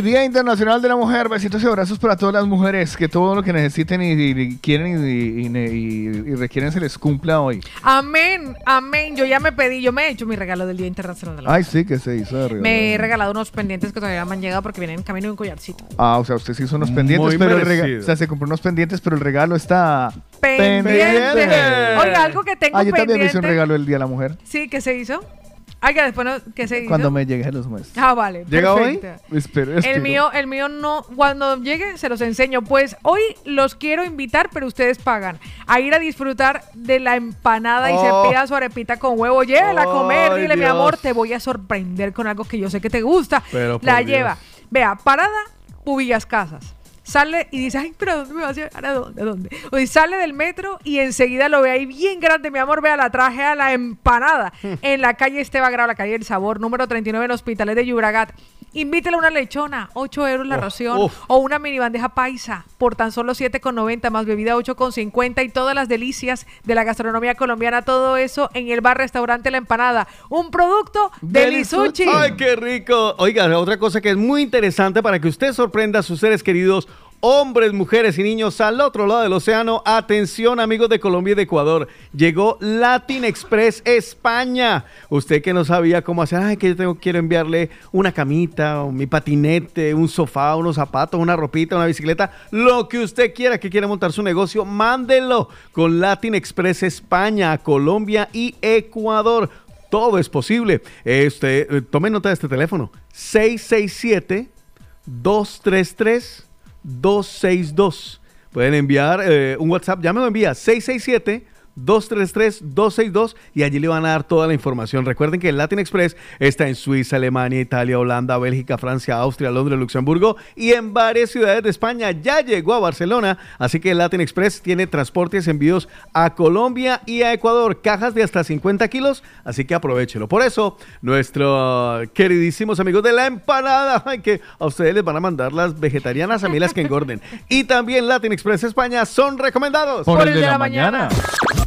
Hoy, Día Internacional de la Mujer. Besitos y abrazos para todas las mujeres. Que todo lo que necesiten y, y- y quieren y, y- y- y requieren se les cumpla hoy. Amén, amén. Yo ya me pedí, yo me he hecho mi regalo del Día Internacional de la Ay, sí, que se hizo de regalo. Me he regalado unos pendientes que todavía no me han llegado porque vienen en camino y un collarcito. Ah, o sea, usted se hizo unos pendientes, Muy pero el regalo. O sea, se compró unos pendientes, pero el regalo está. Pendiente. Oiga, algo que tengo Ah, yo también me hice un pendiente. regalo el Día de la Mujer. Sí, ¿qué se hizo? Oiga, después no, ¿qué se hizo? Cuando me llegue los meses. Ah, vale. ¿Llega perfecto. hoy? Espero, espero. El mío, el mío no, cuando llegue se los enseño. Pues hoy los quiero invitar, pero ustedes pagan. A ir a disfrutar de la empanada y Oh. se pida su arepita con huevo. Llévela a comer, dile, mi amor, te voy a sorprender con algo que yo sé que te gusta. Pero, la Dios. lleva. Vea, parada, Pubillas Casas. Sale y dice, ay, pero ¿a dónde me vas a llevar? ¿A dónde? ¿A dónde? O y sale del metro y enseguida lo ve ahí bien grande, mi amor, vea, la traje a la empanada en la calle Esteban Grau, la calle del Sabor, número 39 en Hospitalet de Llobregat. Invítele una lechona, 8 euros la ración, o una mini bandeja paisa por tan solo 7,90 más bebida 8,50 y todas las delicias de la gastronomía colombiana, todo eso en el bar restaurante La Empanada, un producto de Lisuchi. ¡Ay, qué rico! Oiga, otra cosa que es muy interesante para que usted sorprenda a sus seres queridos, hombres, mujeres y niños al otro lado del océano. Atención, amigos de Colombia y de Ecuador. Llegó Latin Express España. Usted que no sabía cómo hacer, ay, que yo tengo, quiero enviarle una camita, o mi patinete, un sofá, unos zapatos, una ropita, una bicicleta, lo que usted quiera que quiera montar su negocio, mándelo con Latin Express España, Colombia y Ecuador. Todo es posible. Usted, eh, tome nota de este teléfono. 667-233-262. Pueden enviar eh, un WhatsApp. Ya me lo envía. 667 233-262 y allí le van a dar toda la información. Recuerden que el Latin Express está en Suiza, Alemania, Italia, Holanda, Bélgica, Francia, Austria, Londres, Luxemburgo y en varias ciudades de España. Ya llegó a Barcelona, así que el Latin Express tiene transportes, envíos a Colombia y a Ecuador, cajas de hasta 50 kilos, así que aprovechelo. Por eso, nuestros queridísimos amigos de la empanada, que a ustedes les van a mandar las vegetarianas, a mí las que engorden. Y también Latin Express España son recomendados. Por el de la mañana.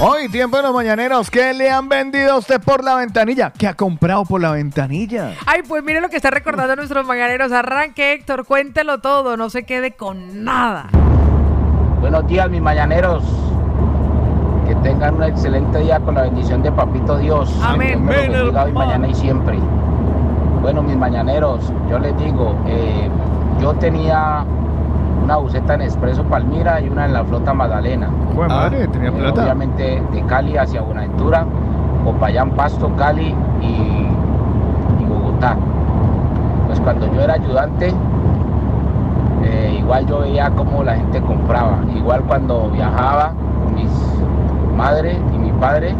Hoy, tiempo de los mañaneros. ¿Qué le han vendido a usted por la ventanilla? ¿Qué ha comprado por la ventanilla? Ay, pues mire lo que está recordando nuestros mañaneros. Arranque, Héctor, cuéntelo todo, no se quede con nada. Buenos días, mis mañaneros. Que tengan un excelente día con la bendición de Papito Dios. Amén. Amén, hoy, mañana y siempre. Bueno, mis mañaneros, yo les digo, eh, yo tenía una buceta en Expreso Palmira y una en la flota Magdalena. Madre, tenía Eh, plata. Obviamente de Cali hacia Buenaventura, Popayán, Pasto, Cali y, y Bogotá. Pues cuando yo era ayudante, eh, igual yo veía cómo la gente compraba. Igual cuando viajaba con mis madre y mi padre,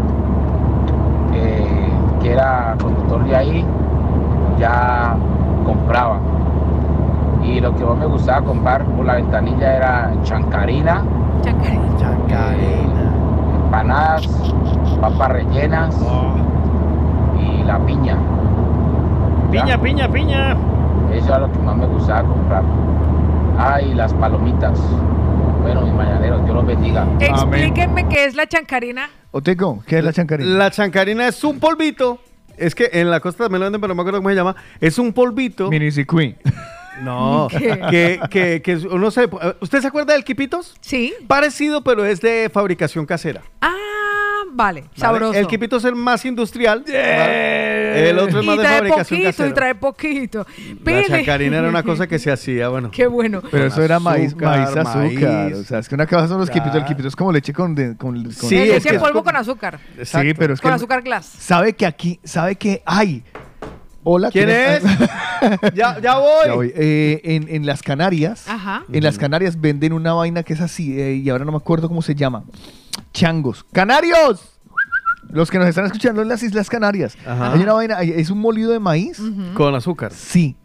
eh, que era conductor de ahí, ya compraba. Y lo que más me gustaba comprar por la ventanilla era chancarina, eh, empanadas, papas rellenas y la piña. ¿Ya? Piña, piña, piña. Eso era lo que más me gustaba comprar. Ah, y las palomitas. Bueno, mis mañaneros, Dios los bendiga. Explíquenme qué es la chancarina. Oteco, ¿qué es la chancarina? La chancarina es un polvito. Es que en la costa también lo venden, pero no me acuerdo cómo se llama. Es un polvito. Mini Queen. No, ¿Qué? que, que, que uno se... ¿Usted se acuerda del Quipitos? Sí. Parecido, pero es de fabricación casera. Ah, vale, ¿vale? sabroso. El Quipito es el más industrial. ¿vale? El otro es y más de trae fabricación poquito, casera. y trae poquito. La chacarina era una cosa que se hacía, bueno. Qué bueno. Pero eso era maíz, azúcar, maíz, azúcar. maíz. O sea, es que una cosa son los Ya. quipitos. El quipito es como leche con... de- con, con- Sí, Es es leche que- en polvo con azúcar. Sí, pero es que... Con azúcar glass. ¿Sabe que aquí... ¿Sabe que hay? Hola. ¿Quién ¿quién es? ya, ya voy. Ya voy. Eh, en, en las Canarias, Ajá. en las Canarias venden una vaina que es así, eh, y ahora no me acuerdo cómo se llama. Changos. ¡Canarios! Los que nos están escuchando en las Islas Canarias. Ajá. Hay una vaina, es un molido de maíz. Con azúcar. Sí.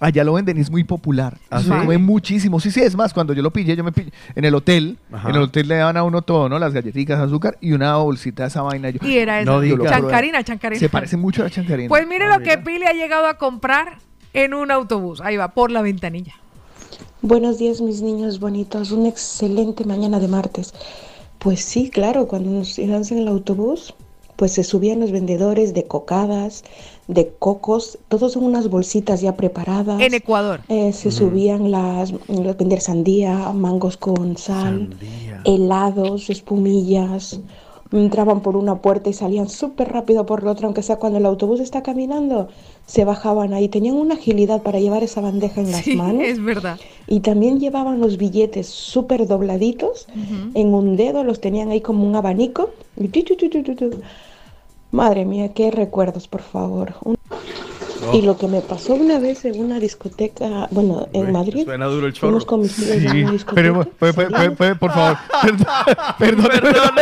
Allá lo venden, es muy popular. ¿Ah, Se sí? come muchísimo. Sí, sí, es más, cuando yo lo pillé, yo me pillé en el hotel. Ajá. En el hotel le daban a uno todo, ¿no? Las galletitas, azúcar y una bolsita de esa vaina. Yo, Y era lo probé. chancarina, chancarina. Se parece mucho a la chancarina. Pues mire lo que Pili ha llegado a comprar en un autobús. Ahí va, por la ventanilla. Buenos días, mis niños bonitos. Una excelente mañana de martes. Pues sí, claro, cuando nos íbamos en el autobús, pues se subían los vendedores de cocadas, de cocos, todos en unas bolsitas ya preparadas. En Ecuador. Eh, se subían las, las vender sandía, mangos con sal, helados, espumillas. Entraban por una puerta y salían súper rápido por la otra, aunque sea cuando el autobús está caminando, se bajaban ahí. Tenían una agilidad para llevar esa bandeja en las Sí, manos. es verdad. Y también llevaban los billetes súper dobladitos. En un dedo los tenían ahí como un abanico. Y tu, tu, tu, tu, tu, tu. Madre mía, qué recuerdos, por favor. Y lo que me pasó una vez en una discoteca, bueno, en Madrid, Suena duro el fuimos chorro. con mis Sí, una discoteca. pero puede, puede- puede- puede, por favor, perdón, perdón, perdón,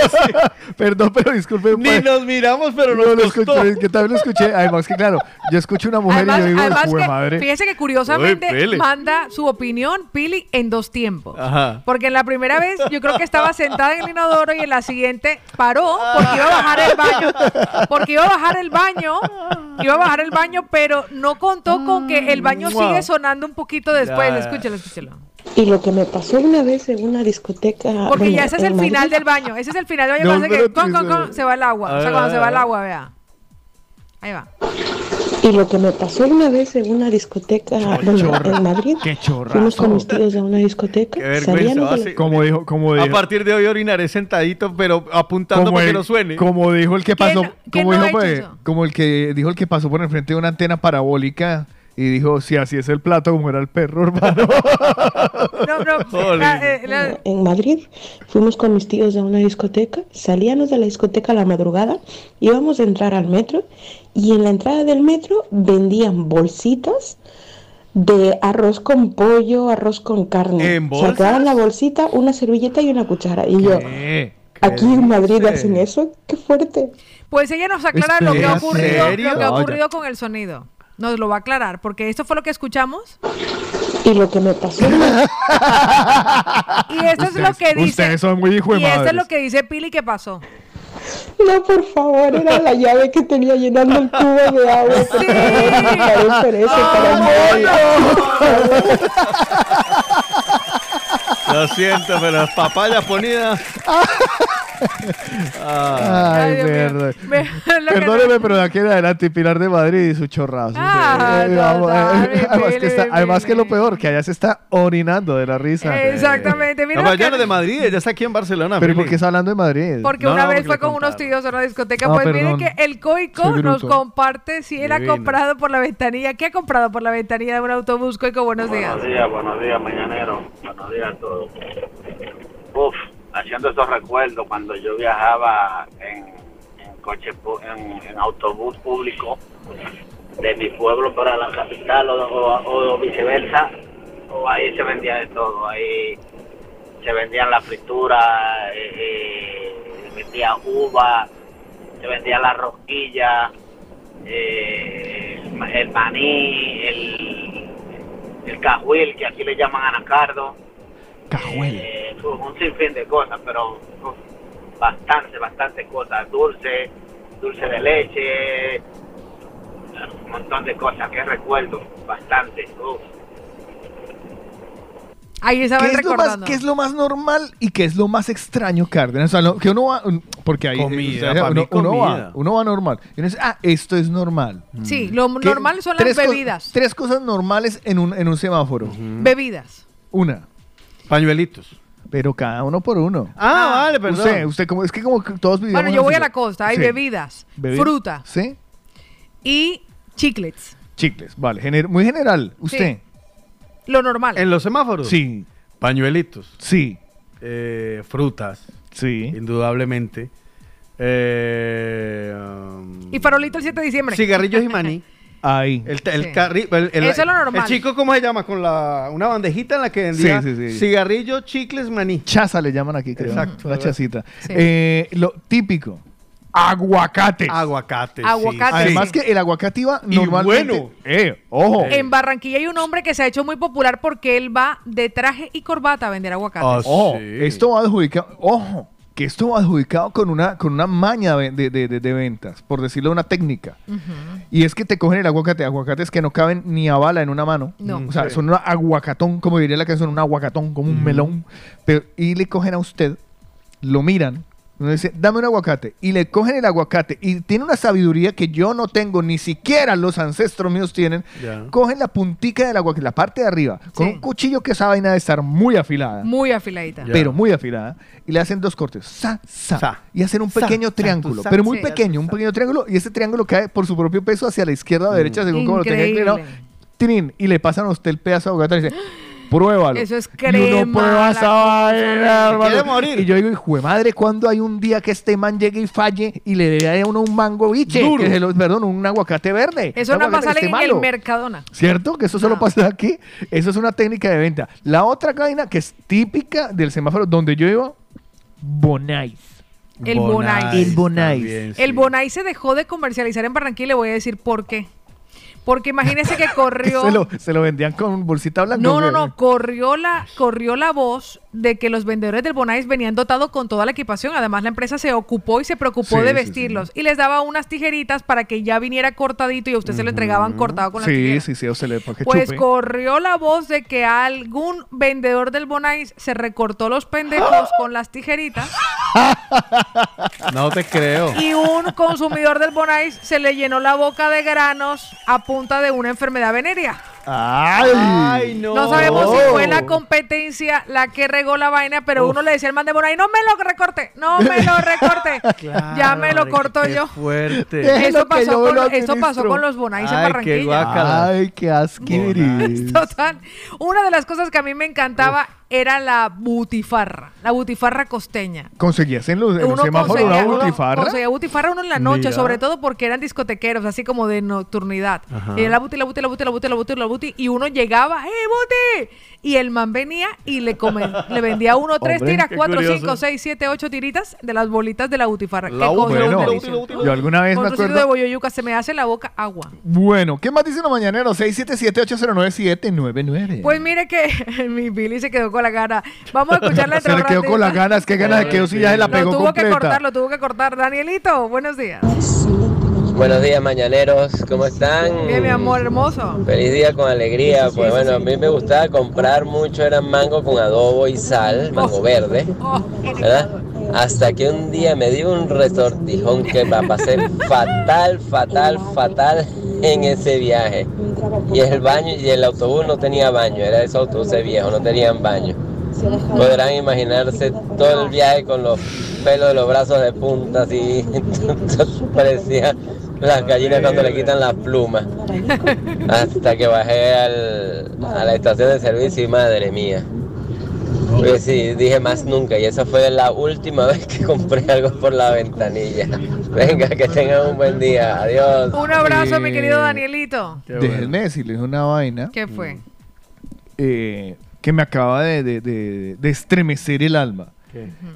perdón, pero disculpe. Ni nos miramos, pero nos lo escuché, yo también lo escuché. Además que claro, yo escucho una mujer Además, y yo digo, además "Jue que, madre. fíjese que curiosamente Uy, manda su opinión Pili en dos tiempos. Ajá. Porque en la primera vez yo creo que estaba sentada en el inodoro y en la siguiente paró porque iba a bajar el baño. Porque iba a bajar el baño, iba a bajar el baño, pero no contó con que el baño sigue sonando un poquito después. Ya. Escúchelo, escúchelo. Y lo que me pasó una vez en una discoteca. Porque bueno, ya ese es el final del baño. Ese es el final del baño No, que pero con, con, triste. con, se va el agua. A O sea, cuando se va el agua, vea. Ahí va. Y lo que me pasó una vez en una discoteca, bueno, en Madrid, Qué fuimos con mis tíos a una discoteca, Qué vergüenza. la- hace- Como dijo, A dijo, partir de hoy orinaré sentadito, pero apuntando para que no suene. como dijo el que pasó, ¿Quién como no dijo, pues, como el que dijo el que pasó por enfrente de una antena parabólica y dijo, si así es el plato, como era el perro, hermano. No, no. la- eh, la- en Madrid fuimos con mis tíos a una discoteca, salíamos de la discoteca a la madrugada, íbamos a entrar al metro y en la entrada del metro vendían bolsitas de arroz con pollo, arroz con carne. ¿En O sea, te daban la bolsita, una servilleta y una cuchara. Y yo, aquí en Madrid hacen eso, qué fuerte. Pues ella nos aclara lo que ha ¿En ocurrido, lo que ha ocurrido con el sonido. Nos lo va a aclarar, porque esto fue lo que escuchamos. Y lo que me pasó. Y esto es lo que dice. ustedes son muy hijo de y esto es lo que dice Pili que pasó. No, por favor, era la llave que tenía llenando el cubo de agua. Sí. Lo siento, pero las papayas Ay. Me- que Perdóneme, pero de aquí en adelante Pilar de Madrid y su chorrazo. Ah, eh, vamos, eh, además, que Pili, está- mi además que lo peor, que allá se está orinando de la risa. Exactamente. Mira No, ya de Madrid, ella está aquí en Barcelona. Pero ¿y Pili. por qué está hablando de Madrid? Porque No, una vez porque fue con unos tíos a una discoteca. Ah, pues perdón. miren que el Coico nos comparte si él ha comprado por la ventanilla. ¿Qué ha comprado por la ventanilla de un autobús? Coico, buenos días. Buenos días, buenos días, mañanero. Buenos días a todos. Uf, haciendo esos recuerdos cuando yo viajaba en, coche, en, en autobús público de mi pueblo para la capital o viceversa, o ahí se vendía de todo. Ahí se vendían la fritura, eh, eh, se vendía uva, se vendía la rosquilla, eh, el maní, el, el cajuil, que aquí le llaman anacardo. Cajuel. Eh, un sinfín de cosas, pero bastante, bastante cosas. Dulce, dulce de leche, un montón de cosas que recuerdo, bastante. uf. Ahí ¿Qué es, lo más, qué es lo más normal y qué es lo más extraño, Cárdenas? O sea, lo- que uno va, un- porque ahí Comida, uno, uno va, comida. uno va normal. Y uno dice, ah, esto es normal. Sí, lo ¿Qué- normal son las tres co- bebidas. tres cosas normales en un, en un semáforo. Bebidas. Una. Pañuelitos. Pero cada uno por uno. Ah, vale, perdón. Usted, usted como, es que como que todos vivimos Bueno, yo en voy a ciudad. la costa. Hay Sí. bebidas, Bebi- fruta Sí. y chiclets. Chicles, vale. Gener- muy general. ¿Usted? Lo normal. ¿En los semáforos? Sí. Pañuelitos. Sí. Eh, frutas. Sí. Indudablemente. Eh, um, Y farolito el 7 de diciembre. cigarrillos y maní. Ahí. El, el Sí. carri- el- el- Eso es lo normal. El chico, ¿cómo se llama? Con la, una bandejita en la que vendía Sí, sí, sí. cigarrillo, chicles, maní. Chaza le llaman aquí, creo. Exacto. La chacita. Sí. Eh, lo típico. aguacate. Aguacate. sí. Aguacate, Además que el aguacate iba Y normalmente. bueno. Eh, ojo. En Barranquilla hay un hombre que se ha hecho muy popular porque él va de traje y corbata a vender aguacates. Ojo, esto va adjudicado. Ojo, que esto va adjudicado con una, con una maña de, de- de- de ventas, por decirlo una técnica. Y es que te cogen el aguacate, aguacates que no caben ni a bala en una mano. No. O sea, Sí. son un aguacatón, como diría la canción, un aguacatón, como un melón. Pero, y le cogen a usted, lo miran, uno dice, dame un aguacate. Y le cogen el aguacate. Y tiene una sabiduría que yo no tengo, ni siquiera los ancestros míos tienen. Ya. Cogen la puntica del aguacate, la parte de arriba, con Sí. un cuchillo que esa vaina de estar muy afilada Muy afiladita. pero muy afilada, y le hacen dos cortes, sa, sa, Sa. y hacen un pequeño sa, triángulo, sa, pero muy sí. pequeño, un pequeño triángulo, y ese triángulo cae por su propio peso hacia la izquierda o derecha, según como lo tenga inclinado, trin, y le pasan a usted el pedazo de aguacate y dice, pruébalo. Eso es Y crema, uno prueba esa vaina, hermano. morir. Y yo digo, hijo de madre, ¿cuándo hay un día que este man llegue y falle y le dé a uno un mango biche? Duro. Que se lo- perdón, un aguacate verde. Eso Un nada más aguacate sale que en el. Mercadona. ¿Cierto? Que eso solo pasa aquí. Eso es una técnica de venta. La otra vaina que es típica del semáforo donde yo iba, Bonais. El Bonais. El Bonais. también, sí. El Bonai se dejó de comercializar en Barranquilla y le voy a decir por qué. Porque imagínese que corrió. Se lo, se lo vendían con bolsita blanca. No, no, no, corrió la, corrió la voz de que los vendedores del Bonais venían dotados con toda la equipación. Además, la empresa se ocupó y se preocupó Sí, de sí, vestirlos. Y les daba unas tijeritas para que ya viniera cortadito y a usted se lo entregaban cortado con la Sí, tijera. sí, sí, o se le Pues chupe. corrió la voz de que algún vendedor del Bonais se recortó los pendejos con las tijeritas No te creo. y un consumidor del Bonais se le llenó la boca de granos a de una enfermedad venérea. ¡Ay! no. No sabemos si fue la competencia la que regó la vaina, pero uno le decía al man de Bonai, no me lo recorte, no me lo recorte. ya me lo corto Qué yo. fuerte. Eso pasó, yo con, eso pasó los Bonais en Ay, qué Barranquilla. guácala. Ay, qué asquiris. Total. Una de las cosas que a mí me encantaba era la butifarra, la butifarra costeña. ¿Conseguías en los, en los Uno una conseguía- uno butifarra? conseguía butifarra uno en la noche, Mira. sobre todo porque eran discotequeros, así como de nocturnidad. Ajá. Y la buti, la buti, la buti, la buti, la buti, la buti, y uno llegaba, ¡eh, buti! Y el man venía y le, come- le vendía a uno tres Hombre, tiras, qué cuatro, curioso. cinco, seis, siete, ocho tiritas de las bolitas de la butifarra. La Qué buti, cosa la tan Bueno, buti, la buti, yo alguna vez Con me trocito de acuerdo. boyoyuca se me hace la boca agua. Bueno, ¿qué más dicen los mañaneros? 677-809-799. Pues mire que mi Billy se quedó con la gana. Vamos a escucharla Se le quedó con las ganas, qué ganas de que yo sí ya se la Lo pegó tuvo que completa. cortar, lo tuvo que cortar. Danielito, buenos días. Buenos días, mañaneros. ¿Cómo están? Bien, mi amor hermoso. Feliz día con alegría. Pues bueno, a mí me gustaba comprar mucho, eran mango con adobo y sal, mango verde, ¿verdad? Hasta que un día me dio un retortijón que la pasé fatal, fatal, fatal en ese viaje. Y el baño y el autobús no tenía baño, era esos autobuses viejos, no tenían baño. Podrán imaginarse todo el viaje con los pelos de los brazos de punta, así parecía las gallinas cuando le quitan las plumas. Hasta que bajé al- a la estación de servicio y madre mía. Pues sí, dije más nunca y esa fue la última vez que compré algo por la ventanilla. Venga, que tengan un buen día. Adiós. Un abrazo, mi querido Danielito. Déjenme decirles una vaina ¿Qué fue? eh, que me acaba de, de- de- de estremecer el alma.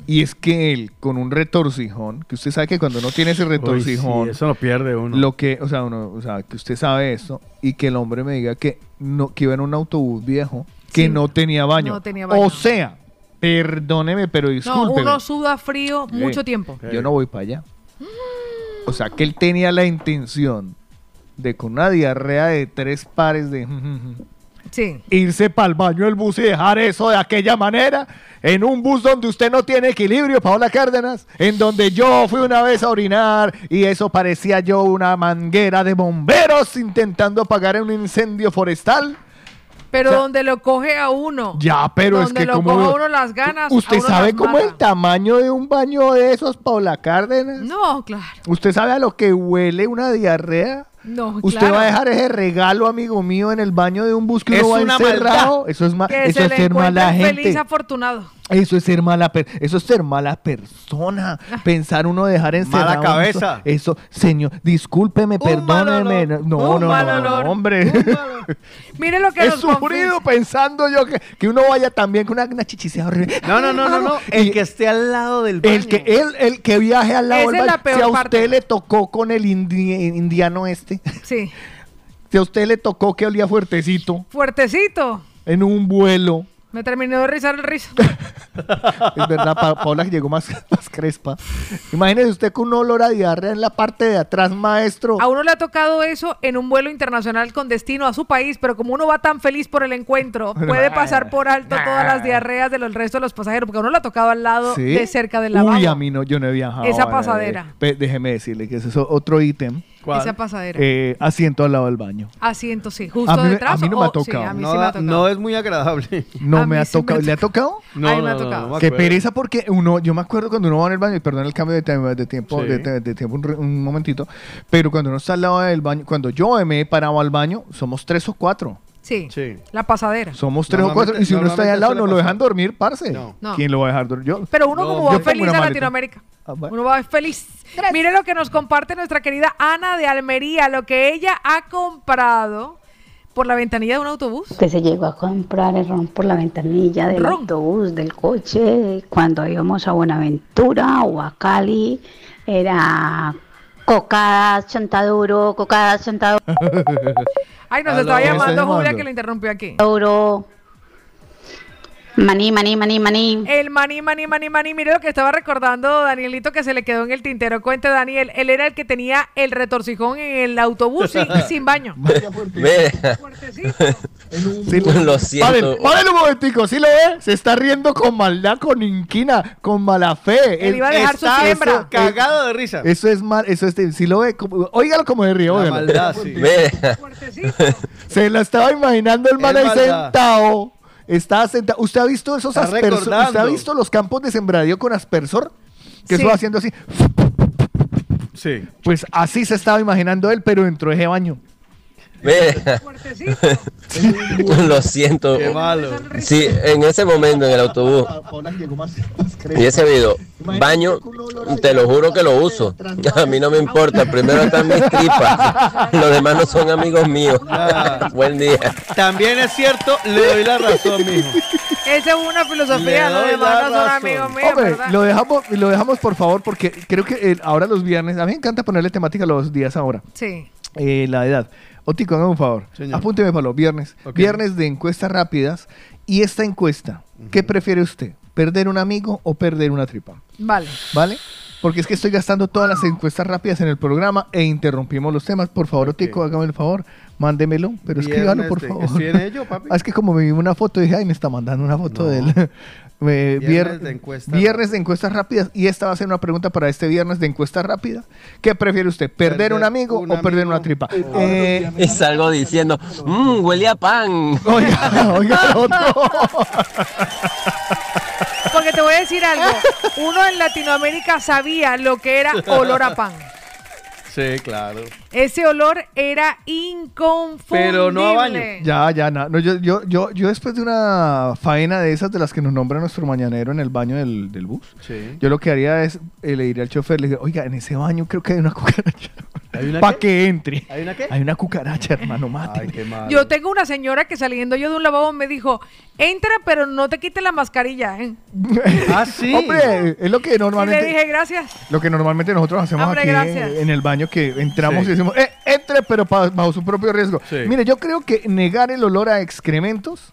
Y es que él, con un retorcijón, que usted sabe que cuando uno tiene ese retorcijón, Uy, sí, eso lo pierde uno. lo que, o sea, uno, o sea, que usted sabe esto, y que el hombre me diga que no, que iba en un autobús viejo, que Sí, no tenía baño. no tenía baño. O sea, perdóneme, pero No, disculpe. uno suda frío mucho tiempo. Yo no voy para allá. O sea, que él tenía la intención de con una diarrea de tres pares de Sí. irse para el baño del bus y dejar eso de aquella manera en un bus donde usted no tiene equilibrio, Paola Cárdenas, en donde yo fui una vez a orinar y eso parecía yo una manguera de bomberos intentando apagar un incendio forestal. Pero O sea, donde lo coge a uno. Ya, pero es donde que lo como coge a uno las ganas. ¿Usted sabe cómo mata. el tamaño de un baño de esos, Paola Cárdenas? No, claro. ¿Usted sabe a lo que huele una diarrea? No, Usted claro. va a dejar ese regalo, amigo mío, en el baño de un bus que uno va encerrado. maldad. Eso es, ma- Que eso se es le ser mala gente. feliz afortunado. Eso es ser mala per- eso es ser mala persona. Pensar uno dejar encerrado. Mala cabeza. Eso, señor, discúlpeme, Un perdóneme. No, no, mal no, olor. hombre. Mire lo que He sufrido pensando yo que, que uno vaya también con una, una horrible. No, no, no, no, no. El que esté al lado del baño. El que, él, el que viaje al lado Esa del es la baño. peor si a parte. usted le tocó con el indi- indiano este, Sí. si a usted le tocó que olía fuertecito Fuertecito. en un vuelo, Me terminó de rizar el rizo. es verdad, Pa- Paula llegó más, más crespa. Imagínese usted con un olor a diarrea en la parte de atrás, maestro. A uno le ha tocado eso en un vuelo internacional con destino a su país, pero como uno va tan feliz por el encuentro, puede pasar por alto todas las diarreas de los resto de los pasajeros, porque a uno le ha tocado al lado ¿Sí? de cerca del Uy, lavabo. a mí no, yo no he viajado. Esa pasadera. déjeme decirle que ese es otro ítem. Esa pasadera. Eh, asiento al lado del baño. Asiento, sí. Justo A mí detrás. a mí no me ha sí, tocado. a mí no, sí me da- ha tocado. no es muy agradable. No me ha sí me tocado. ¿Le ha tocado? No, A mí me ha no, tocado. Qué pereza porque uno, yo me acuerdo cuando uno va en el baño, y perdón el cambio de, tema- de tiempo, Sí. de, de- de tiempo un, un momentito, pero cuando uno está al lado del baño, cuando yo me he parado al baño, somos tres o cuatro. Sí. Sí. La pasadera. Somos tres o cuatro. Y si uno está ahí al lado, no lo dejan dormir, parce. No. ¿Quién lo va a dejar dormir? Yo. Pero uno No, como va feliz a. Latinoamérica. Ah, bueno. Uno va feliz. Mire lo que nos comparte nuestra querida Ana de Almería, lo que ella ha comprado por la ventanilla de un autobús. Usted se llegó a comprar el ron por la ventanilla del Ron. autobús, del coche, cuando íbamos a Buenaventura o a Cali, era cocadas, chontaduro, cocadas, chontaduro. Ay, nos Aló. estaba ¿Quién está llamando Julia que le interrumpió aquí. Maní, maní, maní, maní. El maní, maní, maní, maní. Mire lo que estaba recordando Danielito que se le quedó en el tintero. Cuente, Daniel. Él era el que tenía el retorcijón en el autobús sin, sin baño. Ve. Sí, Lo siento. Párele un momentico, ¿sí lo ve? Se está riendo con maldad, con inquina, con mala fe. Él iba a dejar su está- siembra. eso- Cagado de risa. Eso es mal, eso es, si lo ve, como- óigalo como de río, óigalo. maldad, sí. Ve. Se lo estaba imaginando el man ahí sentado. Estaba sentado. ¿Usted ha visto esos Está aspersor? recordando. ¿Usted ha visto los campos de sembradío con aspersor? Que Sí. eso va haciendo así. Sí. Pues así se estaba imaginando él, pero dentro de ese baño. Lo siento. Qué malo. Sí, en ese momento en el autobús y ese video, baño, te lo juro que lo uso. A mí no me importa, primero están mis tripas. Los demás no son amigos míos. Buen día. También es cierto, le doy la razón, mijo. Esa es una filosofía. Los demás no son amigos míos, lo dejamos, lo dejamos por favor, porque creo que eh, ahora los viernes, a mí me encanta ponerle temática los días ahora. Sí. Eh, la edad. Otico, hágame un favor. Señor. Apúnteme para los viernes. Viernes de encuestas rápidas. Y esta encuesta, ¿qué prefiere usted? ¿Perder un amigo o perder una tripa? Vale. ¿Vale? Porque es que estoy gastando todas las encuestas rápidas en el programa e interrumpimos los temas. Por favor, Otico, hágame el favor. Mándemelo, pero escríbalo, por de- favor. ¿Estoy en ello, papi? Ah, es que como me vi una foto, dije, ay, me está mandando una foto de él. Me- Viernes vier- de encuestas viernes de encuestas rápidas. Y esta va a ser una pregunta para este viernes de encuestas rápidas. ¿Qué prefiere usted? ¿Perder, Perder un amigo un o perder una tripa? Eh, Y salgo diciendo, mmm, huele a pan. oiga, oiga, otro. Porque te voy a decir algo. Uno en Latinoamérica sabía lo que era olor a pan. Sí, claro. Ese olor era inconfundible. Pero no a baño. Ya, ya, na- no, yo, yo, yo, yo después de una faena de esas de las que nos nombra nuestro mañanero en el baño del, del bus, Sí. yo lo que haría es, eh, le diría al chofer, le diría, oiga, en ese baño creo que hay una cucaracha. ¿Hay una Para que entre. ¿Hay una qué? Hay una cucaracha, hermano, mate. Ay, qué malo. Yo tengo una señora que saliendo yo de un lavabo me dijo, entra pero no te quites la mascarilla. ¿eh?". Ah, sí. Hombre, es lo que Y le normalmente... dije, gracias. Lo que normalmente nosotros hacemos Hombre, aquí gracias. en el baño, que entramos Sí. y decimos, eh, entre, pero pa- bajo su propio riesgo. Sí. Mire, yo creo que negar el olor a excrementos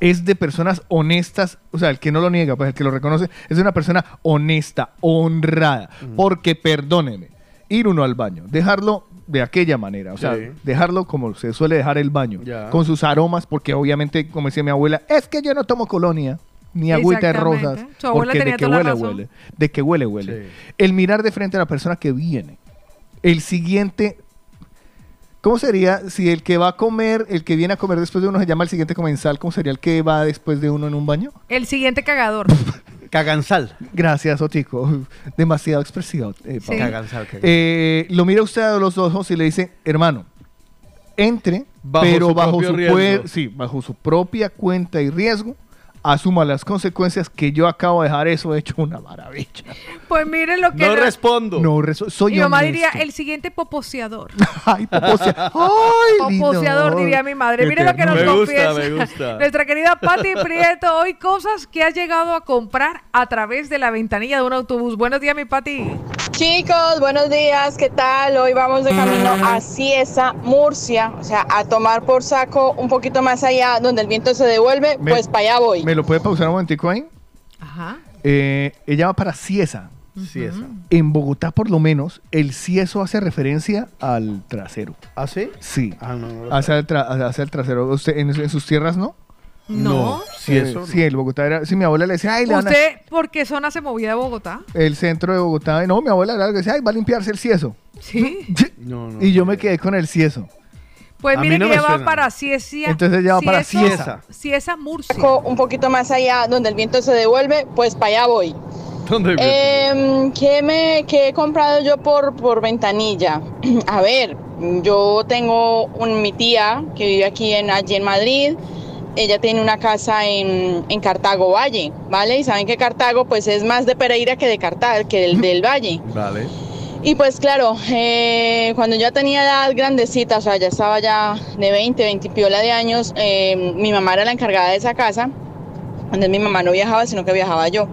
es de personas honestas, o sea, el que no lo niega, pues el que lo reconoce, es de una persona honesta, honrada. Porque, perdóneme, ir uno al baño, dejarlo de aquella manera, o sea, Sí. dejarlo como se suele dejar el baño, Ya. con sus aromas, porque obviamente, como decía mi abuela, es que yo no tomo colonia, ni agüita de rosas, Su abuela porque de que toda huele, razón. huele, de que huele, huele. Sí. El mirar de frente a la persona que viene, el siguiente ¿Cómo sería si el que va a comer, el que viene a comer después de uno se llama el siguiente comensal? ¿Cómo sería el que va después de uno en un baño? El siguiente cagador. Caganzal. Gracias, Otico. Demasiado expresivo. eh, Sí. Caganzal, caganzal. Eh, lo mira usted a los ojos y le dice, hermano, entre, Bajo pero su bajo su, sí, bajo su propia cuenta y riesgo, asuma las consecuencias que yo acabo de dejar eso hecho una maravilla. Pues miren lo que... No respondo. No, reso- soy Mi mamá honesto. diría, el siguiente poposeador. Ay, poposea- Ay, lindo. Poposeador, diría mi madre. Qué Mire lo que nos Me gusta, confiesa me gusta. nuestra querida Patti Prieto. Hoy cosas que has llegado a comprar a través de la ventanilla de un autobús. Buenos días, mi Patti. Chicos, buenos días, ¿qué tal? Hoy vamos de camino a Cieza, Murcia, o sea, a tomar por saco un poquito más allá donde el viento se devuelve, Me- pues para allá voy. ¿Me lo puede pausar un momentico ahí? Ajá. Eh, ella va para Ciesa. Ciesa. En Bogotá, por lo menos, el cieso hace referencia al trasero. ¿Ah, sí? Sí. Ah, no, no lo Hace el, tra- hace el trasero. ¿Usted, en, en sus tierras no? No. Sí, Eh, eso no. Sí, el Bogotá era. Sí, mi abuela le decía, ay, le van a- ¿Usted por qué zona se movía de Bogotá? El centro de Bogotá. No, mi abuela era, decía, ay, va a limpiarse el cieso. Sí. No, no. Y yo me quedé con el cieso. Pues mire no que va para Ciesia. Entonces ella va para Cieza. Cieza, Murcia. Un poquito más allá donde el viento se devuelve, pues para allá voy. ¿Dónde Em, ¿qué, me, qué he comprado yo por, por ventanilla? A ver, yo tengo un, mi tía que vive aquí en, allí en Madrid. Ella tiene una casa en, en Cartago Valle, ¿vale? Y saben que Cartago pues es más de Pereira que de Cartago, que del, del Valle. Vale. Y pues claro, eh, cuando ya tenía edad grandecita, o sea, ya estaba ya de 20, 20 y piola de años, eh, mi mamá era la encargada de esa casa. Antes mi mamá no viajaba, sino que viajaba yo.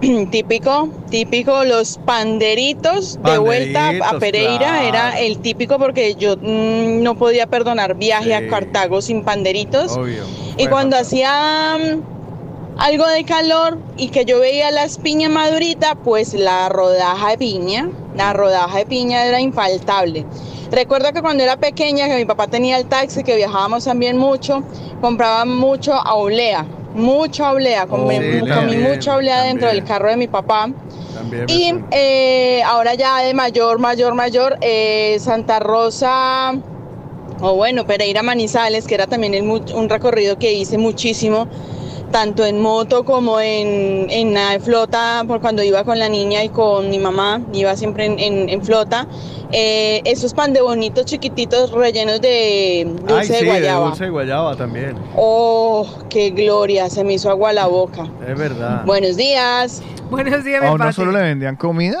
típico, típico, los panderitos de vuelta a Pereira claro. era el típico porque yo mm, no podía perdonar viaje a. Cartago sin panderitos. Obvio. Y cuando hacía mm, algo de calor y que yo veía las piñas maduritas, pues la rodaja de piña, la rodaja de piña era infaltable. Recuerdo que cuando era pequeña, que mi papá tenía el taxi, que viajábamos también mucho, compraba mucho aulea, mucha comí, Sí, comí también, mucha aulea dentro del carro de mi papá. También Y eh, ahora ya de mayor, mayor, mayor, eh, Santa Rosa, o bueno, Pereira Manizales, que era también el un recorrido que hice muchísimo, tanto en moto como en, en la flota, por cuando iba con la niña y con mi mamá, iba siempre en, en- en flota. Eh, esos pan de bonitos chiquititos rellenos de dulce Ay, sí, de de guayaba. dulce de guayaba también. Oh, qué gloria, se me hizo agua la boca. Es verdad. Buenos días. Buenos días, ¿O no solo le vendían comida,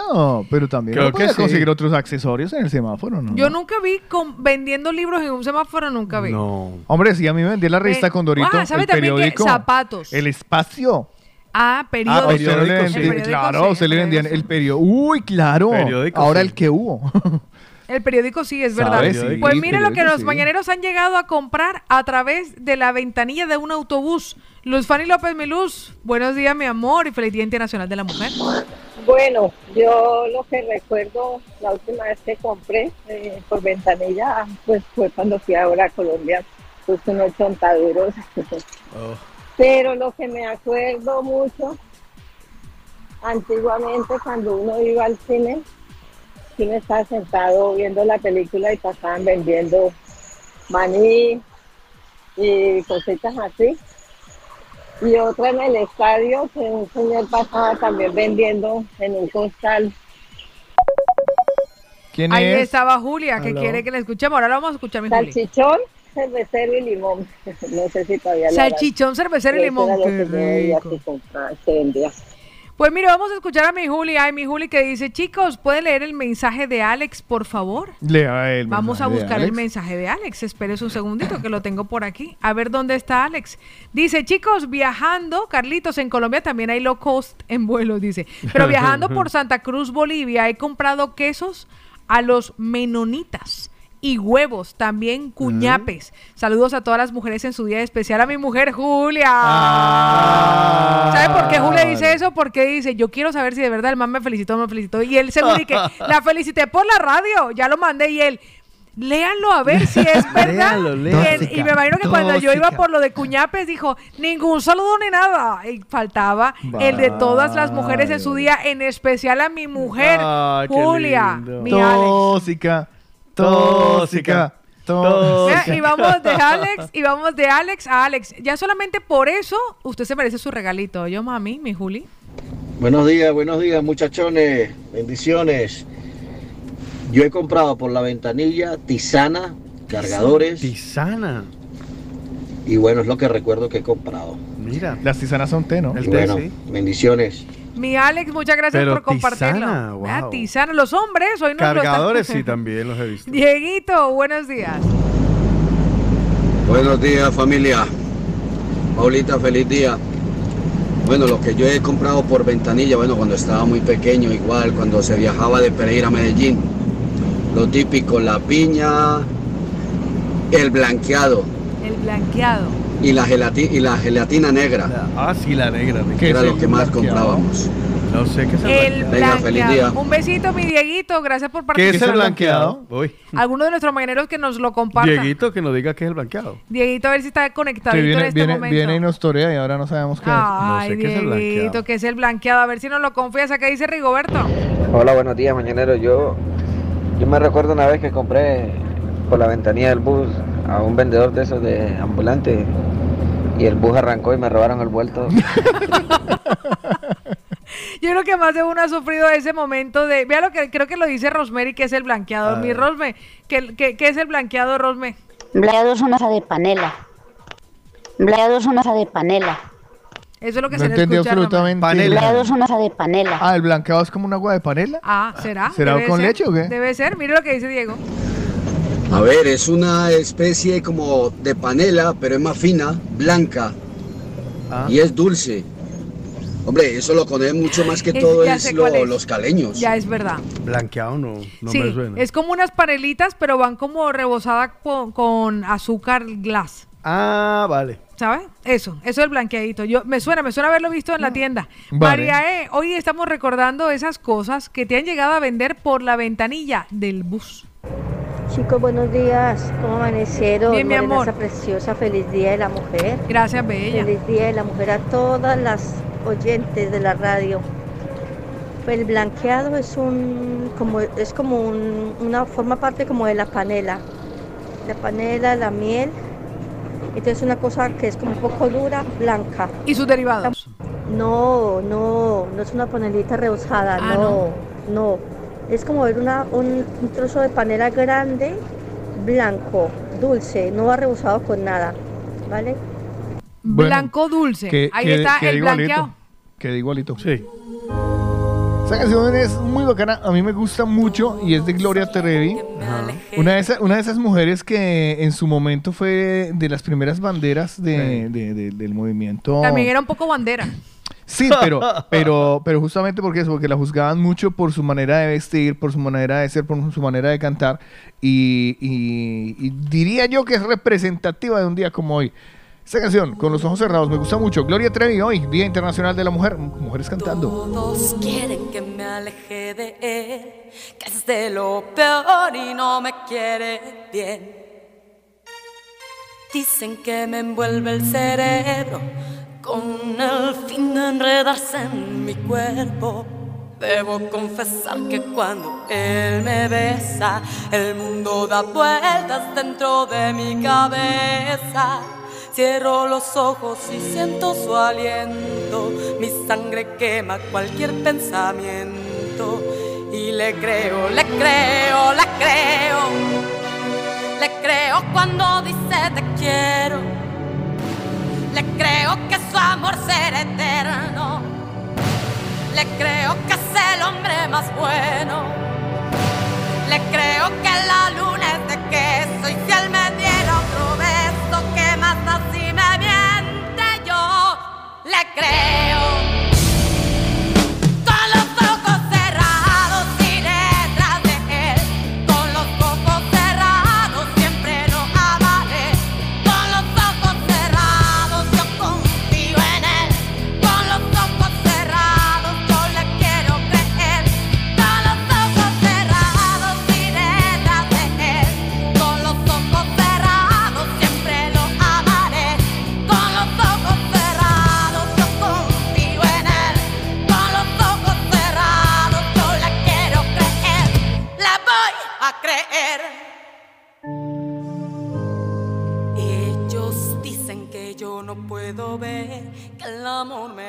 pero también Creo que sí. conseguir otros accesorios en el semáforo, ¿no? Yo nunca vi con- vendiendo libros en un semáforo, nunca vi. No. Hombre, sí, a mí me vendía la revista Eh, Condorito, ah, ¿sabe el también que periódico. El espacio. Ah, periódico. Ah, le periódico, vendía- sí. El periódico claro, sí, usted le vendían el periódico. Uy, claro. Periódico, Ahora sí. el que hubo. El periódico sí, es verdad. Pues mire lo que los sí. mañaneros han llegado a comprar a través de la ventanilla de un autobús. Luz Fanny López Miluz, buenos días, mi amor, y feliz Día Internacional de la Mujer. Bueno, yo lo que recuerdo la última vez que compré eh, por ventanilla, pues fue cuando fui ahora a Colombia, pues unos chontaduros. Pero lo que me acuerdo mucho, antiguamente cuando uno iba al cine, uno estaba sentado viendo la película y pasaban vendiendo maní y cositas así. Y otra en el estadio, que un señor pasaba también vendiendo en un costal. ¿Quién Ahí es? estaba Julia, que quiere que la escuchemos. Ahora la vamos a escuchar, mi Juli. Cervecero y limón. No sé si todavía. Salchichón, cervecero y limón. Qué rico. que. Pues mire, vamos a escuchar a mi Juli. Ay, mi Juli que dice, chicos, ¿puede leer el mensaje de Alex, por favor? Lea el Vamos a buscar el mensaje de Alex. Espérese un segundito que lo tengo por aquí. A ver dónde está Alex. Dice, chicos, viajando, Carlitos, en Colombia también hay low cost en vuelos, dice. Pero viajando por Santa Cruz, Bolivia, he comprado quesos a los menonitas. Y huevos, también cuñapes. Saludos a todas las mujeres en su día especial. A mi mujer Julia. ¿Sabe por qué Julia dice eso? Porque dice, yo quiero saber si de verdad el man me felicitó o no me felicitó. Y él y que la felicité por la radio. Ya lo mandé y él, léanlo a ver si es verdad. Léalo, Y léalo. él- y me imagino que cuando yo iba Tóxica. por lo de Cuñapes dijo, ningún saludo ni nada. Y faltaba el de todas las mujeres en su día, en especial a mi mujer, Ay, Julia, mi Alex. Tóxica, tóxica, Y vamos de Alex, y vamos de Alex a Alex. Ya solamente por eso usted se merece su regalito. Yo, mami, mi Juli. Buenos días, buenos días muchachones, bendiciones. Yo he comprado por la ventanilla tisana, cargadores. Tisana. Y bueno, es lo que recuerdo que he comprado. Mira. Las tisanas son té, ¿no? Y bueno, bendiciones. Mi Alex, muchas gracias Pero por compartirlo. wow. tisana. Los hombres hoy están- Cargadores sí también los he visto. Dieguito, buenos días. Buenos días familia. Paulita, feliz día. Bueno, lo que yo he comprado por ventanilla, bueno, cuando estaba muy pequeño, igual, cuando se viajaba de Pereira a Medellín. Lo típico, la piña, el blanqueado El blanqueado. Y la, gelati- y la gelatina negra. Ah, sí, la negra. Era lo que más comprábamos. No sé qué es el, El Venga, feliz blanqueado. día. Un besito, mi Dieguito. Gracias por ¿Qué participar. es el blanqueado? Uy. Alguno de nuestros mañaneros que nos lo comparta. Dieguito que nos diga qué es el blanqueado. Dieguito, a ver si está conectadito Sí, en viene, este viene, momento. viene y nos torea y ahora no sabemos qué Ay, es. Dieguito, que es el blanqueado. A ver si nos lo confiesa. ¿Qué dice Rigoberto? Hola, buenos días, mañanero. Yo, yo me recuerdo una vez que compré por la ventanilla del bus a un vendedor de esos de ambulante y el bus arrancó y me robaron el vuelto. Yo creo que más de uno ha sufrido ese momento de. Vea lo que creo que lo dice Rosemary, que es el blanqueado. A Mi. Rosme, ¿qué, qué, qué es el blanqueado, Rosme? Blanqueado es una de panela. Blanqueado es una de panela. Eso es lo que No se. Rosmary. absolutamente. Blanqueado es una de panela. Ah, el blanqueado es como un agua de panela. Ah, ¿será? ¿Será Debe con ser. leche o qué? Debe ser. Mire lo que dice Diego. A ver, es una especie como de panela, pero es más fina, blanca Ah. y es dulce. Hombre, eso lo conocen mucho más que Es- todo es lo- es. los caleños. Ya es verdad. Blanqueado no, no sí, me suena. es como unas panelitas, pero van como rebosadas con, con azúcar glass. Ah, vale. ¿Sabes? Eso, eso es el blanqueadito. Yo, me suena, me suena haberlo visto en la tienda. Vale. María E, hoy estamos recordando esas cosas que te han llegado a vender por la ventanilla del bus. Chicos, buenos días. ¿Cómo amanecieron? Bien, mi amor. esa preciosa, feliz Día de la Mujer. Gracias, Bella. Feliz Día de la Mujer a todas las oyentes de la radio. El blanqueado es un, como, es como un- una forma parte como de la panela. La panela, la miel. Entonces una cosa que es como un poco dura, blanca. ¿Y sus derivados? No, no, no es una panelita rebozada, Ah, no, no. Es como ver una, un, un trozo de panela grande, blanco, dulce, no va rebozado con nada, ¿vale? Bueno, Blanco dulce. Que- Ahí que- está el igualito, blanqueado. Queda igualito. Sí. Esa canción es muy bacana, a mí me gusta mucho y es de Gloria Trevi. Una de, esas, una de esas mujeres que en su momento fue de las primeras banderas de- de- de- del movimiento. También era un poco bandera. Sí, pero, pero, pero justamente porque eso, porque la juzgaban mucho por su manera de vestir, por su manera de ser, por su manera de cantar, y, y- diría yo que es representativa de un día como hoy. Esta canción, con los ojos cerrados, me gusta mucho. Gloria Trevi hoy, Día Internacional de la Mujer, mujeres cantando. Todos quieren que me aleje de él, que es de lo peor y no me quiere bien. Dicen que me envuelve el cerebro con el fin de enredarse en mi cuerpo. Debo confesar que cuando él me besa, el mundo da vueltas dentro de mi cabeza. Cierro los ojos y siento su aliento. Mi sangre quema cualquier pensamiento. Y le creo, le creo, le creo. Le creo cuando dice te quiero. Le creo que su amor será eterno. Le creo que es el hombre más bueno. Le creo que la luna es de queso y si él me diera otro beso, que más así me miente yo. Le creo.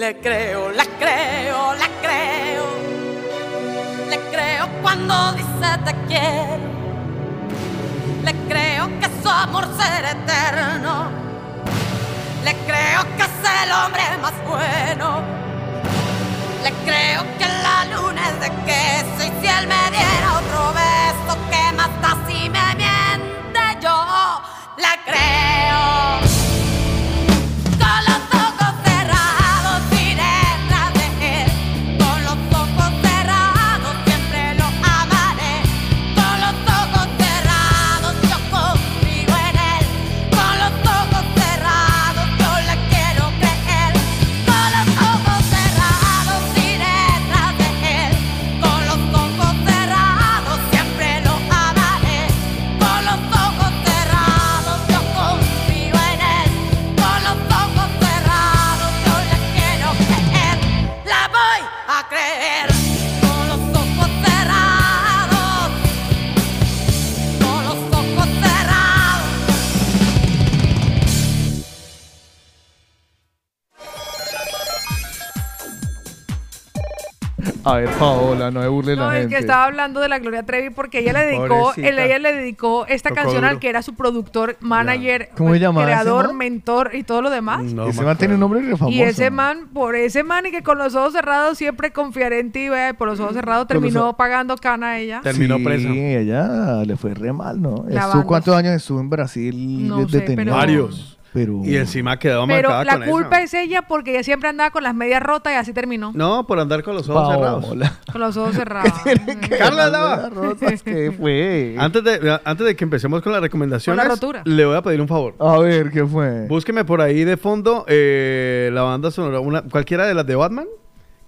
Le creo, la creo, la creo. Le creo cuando dice te quiero. Le creo que su amor será eterno. Le creo que es el hombre más bueno. Le creo que la luna es de queso y si él me diera otro beso, ¿qué más da si me miente yo? Le creo. Con A ver, Paola, no me burle No, la es gente. que estaba hablando de la Gloria Trevi porque ella le dedicó, él- ella le dedicó esta Tocó canción al que era su productor, manager, ¿Cómo se llamaba ese creador, man? mentor y todo lo demás. ese man tiene un nombre re famoso. Y ese man, por ese man y que con los ojos cerrados siempre confiaré en ti, ve, por los ojos cerrados los terminó pagando cana a ella. Terminó sí, presa. ella le fue re mal, ¿no? ¿Cuántos años estuvo en Brasil No sé, pero- Varios. Pero... Y encima quedó Pero marcada la con culpa eso. es ella porque ella siempre andaba con las medias rotas y así terminó. No, por andar con los ojos cerrados. Con los ojos cerrados. Carla andaba. ¿Qué fue? Antes de, antes de que empecemos con las recomendaciones, Con la rotura. le voy a pedir un favor. A ver, ¿qué fue? Búsqueme por ahí de fondo eh, la banda sonora, una, cualquiera de las de Batman,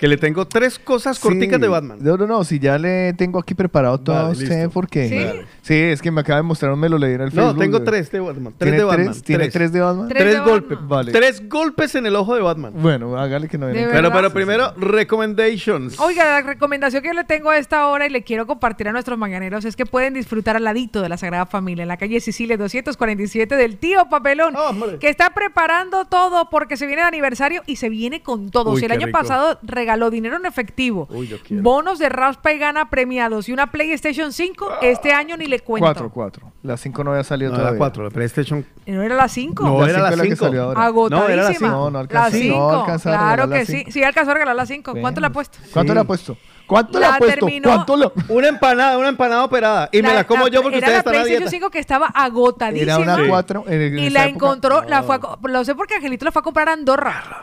que le tengo tres cosas corticas Sí. de Batman. No, no, no, si ya le tengo aquí preparado todo a Vale, usted, listo. porque... ¿Sí? Es que me acaba de mostrar, me lo leí en el No, Facebook. tengo tres de Batman. Tres ¿Tiene de Batman. tres? ¿Tiene tres de Batman? Tres, Tres de golpes. Batman. Vale. Tres golpes en el ojo de Batman. Bueno, hágale que no viene. Pero, pero primero, recommendations. Oiga, la recomendación que yo le tengo a esta hora y le quiero compartir a nuestros mañaneros es que pueden disfrutar al ladito de la Sagrada Familia, en la calle Sicilia 247 del tío Papelón, que está preparando todo porque se viene el aniversario y se viene con todo. Uy, si el año rico. pasado regaló dinero en efectivo, Uy, yo quiero. bonos de raspa y gana premiados y una PlayStation 5, este año ni le cuento. Cuatro, cuatro. La cinco no había salido No, todavía. la cuatro, la PlayStation. ¿No era la 5? No, La era la cinco es la que cinco. salió ahora. Agotadísima. No, era la cinco. No, no la alcanzó. 5, no alcanzó a claro regalar la que sí. cinco. Sí, alcanzó a regalar la 5. ¿Cuánto le ha puesto? ¿Cuánto Sí. le ha puesto? ¿Cuánto le La ha puesto? terminó- ¿Cuánto le... Una empanada, una empanada operada. Y me la como yo porque era ustedes la están a PlayStation dieta. 5 que estaba agotadísima. Era una cuatro. en- en y la época. encontró, la fue a lo sé porque Angelito la fue a comprar a Andorra.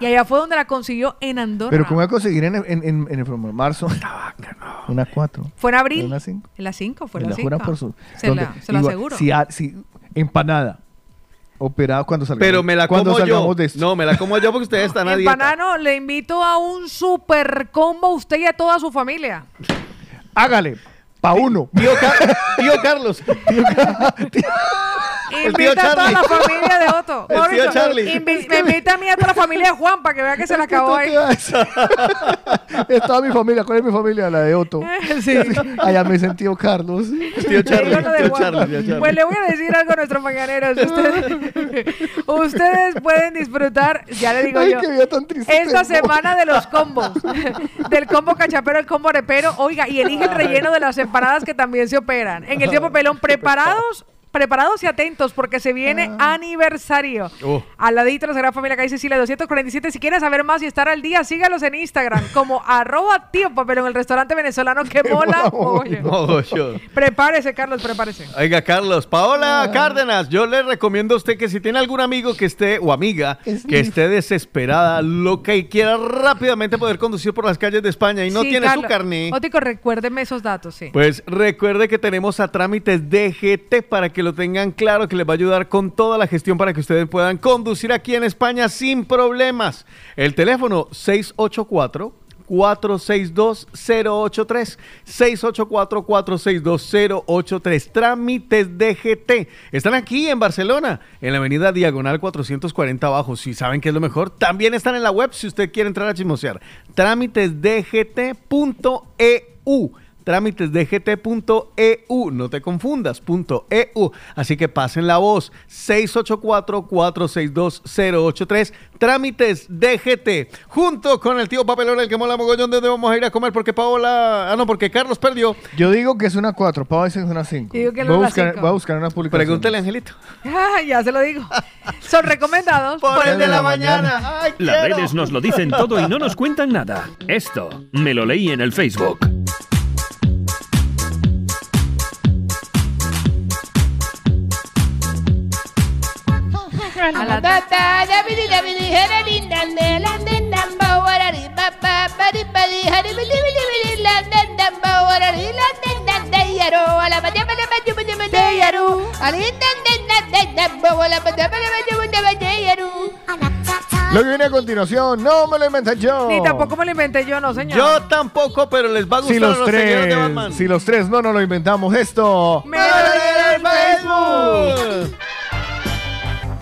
Y allá fue donde la consiguió en Andorra. Pero ¿cómo voy a conseguir en, en, en, en el marzo? Una cuatro. Fue en abril. Una cinco. En la 5, fue en la la jura 5. por su... Se, la, se lo Igual, aseguro. Si, ha- si- empanada. Operada cuando salgamos. Pero me la cuando como yo. salgamos de esto. No, me la como yo porque ustedes están a dieta. Empanano, le invito a un super combo a usted y a toda su familia. Hágale. Pa' uno. Tío, Car- tío Carlos. El tío Invita a toda Charlie. la familia de Otto. El tío Mauricio, Charlie. invi- me invita a mí y a toda la familia de Juan para que vea que se le acabó ahí. es toda mi familia. ¿Cuál es mi familia? La de Otto. Sí. Allá me sentí tío Carlos. Tío Charlie. Digo lo de Tío Juan. Charlie, tío Charlie. Pues le voy a decir algo a nuestros mañaneros. Ustedes, ustedes pueden disfrutar, ya le digo Ay, yo, qué vida tan triste esta tengo. semana de los combos. Del combo cachapero, el combo arepero. Oiga, y elige el relleno de las empanadas que también se operan. En el tiempo pelón, preparados. Preparados y atentos porque se viene aniversario. Oh. Al ladito de la Sagrada Familia Calle Sicilia 247. Si quieres saber más y estar al día, sígalos en Instagram como arroba tío papelón, el restaurante venezolano que mola. Prepárese, Carlos, prepárese. Oiga, Carlos, Paola Cárdenas, yo le recomiendo a usted que si tiene algún amigo que esté o amiga que esté desesperada, loca y quiera rápidamente poder conducir por las calles de España y no Sí, tiene Carlos. su carné, Ótico, recuérdeme esos datos, sí. pues recuerde que tenemos a trámites DGT para que lo tengan claro, que les va a ayudar con toda la gestión para que ustedes puedan conducir aquí en España sin problemas. El teléfono 684 684-462-083. 684-462-083. Trámites DGT. Están aquí en Barcelona, en la avenida Diagonal 440 abajo. Si saben qué es lo mejor, también están en la web si usted quiere entrar a chismosear. Trámitesdgt.eu trámitesdgt.eu, E no te confundas, punto .eu. Así que pasen la voz, 684-462-083, trámites DGT, junto con el tío Papelón, el que mola mogollón, ¿de dónde vamos a ir a comer? Porque Paola, ah no, porque Carlos perdió. Yo digo que es una 4, Pau dice que es una 5. Yo digo que voy, a buscar, cinco. voy a buscar una publicación. Pregúntele, Angelito. Ah, ya se lo digo. Son recomendados Por por el de la mañana. Ay, Las quiero. redes nos lo dicen todo y no nos cuentan nada. Esto me lo leí en el Facebook. Lo que viene a continuación, no me lo inventé yo. Ni tampoco me lo inventé yo, no, señor. Yo tampoco, pero les va a gustar Si a los de tres, Batman. si los tres no nos lo inventamos esto. Me lo leí en el Facebook.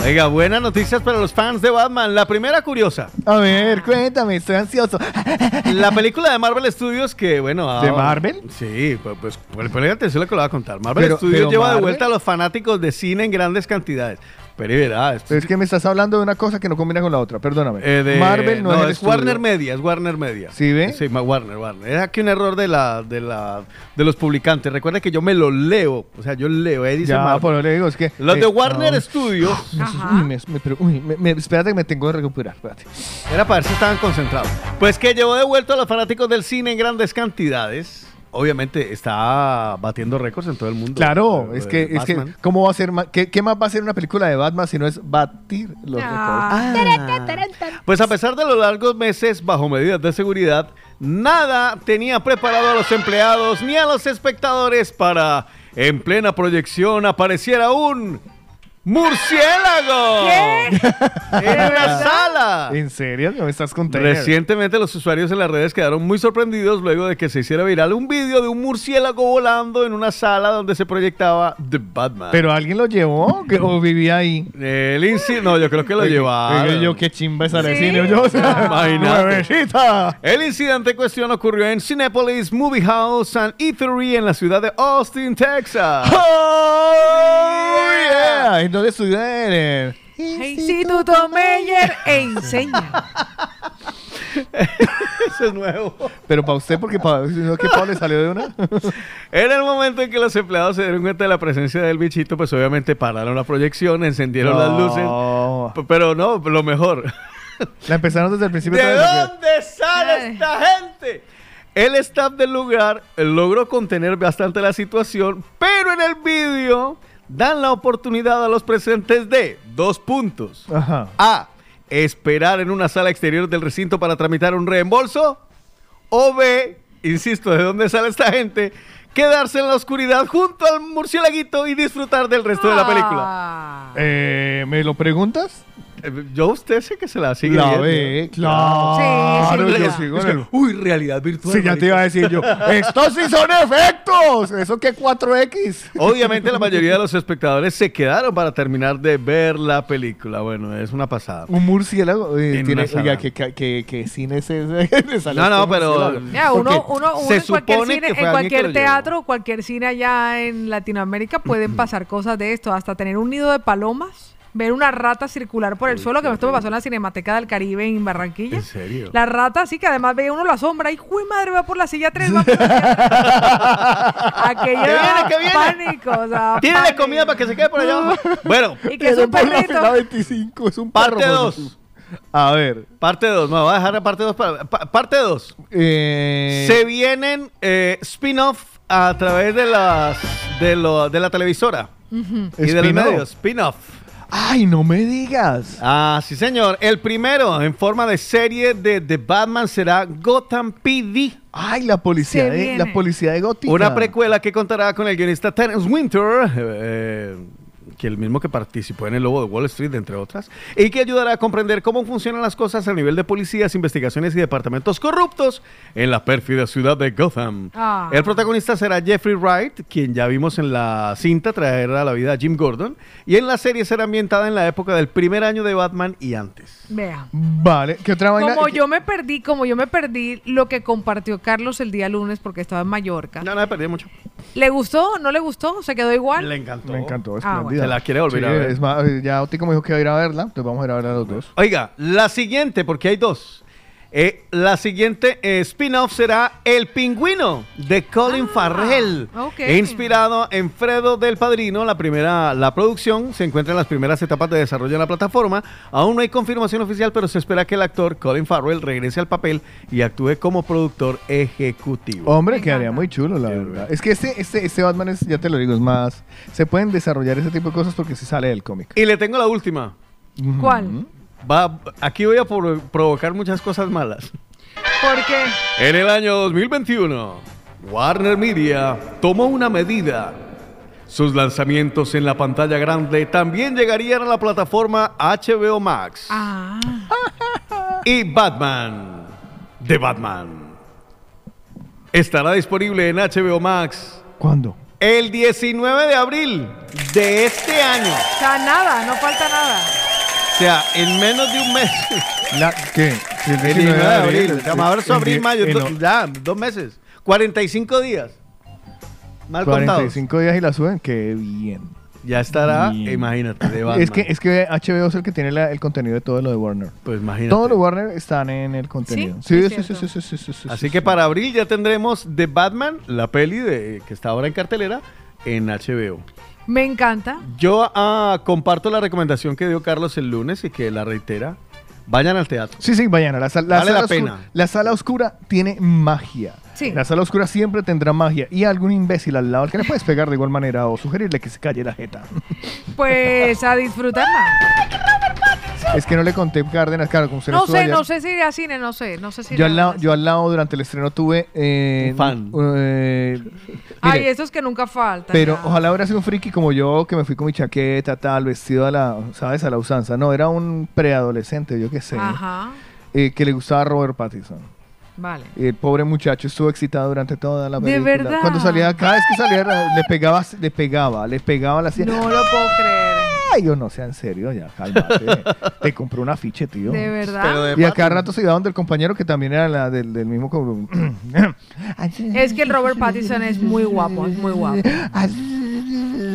Oiga, buenas noticias para los fans de Batman. La primera curiosa. A ver, cuéntame, estoy ansioso. La película de Marvel Studios que, bueno... ¿De ah, Marvel? Sí, pues, pues pues, a lo que le voy a contar. Marvel Pero- Studios pero lleva de vuelta a los fanáticos de cine en grandes cantidades. Pero esto- Pero es que me estás hablando de una cosa que no combina con la otra, perdóname. eh, de- Marvel no, no, es, es. Warner Media, es Warner Media. ¿Sí ve? Sí, Warner, Warner. Es aquí un error de la, de la, de los publicantes. Recuerda que yo me lo leo, o sea, yo leo, ahí dice Ya, Marvel. por lo le digo, es que... Los eh, de Warner no. Studios Uy, me, me- pero- uy, me- me- espérate que me tengo que recuperar, espérate. Era para ver si estaban concentrados. Pues que llevó de vuelta a los fanáticos del cine en grandes cantidades. Obviamente está batiendo récords en todo el mundo. Claro, Eh, es que, es que. ¿cómo va a ser? ¿qué, qué más va a ser una película de Batman si no es batir los Ah. récords? Pues a pesar de los largos meses bajo medidas de seguridad, nada tenía preparado a los empleados ni a los espectadores para, en plena proyección, apareciera un murciélago. En una sala. ¿En serio? ¿No me estás contando? Recientemente los usuarios en las redes quedaron muy sorprendidos luego de que se hiciera viral un vídeo de un murciélago volando en una sala donde se proyectaba The Batman. ¿Pero alguien lo llevó ¿Que- o vivía ahí? El inci- no, yo creo que lo oye, yo qué chimba esa de ¿Sí? cine. Yo, o sea, Imagínate. nuevecita. El incidente en cuestión ocurrió en Cinepolis Movie House and Eatery en la ciudad de Austin, Texas. Oh, yeah. ¿En dónde estudió él? Instituto Meyer e enseña. Eso es nuevo. Pero para usted, porque para que Pablo le salió de una. En el momento en que los empleados se dieron cuenta de la presencia del bichito, pues obviamente pararon la proyección, encendieron las luces. Pero no, lo mejor. La empezaron desde el principio. ¿De dónde sale esta gente? El staff del lugar logró contener bastante la situación, pero en el vídeo dan la oportunidad a los presentes de dos puntos. A. Esperar en una sala exterior del recinto para tramitar un reembolso. O B. Insisto, ¿de dónde sale esta gente? Quedarse en la oscuridad junto al murciélaguito y disfrutar del resto de la película. Ah. Eh, ¿Me lo preguntas? Eh, Yo a usted sé que se la sigue La viendo. ve, claro. Sí, sin yo duda. sigo Es en que, el- uy, realidad virtual. Sí, ya te iba a decir yo. Estos sí son efectos. Eso que 4X. Obviamente la mayoría de los espectadores se quedaron para terminar de ver la película. Bueno, es una pasada. Un murciélago. eh, En tiene, una sala. oiga, ¿qué, qué, qué- qué cine es ese? Le sale No, no, este pero- murciélago. Ya, uno, Porque uno, uno se en cualquier supone cine, que fue en alguien que cualquier llevó. teatro, cualquier cine allá en Latinoamérica pueden pasar cosas de esto, hasta tener un nido de palomas, ver una rata circular por el suelo, que esto me pasó en la Cinemateca del Caribe en Barranquilla. ¿En serio? La rata, sí, que además veía uno la sombra y, ¡uy, madre, va por la silla 3! Va por la silla 3". Aquello ¿Qué viene, qué viene? pánico, o sea, Tírale pánico. comida para que se quede por allá abajo. Bueno, Y que es un la perrito. fila 25, es un parte perro, 2. A ver. Parte 2. Me voy a dejar la parte 2 para. pa- parte 2. Eh, Se vienen eh, spin-off a través de las de, lo, de la televisora y de los ¿Spin-off? medios. Spin-off. Ay, no me digas. Ah, sí, señor. El primero en forma de serie de The Batman será Gotham PD. Ay, la policía, Se de, viene. la policía de Gótica. Una precuela que contará con el guionista Terence Winter, eh, que el mismo que participó en el Lobo de Wall Street, entre otras, y que ayudará a comprender cómo funcionan las cosas a nivel de policías, investigaciones y departamentos corruptos en la pérfida ciudad de Gotham. Ah. El protagonista será Jeffrey Wright, quien ya vimos en la cinta traer a la vida a Jim Gordon, y en la serie será ambientada en la época del primer año de Batman y antes. Vea. Vale, ¿qué otra vaina? Como yo me perdí, como yo me perdí lo que compartió Carlos el día lunes porque estaba en Mallorca. No, no, me perdí mucho. ¿Le gustó? ¿No le gustó? ¿Se quedó igual? Le encantó. Me encantó, Ah, bueno. Se la quiere volver a ver. Es más, ya Otico me dijo que iba a ir a verla, entonces vamos a ir a verla los dos. Oiga, la siguiente, porque hay dos. Eh, la siguiente eh, spin-off será El Pingüino de Colin Farrell. ok. Inspirado en Fredo del Padrino, la primera, la producción se encuentra en las primeras etapas de desarrollo de la plataforma. Aún no hay confirmación oficial, pero se espera que el actor Colin Farrell regrese al papel y actúe como productor ejecutivo. Hombre, quedaría muy chulo, la verdad. Es que este, este, este Batman es, ya te lo digo, es más. Se pueden desarrollar ese tipo de cosas porque se sale del cómic. Y le tengo la última. ¿Cuál? Va, aquí voy a por- provocar muchas cosas malas. ¿Por qué? En el año 2021, Warner Media tomó una medida. Sus lanzamientos en la pantalla grande también llegarían a la plataforma HBO Max. Ah. Y Batman, de Batman, estará disponible en HBO Max ¿Cuándo? el 19 de abril de este año. O sea, nada, no falta nada. O sea, en menos de un mes. La, ¿Qué? Si El 19 de abril. O sea, marzo, abril, mayo. en do- no- ya, dos meses. 45 días. Mal contados. 45 días y la suben, qué bien. Ya estará, Bien. imagínate, de Batman. Es que, es que HBO es el que tiene la- el contenido de todo lo de Warner. Pues imagínate. Todo lo de Warner están en el contenido. Sí, Sí, sí, sí, sí, sí, sí, sí, Así sí, que sí. para abril ya tendremos The Batman, la peli de, que está ahora en cartelera, en HBO. Me encanta. Yo ah, comparto la recomendación que dio Carlos el lunes y que la reitera. Vayan al teatro. Sí, sí, vayan a la, sal- la Vale sala la oscura. pena. La sala oscura tiene magia. Sí. La sala oscura siempre tendrá magia y algún imbécil al lado al que le puedes pegar de igual manera o sugerirle que se calle la jeta. Pues a disfrutarla. es que no le conté Cárdenas, claro, como usted No sé, allá. no sé si ir a cine, no sé, no sé si Yo al, lado, yo al lado durante el estreno tuve... eh, Un fan. eh, Ay, mire, esos que nunca faltan. Pero ya. ojalá hubiera sido un friki como yo, que me fui con mi chaqueta, tal, vestido a la, ¿sabes? A la usanza. No, era un preadolescente, yo qué sé, Ajá, eh, que le gustaba Robert Pattinson. vale. Y el pobre muchacho estuvo excitado durante toda la ¿De película. verdad? Cuando salía, cada vez que salía, le pegaba, le pegaba, le pegaba la silla. No lo puedo creer. Ay, yo no sea en serio, ya, cálmate. Te compré un afiche, tío. De verdad. Y a cada rato se iba donde el compañero que también era la del, del mismo. Es que el Robert Pattinson es muy guapo, es muy guapo.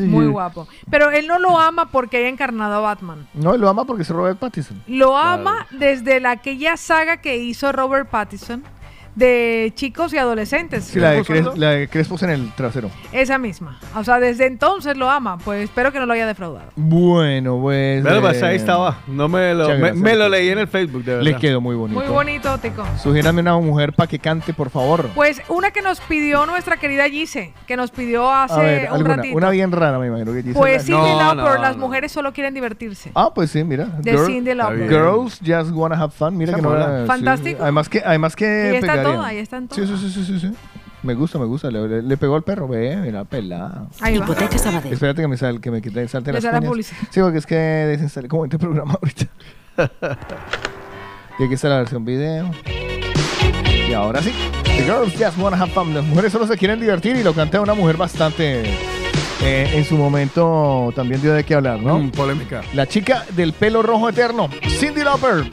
Muy guapo. Pero él no lo ama porque haya encarnado a Batman. No, él lo ama porque es Robert Pattinson. Lo ama desde la aquella saga que hizo Robert Pattinson de chicos y adolescentes. Sí, la de, Cres- la de Crespos en el trasero. Esa misma. O sea, desde entonces lo ama. Pues espero que no lo haya defraudado. Bueno, pues. Pero pues, eh, ahí estaba. No me lo, me, lo leí en el Facebook, de verdad. Le quedó muy bonito. Muy bonito, Tico. Sugiérame una mujer para que cante, por favor. Pues una que nos pidió nuestra querida Gise, que nos pidió hace A ver, un alguna. ratito. Una bien rara, me imagino que Gisela- Pues Cindy No, Lauper, no, las no. mujeres solo quieren divertirse. Ah, pues sí, mira. De Cyndi Lauper. Girls just wanna have fun. Mira Esa que no era- sí. Fantástico. Además que, además que está pegaría. todo, ahí están Sí, sí, sí, sí, sí, sí. Me gusta, me gusta. Le, le- le pegó al perro, ve, mira, pelada. Ahí va. Espérate que me, sal, que me quite, salte las cuñas. publicidad. Sí, porque es que desinstalé como este programa ahorita. y aquí está la versión video. Y ahora sí. The girls just wanna have fun. Las mujeres solo se quieren divertir y lo canta una mujer bastante... eh, en su momento también dio de qué hablar, ¿no? Mm, polémica. La chica del pelo rojo eterno, Cindy Lauper.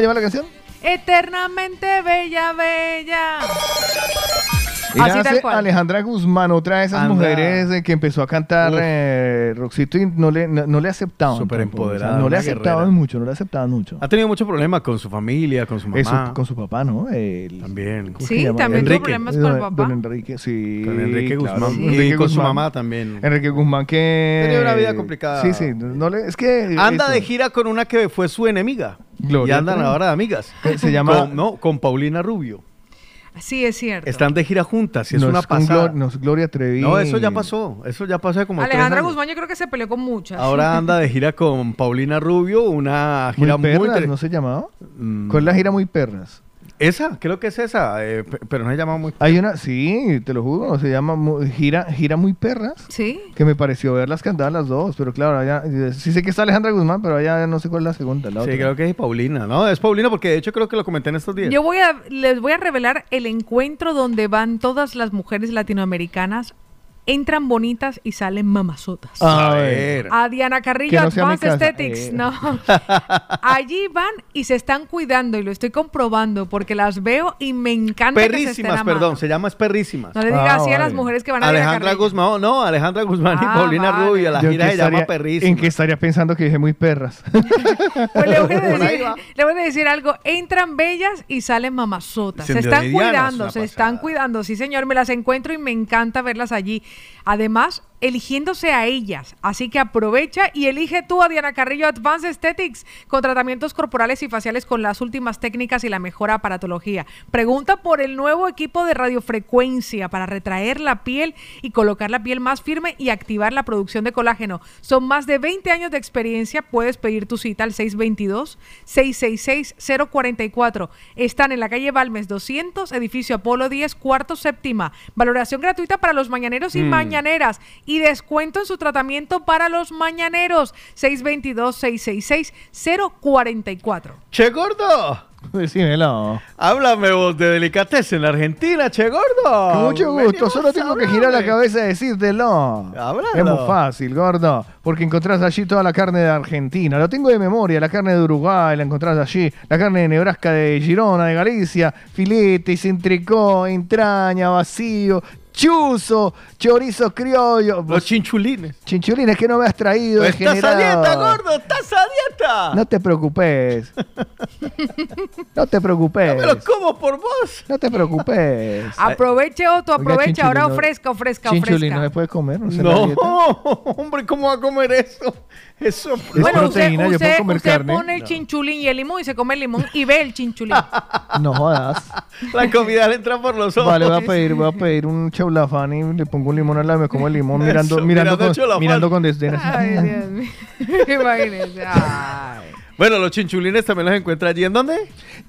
¿Cómo llama la canción? Eternamente bella, bella. Y Así tal cual. Alejandra Guzmán, otra de esas Anda. mujeres eh, que empezó a cantar eh, Roxito y no le, no, no le aceptaban. Súper tampoco, o sea, empoderada, no le aceptaban guerrera. mucho, no le aceptaban mucho. Ha tenido mucho problema con su familia, con su mamá. Eso, con su papá, ¿no? El- También. ¿cómo Sí, también tuvo problemas con el papá. Don Enrique, sí. Con Enrique claro, Guzmán. Y Enrique con su mamá también. Enrique Guzmán que... Tenía una vida complicada. Sí, sí. No le, es que... Anda eso. de gira con una que fue su enemiga. Gloria y andan Trevi. ahora de amigas. Se llama- Con- no, con Paulina Rubio. Sí, es cierto. Están de gira juntas y es no una pasada. Glor- no es Gloria Trevi. No, eso ya pasó. Eso ya pasó hace como tres Alejandra años. Guzmán yo creo que se peleó con muchas. Ahora anda de gira con Paulina Rubio, una Muy gira muy, perras, inter- ¿no se llamaba? Mm. ¿Cuál es la gira Muy Perras? Esa, creo que es esa, eh, pe- pero no se llama muy. Hay una, sí, te lo juro, se llama mu- Gira, gira Muy Perras. Sí. Que me pareció verlas cantar las dos, pero claro, allá, eh, sí sé que está Alejandra Guzmán, pero allá no sé cuál es la segunda. La Sí, otra. creo que es Paulina, ¿no? Es Paulina porque de hecho creo que lo comenté en estos días. Yo voy a, les voy a revelar el encuentro donde van todas las mujeres latinoamericanas entran bonitas y salen mamazotas. A ver. A Diana Carrillo, no Advanced. Aesthetics. Eh. No. Allí van y se están cuidando y lo estoy comprobando porque las veo y me encanta que se estén Perrísimas, amando. perdón, se llama es Perrísimas. No le digas así a las mujeres que van a Alejandra. Guzmán, no, Alejandra Guzmán Ah, y Paulina vale. Rubio, la Yo gira que se llama Perrísimas. ¿En qué estaría pensando que dije muy perras? Pues le voy, a decir, va. le voy a decir algo. Entran bellas y salen mamazotas. Se están cuidando, se están cuidando. Sí, señor, me las encuentro y me encanta verlas allí. Además, eligiéndose a ellas. Así que aprovecha y elige tú a Diana Carrillo Advanced Aesthetics con tratamientos corporales y faciales con las últimas técnicas y la mejor aparatología. Pregunta por el nuevo equipo de radiofrecuencia para retraer la piel y colocar la piel más firme y activar la producción de colágeno. Son más de 20 años de experiencia. Puedes pedir tu cita al 622-666-044. Están en la calle Balmes 200, edificio Apolo 10, cuarto séptima. Valoración gratuita para los mañaneros y Mm. mañaneras. Y descuento en su tratamiento para los mañaneros. 622-666-044. Che gordo, Decímelo. háblame vos de delicatessen en Argentina, che gordo. Con mucho gusto, Venimos solo tengo que girar la cabeza y decírtelo. Háblalo. Es muy fácil, gordo, porque encontrás allí toda la carne de Argentina. Lo tengo de memoria, la carne de Uruguay la encontrás allí, la carne de Nebraska, de Girona, de Galicia, filetes, entrecó, entraña, vacío, chuzo, chorizo criollo. Los chinchulines. Chinchulines que no me has traído, Estás a dieta, gordo, estás a dieta. No te preocupes. No te preocupes. Me lo como por vos. No te preocupes. Aproveche, Otto, aproveche. Ahora no- ofrezca, ofrezca, Chinchulín no ofrezca. se puede comer, no la No, dieta. hombre, ¿cómo va a comer eso? Eso Es Bueno, usted, proteína, yo puedo usted, comer usted carne. pone el chinchulín y el limón y se come el limón y ve el chinchulín. No jodas. la comida le entra por los ojos. Vale, voy a pedir, voy a pedir un chaulafán y le pongo un limón al lado y me como el limón mirando, Eso, mirando, mirando con, mirando con desdén. Ay, Dios mío. Imagínese. Ay. Bueno, los chinchulines también los encuentra allí. ¿En dónde?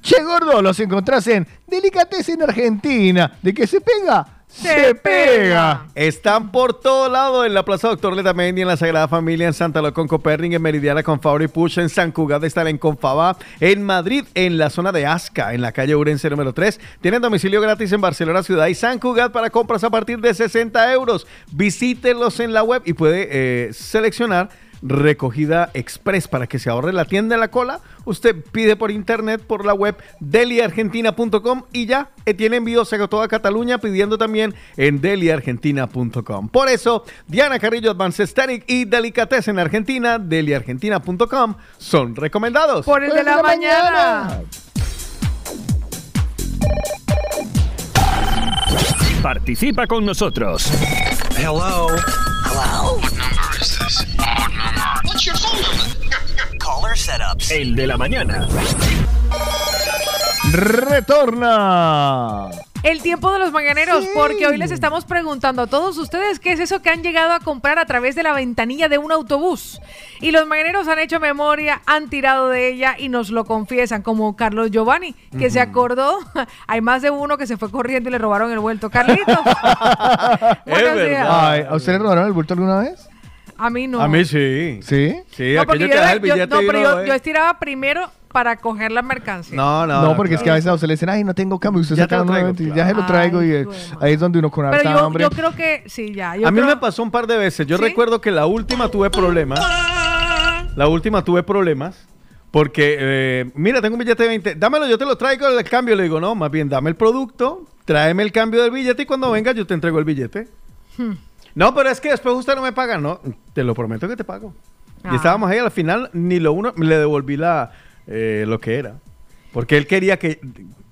Che, gordo, los encontrás en Delicatessen Argentina. ¿De qué se pega? Se, pega. Están por todo lado en la Plaza Doctor Letamendi, en la Sagrada Familia, en Santa Locón, Copernic, en Meridiana, con Fabri Puch, en San Cugat, están en Confabá, en Madrid, en la zona de Asca, en la calle Urense número 3. Tienen domicilio gratis en Barcelona Ciudad y San Cugat para compras a partir de 60 euros. Visítenlos en la web y puede eh, seleccionar recogida express para que se ahorre la tienda en la cola. Usted pide por internet, por la web deliargentina.com y ya eh, tiene envíos a toda Cataluña pidiendo también en deliargentina.com. Por eso, Diana Carrillo Advanced Aesthetic y Delicatessen Argentina, deliargentina.com son recomendados. Por el de la mañana. Participa con nosotros. Hello. Hello. Your phone number? Caller setups. El de la mañana. Retorna. El tiempo de los mañaneros, porque hoy les estamos preguntando a todos ustedes qué es eso que han llegado a comprar a través de la ventanilla de un autobús. Y los mañaneros han hecho memoria, han tirado de ella y nos lo confiesan, como Carlos Giovanni, que se acordó. Hay más de uno que se fue corriendo y le robaron el vuelto. Carlitos. Buenos días. Ay, ¿A usted le robaron el bulto alguna vez? A mí no. A mí sí. ¿Sí? Sí, No, aquello yo, que el yo- billete no, y pero yo, yo estiraba primero para coger la mercancía. No, no. No, porque es que a veces a usted le dicen, ay, no tengo cambio. y Usted Ya saca te lo uno traigo, nuevamente ya se lo traigo. y ahí es donde uno con harta yo, hambre. yo creo que sí, ya. Yo a mí creo- me pasó un par de veces. Yo recuerdo que la última tuve problemas. La última tuve problemas. Porque, eh, mira, tengo un billete de 20. Dámelo, yo te lo traigo el cambio. Le digo, no, más bien dame el producto, tráeme el cambio del billete y cuando venga yo te entrego el billete. Hmm. No, pero es que después usted no me paga. No, te lo prometo que te pago. Ah. Y estábamos ahí, al final ni lo uno, le devolví la, eh, lo que era. Porque él quería que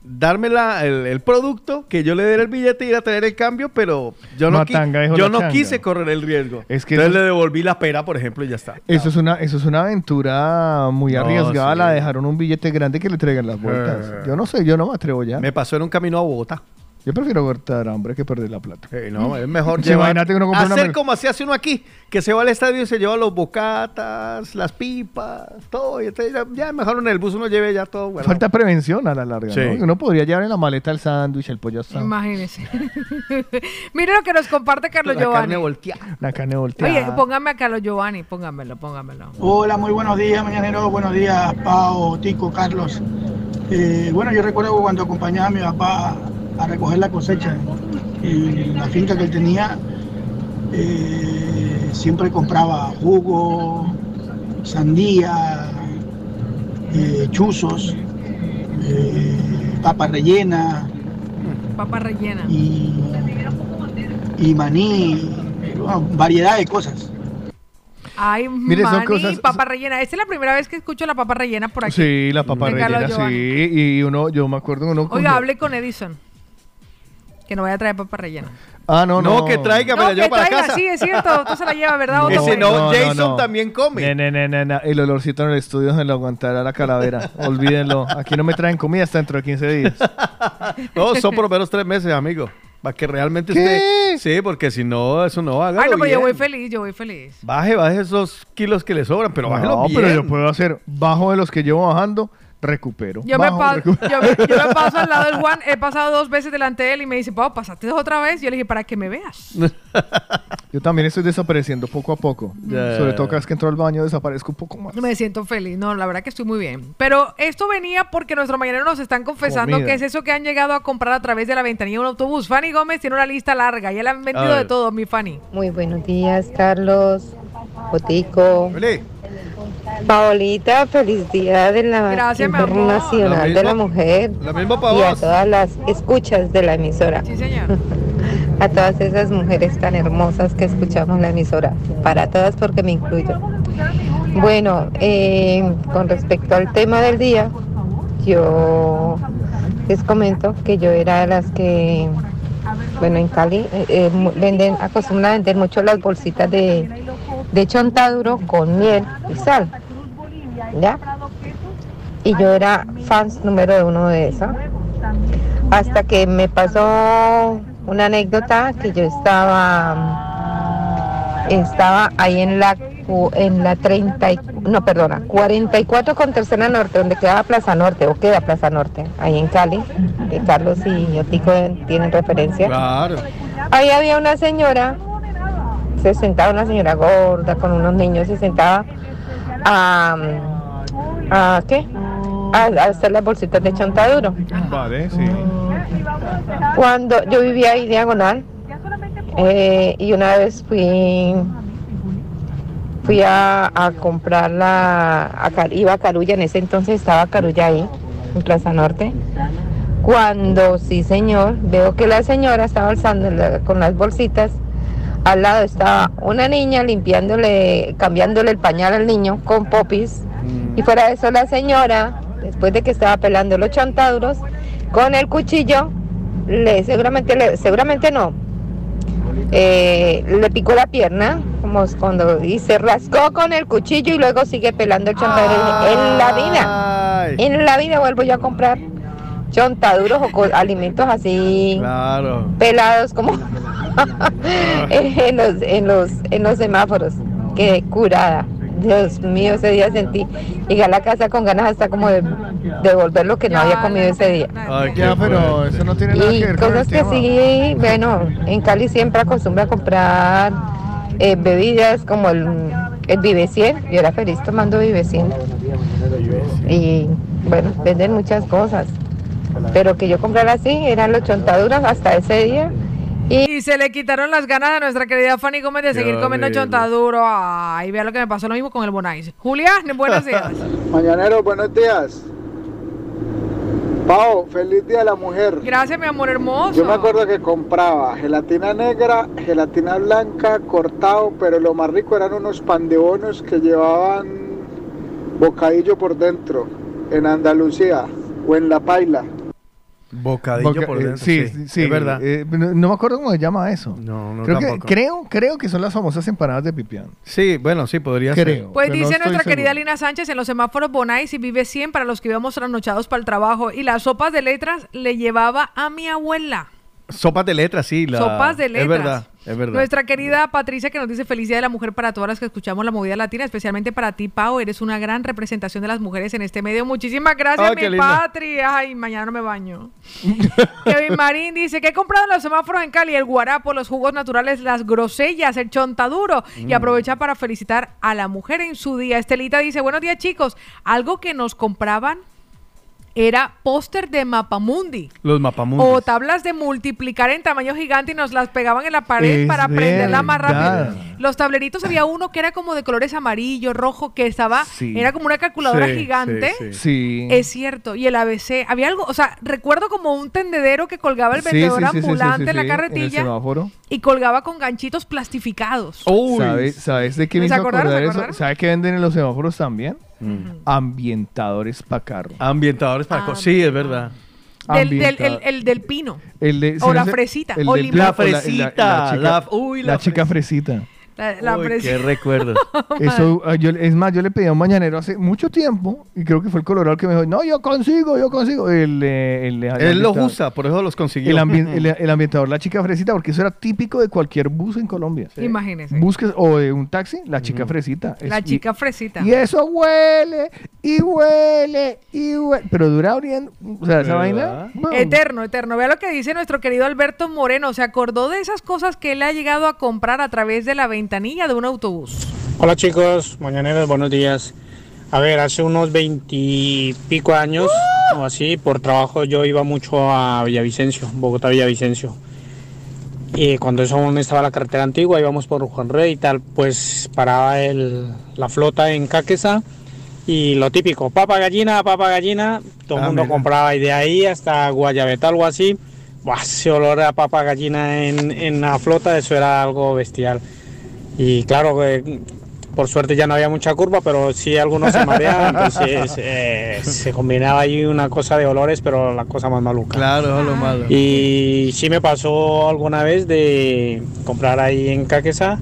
darme la- el, el producto, que yo le diera el billete y ir a traer el cambio, pero yo no, qui- Matanga, dijo yo la no changa. quise correr el riesgo. Es que Entonces eso- le devolví la pera, por ejemplo, y ya está. Eso es una, eso es una aventura muy No, arriesgada. sí. La dejaron un billete grande que le traigan las vueltas. Eh. Yo no sé, yo no me atrevo ya. Me pasó en un camino a Bogotá. Yo prefiero cortar hambre que perder la plata. Eh, no, es mejor Sí, llevar- imagínate que uno compra una hacer mer- como se hace uno aquí, que se va al estadio y se lleva los bocatas, las pipas, todo. Y entonces ya, ya mejor en el bus uno lleve ya todo. guardado. Falta prevención a la larga, Sí. ¿no? Uno podría llevar en la maleta el sándwich, el pollo asado, Imagínese. Mire lo que nos comparte Carlos La Giovanni. carne volteada. la carne volteada. Oye, póngame a Carlos Giovanni, póngamelo, póngamelo. Hola, muy buenos días, mañaneros. Buenos días, Pao, Tico, Carlos. Eh, bueno, yo recuerdo cuando acompañaba a mi papá a recoger la cosecha y la finca que él tenía, Eh, siempre compraba jugo, sandía, eh, chuzos, eh, papa rellena Papa rellena. y, y maní, bueno, variedad de cosas. Ay, Mire, son maní, cosas- papa rellena. Esta es la primera vez que escucho la papa rellena por aquí. Sí, la papa rellena, sí. Y uno, yo me acuerdo uno Oiga, cogía- hable con Edison. Que no vaya a traer papa rellena. Ah, no, no. No, que traiga, me No, llevo que para traiga, casa. sí, es cierto. Tú se la llevas, ¿verdad? Otto? Ese no, Jason también come. Ne, ne, ne, ne. El olorcito en el estudio se lo aguantará la calavera. Olvídenlo. Aquí no me traen comida hasta dentro de 15 días. No, son por lo menos tres meses, amigo. Para que realmente ¿Qué? usted. Sí, porque si no, eso no haga. Ay, no, pero yo voy feliz, yo voy feliz. Baje, baje esos kilos que le sobran, pero bájelo no, bien. pero yo puedo hacer bajo de los que llevo bajando, recupero. Yo me, Bajo, pa- recupero. yo, me, yo me paso al lado del Juan, he pasado dos veces delante de él y me dice, Pau, pasaste otra vez. Yo le dije, para que me veas. Yo también estoy desapareciendo poco a poco. Ya. Sobre todo cada vez que entro al baño desaparezco un poco más. Me siento feliz, no, la verdad que estoy muy bien. Pero esto venía porque nuestros mañaneros nos están confesando Comida. que es eso que han llegado a comprar a través de la ventanilla de un autobús. Fanny Gómez tiene una lista larga, ya le han vendido de todo, mi Fanny. Muy buenos días, Carlos, Botico. Paolita, feliz día de la Gracias. Internacional de la Mujer. y a todas las escuchas de la emisora. Sí, señor. A todas esas mujeres tan hermosas que escuchamos la emisora. Para todas porque me incluyo. Bueno, eh, con respecto al tema del día, yo les comento que yo era de las que, bueno, en Cali eh, eh, venden, acostumbran a vender mucho las bolsitas de, de chontaduro con miel y sal. ¿Ya? Y yo era fans número uno de eso. Hasta que me pasó una anécdota que yo estaba estaba ahí en la en la 30 y- no perdona 44 con tercera norte donde quedaba Plaza Norte o queda Plaza Norte ahí en Cali que Carlos y Otico tienen referencia Claro. ahí había una señora se sentaba una señora gorda con unos niños se sentaba a a qué a, a hacer las bolsitas de chontaduro Vale, sí. cuando yo vivía ahí diagonal eh, y una vez fui fui a, a comprar la a iba a Carulla en ese entonces estaba Carulla ahí en Plaza Norte cuando sí señor veo que la señora estaba alzando la- con las bolsitas al lado estaba una niña limpiándole cambiándole el pañal al niño con popis. Y fuera de eso la señora después de que estaba pelando los chontaduros con el cuchillo le seguramente le- seguramente no eh, le picó la pierna como cuando y se rascó con el cuchillo y luego sigue pelando el chontaduro en la vida. En la vida vuelvo yo a comprar chontaduros o alimentos así Claro. pelados como en los en los en los semáforos quedé curada Dios mío ese día sentí llegué a la casa con ganas hasta como de devolver lo que no había comido ese día Ay, Ya, pero eso no tiene nada y que ver con cosas que sí, bueno, en Cali siempre acostumbra a comprar eh, bebidas como el, el Vive 100. Yo era feliz tomando Vive 100. Y bueno, venden muchas cosas. Pero que yo comprara así, eran los chontaduras hasta ese día. Y se le quitaron las ganas a nuestra querida Fanny Gómez de seguir comiendo horrible. chontaduro. Ay, vea lo que me pasó lo mismo con el Bonais. Julián, buenos días. Mañanero, buenos días. Pau, feliz día de la mujer. Gracias, mi amor hermoso. Yo me acuerdo que compraba gelatina negra, gelatina blanca, cortado, pero lo más rico eran unos pan de bonos que llevaban bocadillo por dentro, en Andalucía o en La Paila. Bocadillo Boca- por eh, dentro. sí, sí, sí, es verdad. eh, no, no me acuerdo cómo se llama eso. No, no creo, que, tampoco. creo, creo que son las famosas empanadas de pipián. Sí, bueno, sí, podría Creo. ser. Pues dice nuestra querida. Lina Sánchez, en los semáforos Bonais y Vive 100 para los que íbamos trasnochados para el trabajo. Y las sopas de letras le llevaba a mi abuela. Sopas de letras, sí. La... Sopas de letras. Es verdad, es verdad. Nuestra querida Patricia que nos dice feliz día de la mujer para todas las que escuchamos la movida latina, especialmente para ti, Pau. Eres una gran representación de las mujeres en este medio. Muchísimas gracias, Ay, mi linda. Patri. Ay, mañana no me baño. Kevin Marín dice que he comprado en los semáforos en Cali el guarapo, los jugos naturales, las grosellas, el chontaduro y Mm. aprovecha para felicitar a la mujer en su día. Estelita dice, buenos días chicos, algo que nos compraban era póster de Mapamundi. Los mapamundos. O tablas de multiplicar en tamaño gigante y nos las pegaban en la pared Es para aprenderla más rápido. Los tableritos había uno que era como de colores amarillo, rojo, que estaba, Sí. era como una calculadora Sí, gigante. sí, sí. Sí. Es cierto. Y el ABC, había algo, o sea, recuerdo como un tendedero que colgaba el vendedor sí, sí, sí, sí, ambulante sí, en la sí, en el carretilla semáforo. y colgaba con ganchitos plastificados. ¿Sabes, ¿Sabes de qué me ¿Se hizo eso? acordaron? ¿Sabe qué venden en los semáforos también? Ambientadores para carro. Ambientadores para co- Sí, es verdad. Del, del- el, del pino. El de- o la fresita. el o del- limón. La o la- la- fresita, chica- la- uy, la chica fresita. La, la Uy, fresita. qué recuerdo. Eso, ah, yo- es más, yo le pedí a un mañanero hace mucho tiempo, y creo que fue el Colorado el que me dijo, no, yo consigo, yo consigo. El, eh, el, el Él los usa, por eso los consiguió. El, ambien- el- el ambientador, la chica fresita, porque eso era típico de cualquier bus en Colombia. Imagínese. Busques, o de un taxi, la chica fresita. Es- La y- chica fresita. Y eso huele, y huele, y huele. Pero dura oliendo. O sea, esa vaina. Eterno, eterno. Vea lo que dice nuestro querido Alberto Moreno. Se acordó de esas cosas que él ha llegado a comprar a través de la ventanilla de un autobús. Hola chicos, mañaneros, buenos días. A ver, hace unos veintipico años o así, por trabajo yo iba mucho a Villavicencio, Bogotá Villavicencio. Y cuando eso aún estaba la carretera antigua, íbamos por Juan Rey y tal, pues paraba el, la flota en Caquesa y lo típico, papa gallina, papa gallina, todo el Ah, mundo mira. compraba y de ahí hasta Guayabeta, algo así. Buah, ese olor a papa gallina en, en la flota, eso era algo bestial. Y claro, eh, por suerte ya no había mucha curva, pero sí algunos se mareaban, entonces eh, se combinaba ahí una cosa de olores, pero la cosa más maluca. Claro, lo malo. Y sí me pasó alguna vez de comprar ahí en Caquesa,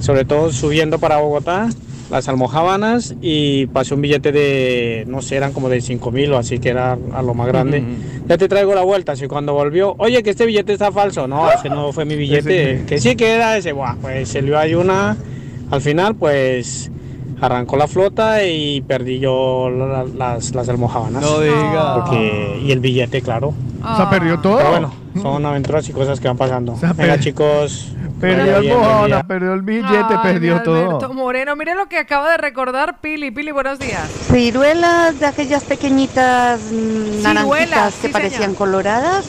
sobre todo subiendo para Bogotá, las almojábanas y pasé un billete de, no sé, eran como de 5 mil o así que era a lo más grande. Ya te traigo la vuelta, así cuando volvió, oye que este billete está falso, no, ese no fue mi billete, Ese- que sí que era ese, Buah, pues se le ahí una, al final pues arrancó la flota y perdí yo la- las, las almojábanas. No diga. Porque- y el billete, claro. O sea, perdió todo. Pero bueno, son aventuras y cosas que van pasando. sea, Venga, chicos. Perdió el mojona, perdió el billete, Ay, perdió Alberto todo. Moreno, mire lo que acaba de recordar Pili. Pili, buenos días. Ciruelas de aquellas pequeñitas mm, naranjitas que sí, parecían señor. coloradas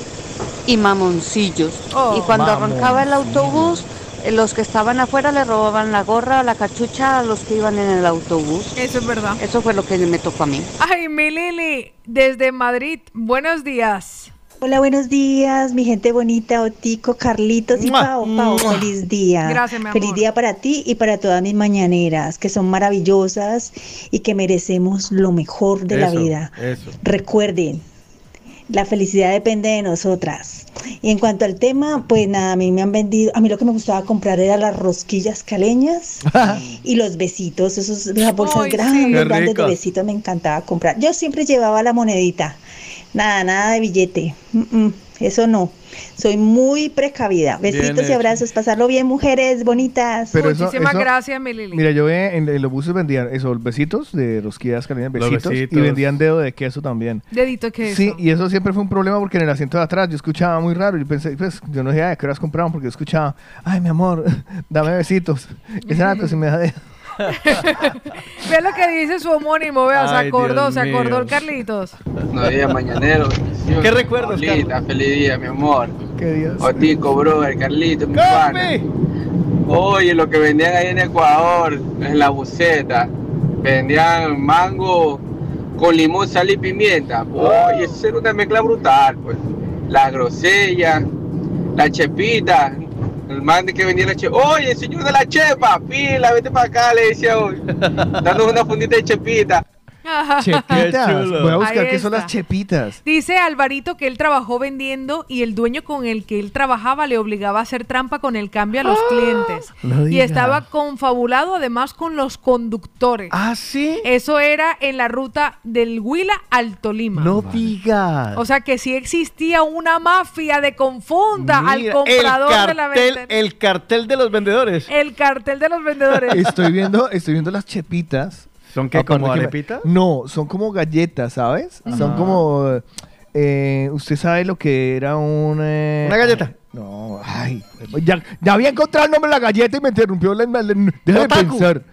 y mamoncillos. Oh. y cuando arrancaba el autobús, eh, los que estaban afuera le robaban la gorra, la cachucha a los que iban en el autobús. Eso es verdad. Eso fue lo que me tocó a mí. Ay, mi Lili, desde Madrid. Buenos días. Hola, buenos días, mi gente bonita, Otico, Carlitos y Pau. Pau, feliz día. Gracias, mi amor. Feliz día para ti y para todas mis mañaneras, que son maravillosas y que merecemos lo mejor de la vida. Eso. Recuerden, la felicidad depende de nosotras. Y en cuanto al tema, pues nada, a mí me han vendido, a mí lo que me gustaba comprar era las rosquillas caleñas y los besitos, esos, las bolsas Ay, grandes, grandes de besitos, me encantaba comprar. Yo siempre llevaba la monedita, nada, nada de billete, Mm, mm, eso no. Soy muy precavida. Besitos y abrazos, pasarlo bien, mujeres bonitas. Pero Muchísimas eso- gracias, mi Lili. Mira, yo ve en, en los buses vendían eso, besitos de rosquillas calientes, besitos, besitos. y vendían dedo de queso también. Dedito que Sí, y eso siempre fue un problema porque en el asiento de atrás yo escuchaba muy raro. Yo pensé, pues, yo no sé, ay, ¿qué horas compraban? Porque yo escuchaba, ay, mi amor, dame besitos. Esa, pues, si me da de... Ve lo que dice su homónimo, vea, se Ay, acordó, Dios se acordó mío. el Carlitos. Buenos días, mañanero. bendiciones. ¿Qué recuerdos, Paulita, feliz día, mi amor. ¿Qué días? Otico, brother, Carlito, mi pana. Oye, lo que vendían ahí en Ecuador, en la buceta, vendían mango con limón, sal y pimienta. Oye, eso era una mezcla brutal, pues. La grosella, la chepita, el man de que vendía la chepa. Oye, señor de la chepa, pila, vete para acá, le decía hoy. Dando una fundita de chepita. Chepitas. Voy a buscar qué son las chepitas. Dice Alvarito que él trabajó vendiendo y el dueño con el que él trabajaba le obligaba a hacer trampa con el cambio a los clientes. no Y estaba confabulado además con los conductores. Ah, sí. Eso era en la ruta del Huila al Tolima. No digas. O sea que sí existía una mafia de confunda al comprador el de la venta. el cartel de los vendedores. El cartel de los vendedores. Estoy viendo, estoy viendo las chepitas. ¿Son qué, Aparte como que me- arepita? No, son como galletas, ¿sabes? Son como... eh, ¿Usted sabe lo que era un... eh, ¿Una galleta? No, ay. Ya, ya había encontrado el nombre de la galleta y me interrumpió. La, la- la- deja de pensar.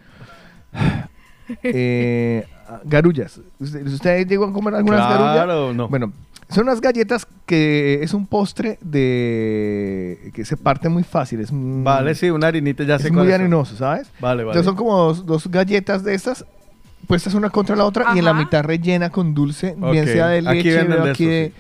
Eh, garullas. ¿Usted- ¿Ustedes llegó a comer algunas Claro, garullas? no. Bueno, son unas galletas que es un postre de que se parte muy fácil. Es Vale, sí, una harinita ya es sé muy cuáles son. arenoso, ¿sabes? Vale, vale. Entonces son como dos, dos galletas de estas puestas una contra la otra y en la mitad rellena con dulce, bien sea de aquí leche, venden veo de aquí estos,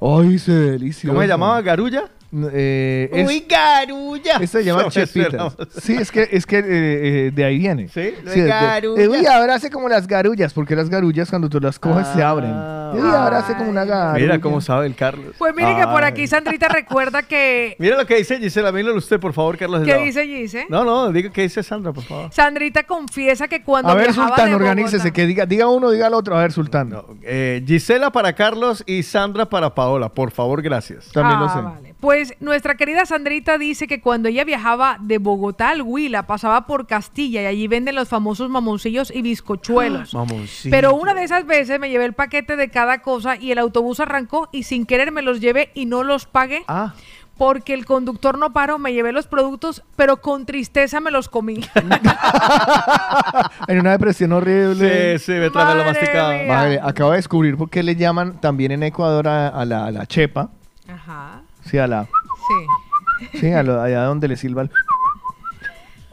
de... ¡Ay, se delicioso! ¿Cómo se llamaba? ¿Garulla? Eh, es- Uy, garulla. Esta se llama No, chepitas. Sí, es que, es que eh, eh, de ahí viene. Sí, lo Sí, de- garulla. uy, ahora hace como las garullas, porque las garullas cuando tú las coges se abren. Uy, ahora hace como una garulla. Ah. Mira cómo sabe el Carlos. Pues mire que por aquí Sandrita recuerda que... Mira lo que dice Gisela, míralo usted, por favor, Carlos. ¿Qué dice Gise? No, no, diga qué dice Sandra, por favor. Sandrita confiesa que cuando A ver, Sultán, organícese, que diga, diga uno, diga el otro. A ver, Sultán. Eh, Gisela para Carlos y Sandra para Paola, por favor, gracias. También Ah, vale. Pues nuestra querida Sandrita dice que cuando ella viajaba de Bogotá al Huila, pasaba por Castilla y allí venden los famosos mamoncillos y bizcochuelos. Mamoncillo. Pero una de esas veces me llevé el paquete de cada cosa y el autobús arrancó y sin querer me los llevé y no los pagué. Ah. Porque el conductor no paró, me llevé los productos, pero con tristeza me los comí. En una depresión horrible. Sí, sí, me lo Madre. Vale, acabo de descubrir por qué le llaman también en Ecuador a, a la, a la chepa. Ajá. Sí, a la. Sí. Sí, a lo- allá donde le silba el.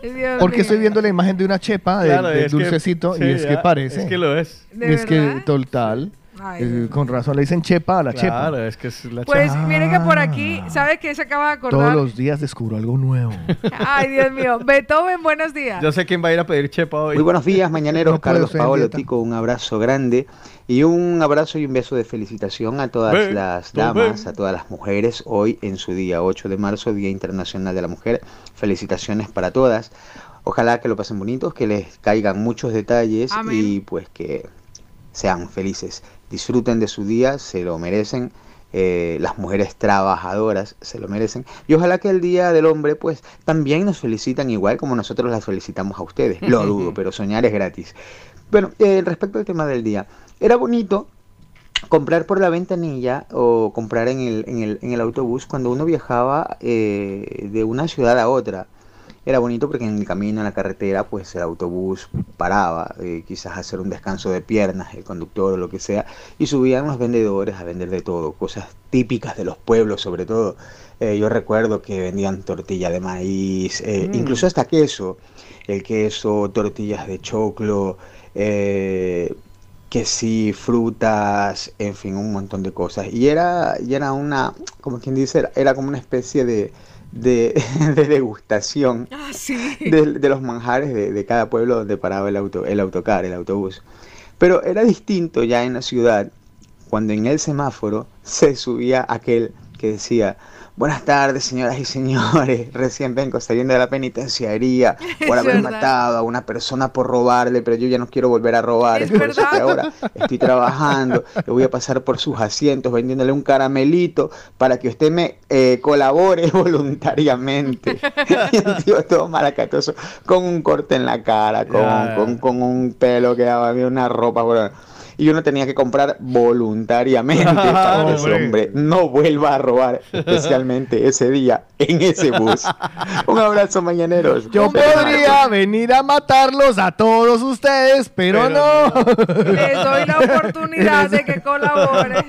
Dios Porque estoy viendo la imagen de una chepa de, Claro, de es que- dulcecito sí, y es que ya, parece. es que lo es. ¿De es que verdad? total. Ay, eh, con razón le dicen chepa a la chepa. Claro, es que es la Pues chapa. mire que por aquí, ¿sabe qué se acaba de acordar? Todos los días descubro algo nuevo. Ay, Dios mío. Beethoven, buenos días. Yo sé quién va a ir a pedir chepa hoy. Muy buenos días, mañaneros. No Carlos Paolo. Tico, un abrazo grande y un abrazo y un beso de felicitación a todas Ven, las ven. damas, a todas las mujeres, hoy en su día 8 de marzo, Día Internacional de la Mujer. Felicitaciones para todas. Ojalá que lo pasen bonitos, que les caigan muchos detalles Amén. y pues que sean felices. Disfruten de su día, se lo merecen. eh, las mujeres trabajadoras se lo merecen. Y ojalá que el Día del Hombre, pues también nos felicitan igual como nosotros las felicitamos a ustedes. Lo dudo, pero soñar es gratis. Bueno, eh, respecto al tema del día, era bonito comprar por la ventanilla o comprar en el, en el, en el autobús cuando uno viajaba eh, de una ciudad a otra. Era bonito porque en el camino, en la carretera, pues el autobús paraba, eh, quizás hacer un descanso de piernas, el conductor o lo que sea, y subían los vendedores a vender de todo, cosas típicas de los pueblos sobre todo. Eh, yo recuerdo que vendían tortilla de maíz, eh, Mm. incluso hasta queso, el queso, tortillas de choclo, eh, que sí, frutas, en fin, un montón de cosas. Y era, y era una, como quien dice, era como una especie de, de, de degustación Ah, sí. de, de los manjares de, de cada pueblo donde paraba el, auto, el autocar, el autobús. Pero era distinto ya en la ciudad, cuando en el semáforo se subía aquel que decía, buenas tardes señoras y señores, recién vengo saliendo de la penitenciaría por haber verdad. matado a una persona por robarle, pero yo ya no quiero volver a robar, Es es por eso que verdad. ahora estoy trabajando, le voy a pasar por sus asientos vendiéndole un caramelito para que usted me eh, colabore voluntariamente. Y el tío todo malacatoso, con un corte en la cara, con, con, con un pelo que daba una ropa. bueno, y uno tenía que comprar voluntariamente para que ese Hombre. no vuelva a robar, especialmente ese día en ese bus. Un abrazo, mañaneros. Yo podría venir a matarlos a todos ustedes, pero, Pero no. Les doy la oportunidad de que colabore.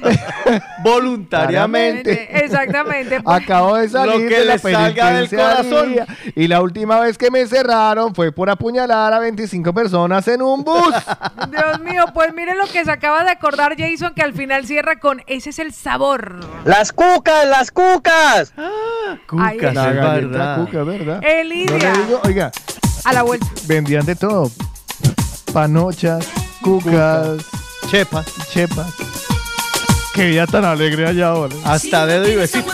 Voluntariamente. Exactamente. pues. Acabo de salir Lo que de la le salga del penitenciaría y la última vez que me cerraron fue por apuñalar a 25 personas en un bus. Dios mío, pues mire lo que se acaba de acordar Jason, que al final cierra con ese es el sabor. Las cucas, las cucas. Cucas, La galleta verdad. cuca, ¿verdad? Elidia. No le digo, oiga, A la vuelta. vendían de todo. Panochas, cucas, Chepas. chepas. Qué día tan alegre allá ahora. Hasta dedo y besito.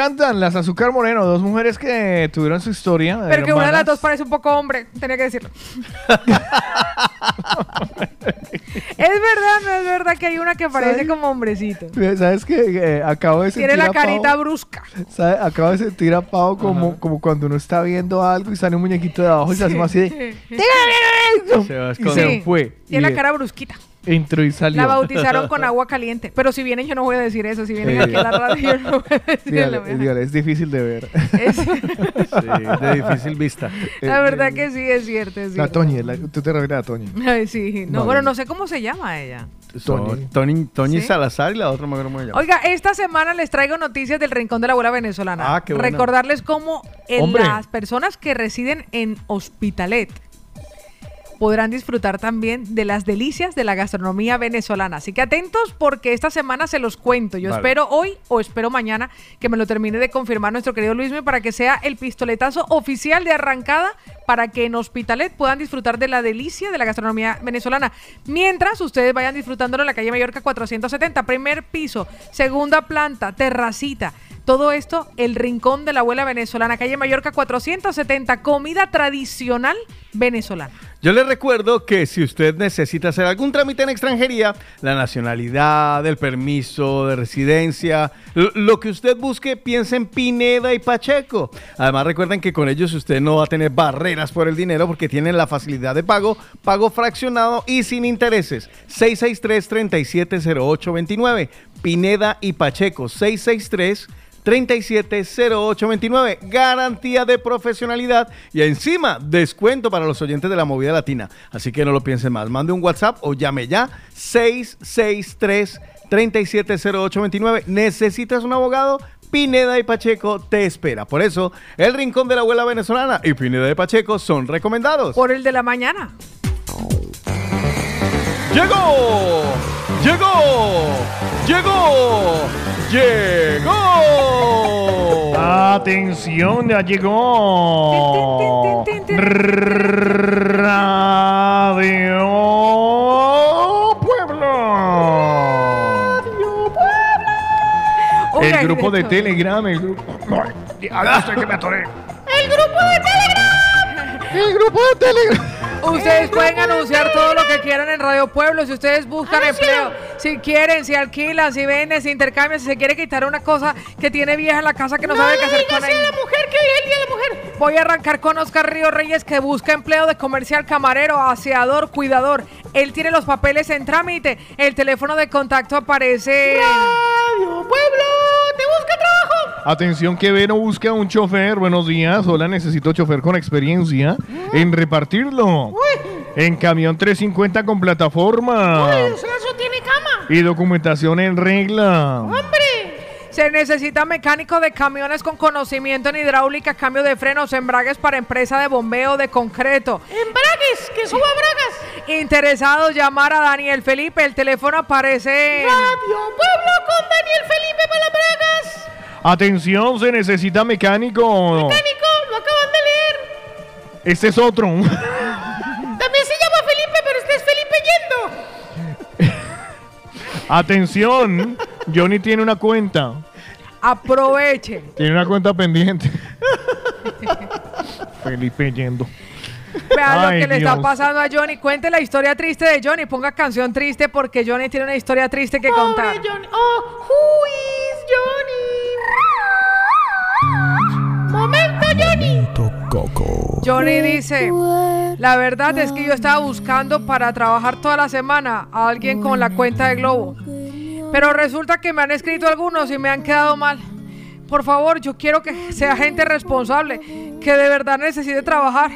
Mujeres que cantan, las Azúcar Moreno, dos mujeres que tuvieron su historia. Pero que una de las dos parece un poco hombre, tenía que decirlo. es verdad, no es verdad que hay una que parece ¿Sabes? como hombrecito. ¿Sabes qué? acabo de sentir Tiene la a Pau- carita brusca. Acabo de sentir a Pau como, como cuando uno está viendo algo y sale un muñequito de abajo y se hace así de... Se va a Y esconder. se fue. Tiene Y la cara brusquita. Entró y salió. La bautizaron con agua caliente. Pero si vienen, yo no voy a decir eso. Si vienen Sí. aquí a la radio, yo no voy a decir la dígale, es difícil de ver. Sí, de difícil vista. La verdad que sí, es cierto. Es La. Toñi, la- tú te refieres a Toñi. Ay, sí. No, bueno, no sé cómo se llama ella. Tony, Tony, Tony ¿Sí? Salazar y la otra me acuerdo cómo se llama. Oiga, esta semana les traigo noticias del Rincón de la Abuela Venezolana. Ah, qué bueno. Recordarles cómo en las personas que residen en Hospitalet podrán disfrutar también de las delicias de la gastronomía venezolana. Así que atentos porque esta semana se los cuento. Yo Vale. espero hoy o espero mañana que me lo termine de confirmar nuestro querido Luismi para que sea el pistoletazo oficial de arrancada para que en Hospitalet puedan disfrutar de la delicia de la gastronomía venezolana. Mientras ustedes vayan disfrutándolo en la calle Mallorca 470, primer piso, segunda planta, terracita. Todo esto, el rincón de la abuela venezolana, calle Mallorca 470, comida tradicional venezolana. Yo les recuerdo que si usted necesita hacer algún trámite en extranjería, la nacionalidad, el permiso de residencia, lo, que usted busque, piense en Pineda y Pacheco. Además recuerden que con ellos usted no va a tener barreras por el dinero porque tienen la facilidad de pago, pago fraccionado y sin intereses. 663-370829. Pineda y Pacheco, 663 370829. Garantía de profesionalidad y encima descuento para los oyentes de la movida latina. Así que no lo piensen más. Mande un WhatsApp o llame ya 663 370829. ¿Necesitas un abogado? Pineda y Pacheco te espera. Por eso, el Rincón de la Abuela Venezolana y Pineda y Pacheco son recomendados. Por el de la mañana. ¡Llegó! ¡Llegó! ¡Llegó! ¡Llegó! Atención, ya llegó. Radio Pueblo. El grupo de Telegram, el grupo. Ay, que me atoré. ¡El grupo de Telegram! ¡El grupo de Telegram! Ustedes pueden anunciar todo lo que quieran en Radio Pueblo. Si ustedes buscan empleo, si quieren, si alquilan, si venden, si intercambian, si se quiere quitar una cosa que tiene vieja en la casa que no, sabe qué hacer con ella. la mujer que hoy es el día de la mujer. Voy a arrancar con Oscar Río Reyes que busca empleo de comercial, camarero, aseador, cuidador. Él tiene los papeles en trámite. El teléfono de contacto aparece. Radio Pueblo, te busca trabajo. Atención que Vero busca un chofer. Buenos días. Hola, necesito chofer con experiencia en repartirlo. En camión 350 con plataforma. eso tiene cama. Y documentación en regla. ¡Hombre! Se necesita mecánico de camiones con conocimiento en hidráulica, cambio de frenos, embragues para empresa de bombeo de concreto. ¡Embragues! ¡Que suba bragas! Interesados, llamar a Daniel Felipe. El teléfono aparece. ¡Radio Pueblo con Daniel Felipe para las bragas! Atención, se necesita mecánico. ¡Mecánico! ¡Lo acaban de leer! Este es otro. Atención, Johnny tiene una cuenta. Aproveche. Tiene una cuenta pendiente. Felipe yendo. Vea lo Ay, que le está Dios. pasando a Johnny. Cuente la historia triste de Johnny. Ponga canción triste porque Johnny tiene una historia triste que contar. Johnny. Oh, who is Johnny? Momento, Johnny. Johnny dice, la verdad es que yo estaba buscando para trabajar toda la semana a alguien con la cuenta de Globo. Pero resulta que me han escrito algunos y me han quedado mal. Por favor, yo quiero que sea gente responsable, que de verdad necesite trabajar.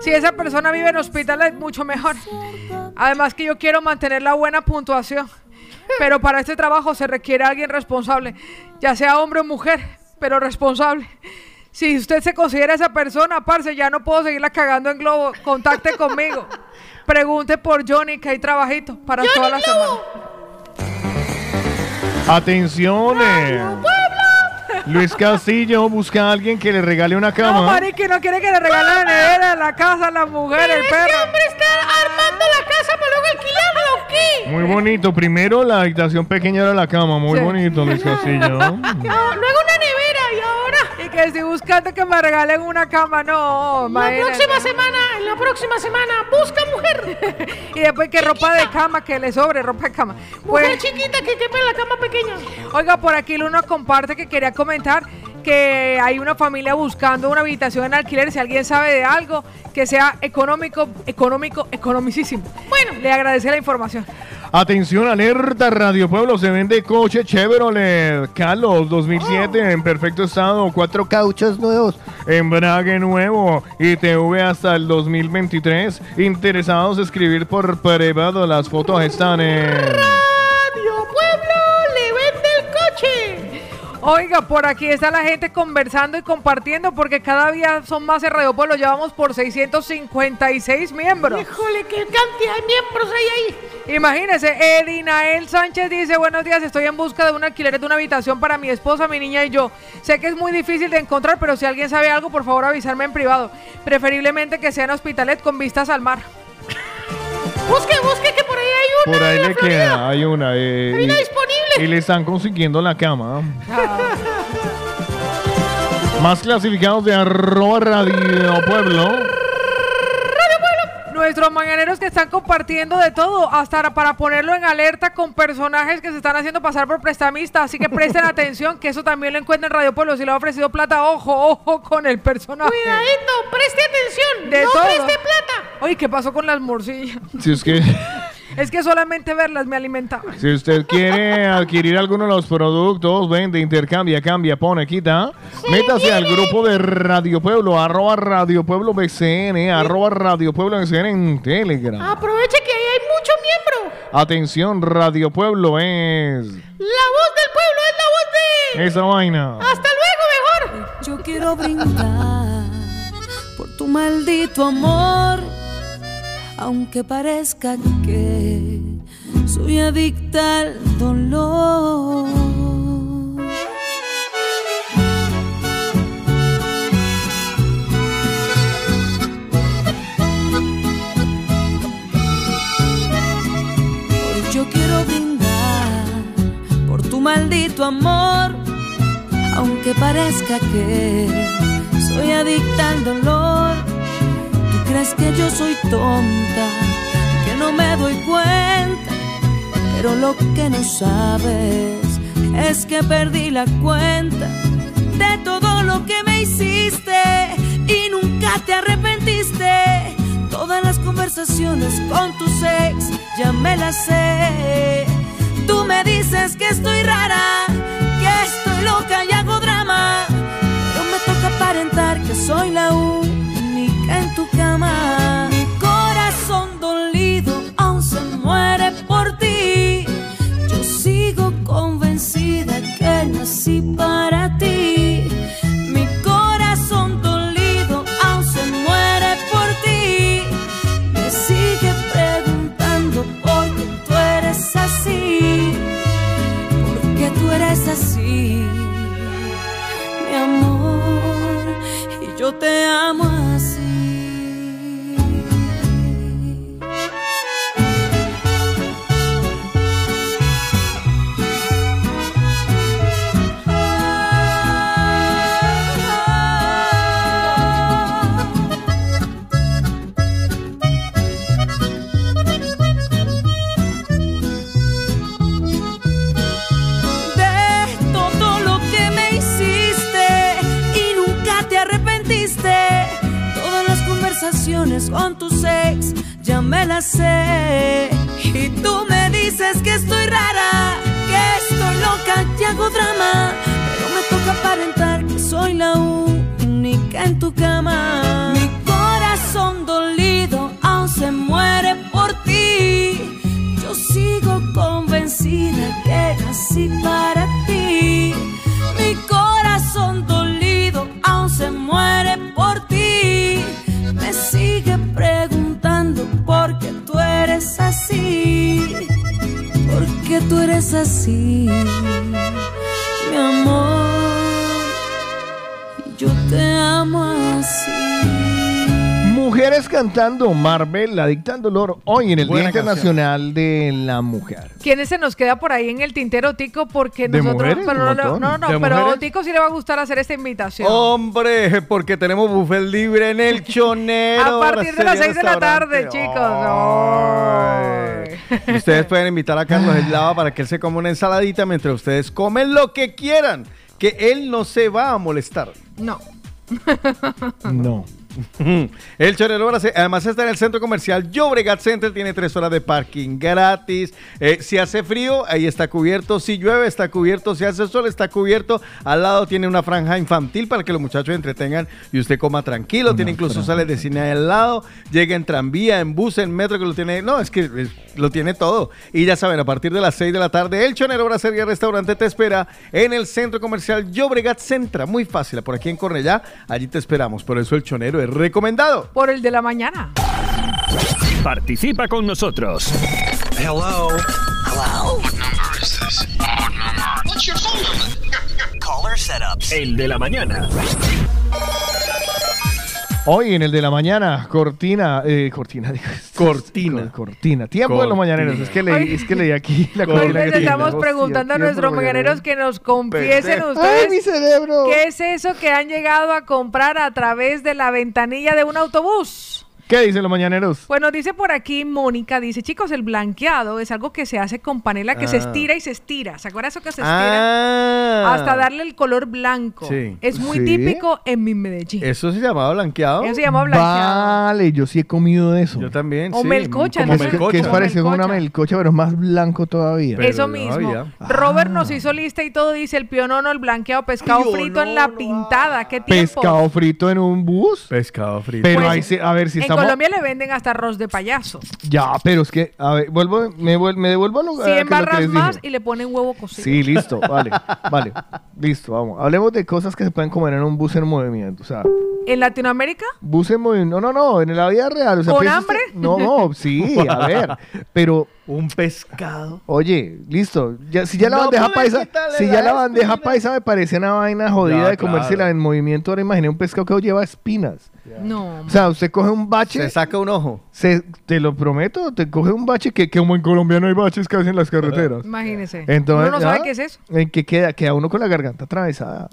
Si esa persona vive en hospital es mucho mejor. Además que yo quiero mantener la buena puntuación. Pero para este trabajo se requiere alguien responsable, ya sea hombre o mujer, pero responsable. Si usted se considera esa persona, parce, ya no puedo seguirla cagando en globo. Contacte conmigo. Pregunte por Johnny que hay trabajito para toda la semana. Atención. eh. Luis Castillo busca a alguien que le regale una No, cama. Marique, no quiere que le regale la nevera, la casa, la mujer, el perro. hombre está armando la casa para luego alquilarla o qué? Muy bonito. Primero la habitación pequeña era la cama. Muy Sí. bonito, Luis Castillo. No, luego una nevera y ahora. Y que estoy buscando que me regalen una cama, no. La imagínate. próxima semana, en la próxima semana, busca mujer. Y después que ropa de cama, que le sobre ropa de cama. Mujer Pues- chiquita que quepa en la cama pequeña. Oiga, por aquí Luna comparte que quería comentar que hay una familia buscando una habitación en alquiler. Si alguien sabe de algo que sea económico, económico, economicísimo. Bueno, le agradece la información. Atención, alerta Radio Pueblo, se vende coche Chevrolet Calos 2007 en perfecto estado, cuatro cauchos nuevos, embrague nuevo y TV hasta el 2023. Interesados escribir por privado, las fotos están en... Oiga, por aquí está la gente conversando y compartiendo porque cada día son más Radio Pueblo. Llevamos por 656 miembros. Híjole, qué cantidad de miembros hay ahí. Imagínese, Edinael Sánchez dice, buenos días, estoy en busca de un alquiler de una habitación para mi esposa, mi niña y yo. Sé que es muy difícil de encontrar, pero si alguien sabe algo, por favor avisarme en privado. Preferiblemente que sea en Hospitalet con vistas al mar. Busque, busque, que por ahí le Florida. queda, hay una. eh, Hay una y- disponible. Y le están consiguiendo la cama. Más clasificados de arroba Radio Pueblo. Nuestros mañaneros que están compartiendo de todo, hasta para ponerlo en alerta con personajes que se están haciendo pasar por prestamistas. Así que presten atención, que eso también lo encuentran en Radio Pueblo. Si le ha ofrecido plata, ojo, ojo con el personaje. Cuidadito, preste atención. De no todo. preste plata. Oye, ¿qué pasó con las morcillas? Si es que. Es que solamente verlas me alimentaba. Si usted quiere adquirir alguno de los productos, vende, intercambia, cambia, pone, quita, métase al grupo de Radio Pueblo, arroba Radio Pueblo BCN, arroba Radio Pueblo BCN en Telegram. Aproveche que ahí hay mucho miembro. Atención, Radio Pueblo es La voz del pueblo es la voz de. esa vaina. Hasta luego, mejor. Yo quiero brindar por tu maldito amor, aunque parezca que soy adicta al dolor. Hoy yo quiero brindar por tu maldito amor, aunque parezca que soy adicta al dolor. Crees que yo soy tonta, que no me doy cuenta, pero lo que no sabes es que perdí la cuenta de todo lo que me hiciste y nunca te arrepentiste. Todas las conversaciones con tus ex ya me las sé. Tú me dices que estoy rara, que estoy loca y hago drama. Pero me toca aparentar que soy la única convencida que nací para ti. Mi corazón dolido aún se muere por ti. Me sigue preguntando por qué tú eres así. ¿Por qué tú eres así? Mi amor, y yo te amo así. Con tus ex ya me las sé. Y tú me dices que estoy rara, que estoy loca, que hago drama. Pero me toca aparentar que soy la única en tu cama. Mi corazón dolido aún se muere por ti. Yo sigo convencida que nací para ti. Mi corazón dolido aún se muere por ti. Me sigue preguntando por qué tú eres así. ¿Por qué tú eres así? Mi amor, yo te amo así. Mujeres cantando Marvel, la dicta dolor, hoy en el Buena Día canción. Internacional de la Mujer. ¿Quiénes se nos queda por ahí en el tintero, Tico? Porque ¿De nosotros. mujeres? pero Un no, montón. no, no, ¿De pero a mujeres? Tico sí le va a gustar hacer esta invitación. Hombre, porque tenemos buffet libre en el chonero. a partir de las 6 de la tarde, chicos. Ustedes pueden invitar a Carlos Eslava para que él se coma una ensaladita mientras ustedes comen lo que quieran. Que él no se va a molestar. No. No. El Chorero Brase- además está en el centro comercial Llobregat Center, tiene tres horas de parking gratis. Eh, si hace frío, ahí está cubierto. Si llueve, está cubierto. Si hace sol, está cubierto. Al lado tiene una franja infantil para que los muchachos entretengan y usted coma tranquilo. tiene incluso sales de cine al lado. Llega en tranvía, en bus, en metro, que lo tiene. No, es que lo tiene todo. Y ya saben, a partir de las 6 de la tarde, el Chonero Brasería Restaurante te espera en el centro comercial Llobregat Centra. Muy fácil, por aquí en Cornellá. Allí te esperamos. Por eso el Chonero recomendado. Por el de la mañana. Participa con nosotros. Hello. Hello. What number is this? Odd number. What's your phone number? Caller setups. El de la mañana. Hoy en el de la mañana, cortina, eh, cortina, digo, Cortina. cor- cortina, tiempo de los mañaneros. Es que leí, es que leí aquí la Hoy cortina les que tiene. estamos Hostia, preguntando a nuestros mañaneros que nos confiesen ustedes. ¡Ay, mi cerebro! ¿Qué es eso que han llegado a comprar a través de la ventanilla de un autobús? ¿Qué dicen los mañaneros? Bueno, dice por aquí Mónica, dice, chicos, el blanqueado es algo que se hace con panela que se Ah. estira y se estira. ¿Se acuerdan eso que se estira? Ah. Hasta darle el color blanco. Sí. Es muy ¿Sí? típico en mi Medellín. ¿Eso se llamaba blanqueado? Eso se llama blanqueado. Vale, yo sí he comido de eso. Yo también, O sí. melcocha, como ¿no? Melcocha. que es parecido a una Melcocha. pero es más blanco todavía. Pero Eso mismo. había. Robert nos hizo lista y todo dice el pionono, el blanqueado, pescado frito en la pintada. ¿Qué tiempo? Pescado frito en un bus. Pescado frito. Pero Pues, ahí sí, a ver si en estamos. Colombia le venden hasta arroz de payaso. Ya, pero es que, a ver, vuelvo, me, vuel- me devuelvo a lo, a 100 que lo que barras les más dije. y le ponen huevo cocido. Sí, listo, vale, vale, listo, vamos. Hablemos de cosas que se pueden comer en un bus en movimiento, o sea, ¿En Latinoamérica? bus en movimiento, no, no, no, en la vida real. O sea, ¿Con piensa hambre? usted- no, no, sí, a ver, pero, Un pescado. oye, listo, ya, si ya la No bandeja paisa, si ya la bandeja paisa me parece una vaina jodida Ya, de comérsela claro. en movimiento, ahora imaginé un pescado que lleva espinas. No. O sea, usted coge un bache, Se saca un ojo. se- te lo prometo, te coge un bache que, que como en Colombia no hay baches casi en las carreteras. Imagínese. Entonces, Uno no sabe ¿ah? qué es eso. ¿En qué queda? Queda uno con la garganta atravesada.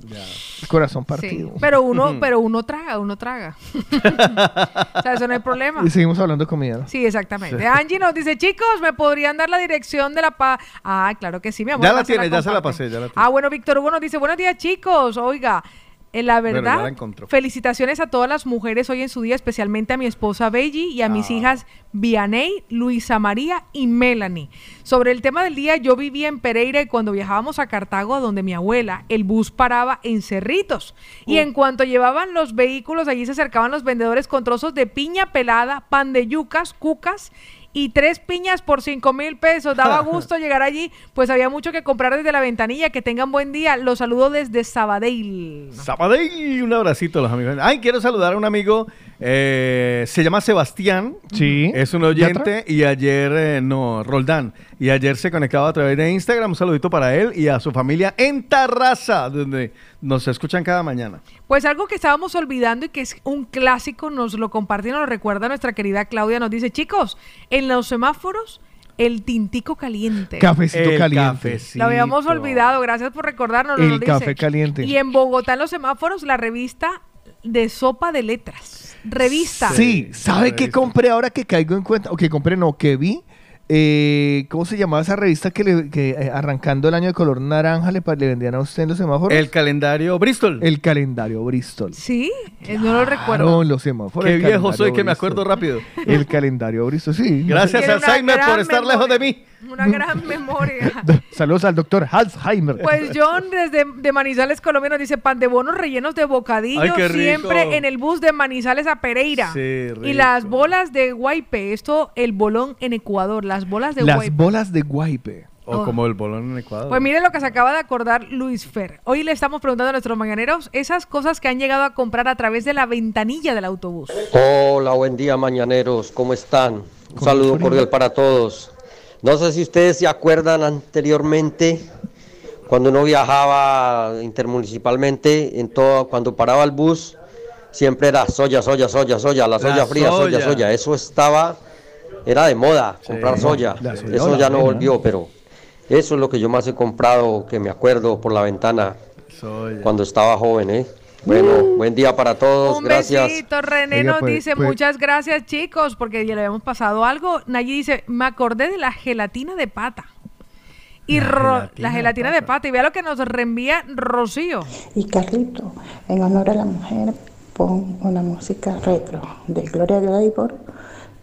Corazón Sí, partido. pero uno, pero uno traga, uno traga. o sea, eso no hay problema. Y seguimos hablando de comida. ¿no? Sí, exactamente. Angie nos dice, chicos, ¿me podrían dar la dirección de la pa... Ah, claro que sí, mi amor. Ya la tiene, ya se la pasé, ya la tiene. Ah, bueno, Víctor Hugo nos dice, buenos días, chicos. Oiga, en la Bueno, verdad, la felicitaciones a todas las mujeres hoy en su día, especialmente a mi esposa Belly y a mis Ah. hijas Vianey, Luisa María y Melanie. Sobre el tema del día, yo vivía en Pereira y cuando viajábamos a Cartago, donde mi abuela, el bus paraba en Cerritos. Y en cuanto llevaban los vehículos, allí se acercaban los vendedores con trozos de piña pelada, pan de yucas, cucas y tres piñas por cinco mil pesos. Daba gusto llegar allí, pues había mucho que comprar desde la ventanilla. Que tengan buen día. Los saludo desde Sabadell. Sabadell, un abracito a los amigos. Ay, quiero saludar a un amigo, eh, se llama Sebastián. Sí. Es un oyente y ayer, eh, no, Roldán. Y ayer se conectaba a través de Instagram. Un saludito para él y a su familia en Tarraza, donde nos escuchan cada mañana. Pues algo que estábamos olvidando y que es un clásico, nos lo comparte y nos lo recuerda nuestra querida Claudia. Nos dice, chicos, en los semáforos, el tintico caliente. Cafecito El caliente. cafecito. Lo habíamos olvidado, gracias por recordarnos. El nos dice. café caliente. Y en Bogotá, en los semáforos, la revista de sopa de letras. Revista. Sí, ¿sabe qué compré ahora que caigo en cuenta? O que compré, no, que vi. Eh, ¿Cómo se llamaba esa revista que, le- que, eh, arrancando el año de color naranja le, le vendían a usted en los semáforos? El calendario Bristol. El calendario Bristol. Sí, eh, no lo recuerdo. En los semáforos. Qué viejo soy que me acuerdo rápido. El calendario Bristol, sí. Gracias, Alzheimer, por estar lejos de mí. Una gran memoria. Saludos al doctor Alzheimer. Pues John desde de Manizales, Colombia nos dice pan de bonos rellenos de bocadillo Ay, siempre en el bus de Manizales a Pereira. Sí, y las bolas de guaype, esto el bolón en Ecuador, las bolas de Las guaype. bolas de guaype. O Oh. como el bolón en Ecuador. Pues mire lo que se acaba de acordar Luis Fer. Hoy le estamos preguntando a nuestros mañaneros esas cosas que han llegado a comprar a través de la ventanilla del autobús. Hola, buen día mañaneros, ¿cómo están? Un saludo cordial para todos. No sé si ustedes se acuerdan anteriormente, cuando uno viajaba intermunicipalmente, en todo, cuando paraba el bus, siempre era soya, soya, soya, soya, la soya fría, soya, soya. soya. Eso estaba, era de moda, comprar soya. Eso ya no volvió, pero eso es lo que yo más he comprado, que me acuerdo por la ventana cuando estaba joven, ¿eh? Bueno, buen día para todos, Un gracias. besito, René Oiga, nos pues, dice pues- muchas gracias chicos, porque ya le habíamos pasado algo. Nayi dice, me acordé de la gelatina de pata. Y La Ro- gelatina la de gelatina de pata. Y vea lo que nos reenvía Rocío. Y Carlito, en honor a la mujer, pon una música retro de Gloria Gaynor,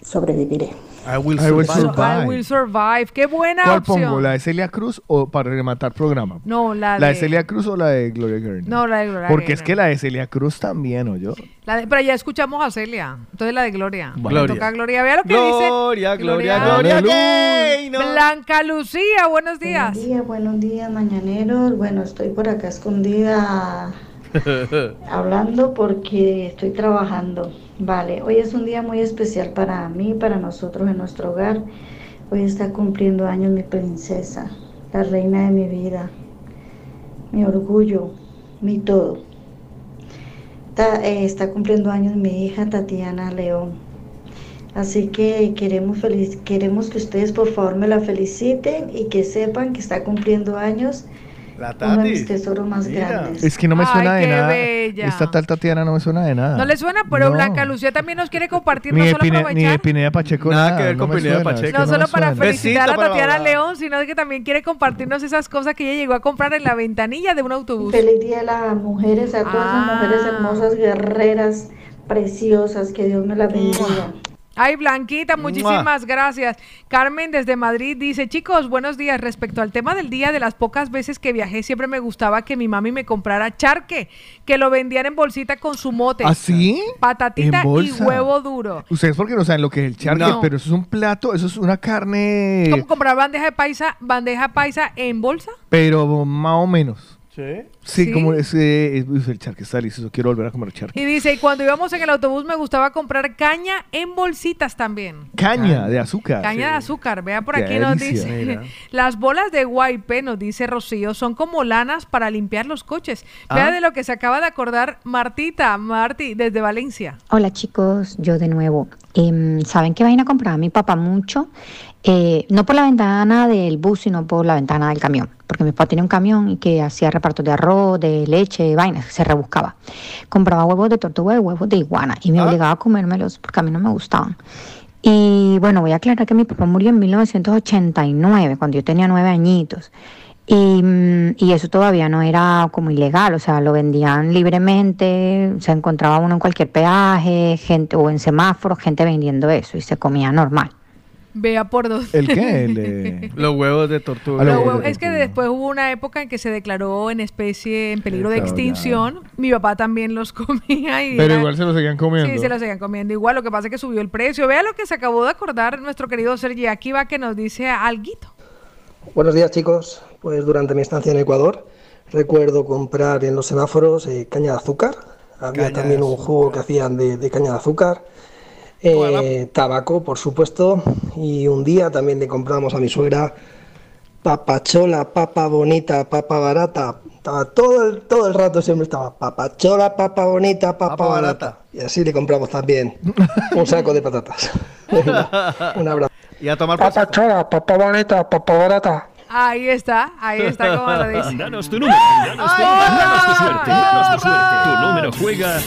Sobreviviré. I will I will survive. I will survive. Qué buena ¿Cuál opción. pongo? ¿La de Celia Cruz o para rematar programa? No, la, ¿La de de Celia Cruz o la de Gloria Gaynor? No, la de Gloria Porque es que la de Celia Cruz también, ¿o yo? La de- pero ya escuchamos a Celia. Entonces la de Gloria. Bueno. Le Gloria. toca a Gloria. Vea lo que Gloria, dice. Gloria, Gloria Aleluya. Blanca Lucía, buenos días. Buenos días, buenos días, mañaneros. Bueno, estoy por acá escondida hablando porque estoy trabajando. Vale, hoy es un día muy especial para mí, para nosotros en nuestro hogar. Hoy está cumpliendo años mi princesa, la reina de mi vida, mi orgullo, mi todo. Eh, está cumpliendo años mi hija Tatiana León. Así que queremos, feliz, queremos que ustedes por favor me la feliciten y que sepan que está cumpliendo años La uno de Tati. mis tesoros más grandes. Es que no me Ay, suena de qué nada. bella. Esta tal Tatiana no me suena de nada. No le suena, pero No. Blanca Lucía también nos quiere compartir, Ni no de, solo Pine- ni de aprovechar. Pineda Pacheco. Nada nada, que ver no con me Pineda suena, Pacheco. No me solo para suena. felicitar Besito a para Tatiana Bárbara. León, sino que también quiere compartirnos esas cosas que ella llegó a comprar en la ventanilla de un autobús. Feliz día a las mujeres, a todas Ah. las mujeres hermosas, guerreras, preciosas, que Dios me las bendiga. Ay, Blanquita, muchísimas gracias. Carmen desde Madrid dice, chicos, buenos días. Respecto al tema del día, de las pocas veces que viajé, siempre me gustaba que mi mami me comprara charque, que lo vendían en bolsita con su mote. ¿Ah, sí? Patatita y huevo duro. Ustedes porque no saben lo que es el charque, No. pero eso es un plato, eso es una carne, ¿Cómo comprar bandeja de paisa, bandeja paisa en bolsa? pero más o menos. ¿Sí? Sí, ¿Sí? como ese, uy, el charque está delicioso, quiero volver a comer charque. Y dice, y cuando íbamos en el autobús me gustaba comprar caña en bolsitas también. Caña de azúcar. Caña de azúcar, vea por Qué aquí nos delicia. dice, Mira. las bolas de guaype, nos dice Rocío, son como lanas para limpiar los coches. Vea Ah. de lo que se acaba de acordar Martita, Marti, desde Valencia. Hola chicos, yo de nuevo. Em, ¿Saben qué vaina compraba mi papá mucho? Eh, no por la ventana del bus, sino por la ventana del camión. Porque mi papá tiene un camión y que hacía repartos de arroz, de leche, de vainas, se rebuscaba. Compraba huevos de tortuga y huevos de iguana y me obligaba a comérmelos porque a mí no me gustaban. Y bueno, voy a aclarar que mi papá murió en 1989, cuando yo tenía nueve añitos. Y, mm, y eso todavía no era como ilegal, o sea, lo vendían libremente, se encontraba uno en cualquier peaje, gente o en semáforos, gente vendiendo eso y se comía normal. Vea por dos. ¿El qué? El, eh, Los huevos de tortuga. Los huevos- es que después hubo una época en que se declaró en especie en peligro de extinción. Mi papá también los comía y Pero era- igual se lo seguían comiendo. Sí, se los seguían comiendo igual. Lo que pasa es que subió el precio. Vea lo que se acabó de acordar nuestro querido Sergi Akiva que nos dice alguito. Buenos días chicos, pues durante mi estancia en Ecuador recuerdo comprar en los semáforos eh, caña de azúcar, había Caña de también un jugo que hacían de, de caña de azúcar, eh, tabaco por supuesto y un día también le compramos a mi suegra papachola, papa bonita, papa barata, estaba todo el, todo el rato siempre estaba papachola, papa bonita, papa, barata. y así le compramos también un saco de patatas. Un abrazo. Y a tomar Papa chola, papa bonita, papa barata. Ahí está, ahí está como lo dice. Danos tu número, danos tu, danos tu suerte, danos tu suerte. Tu número juega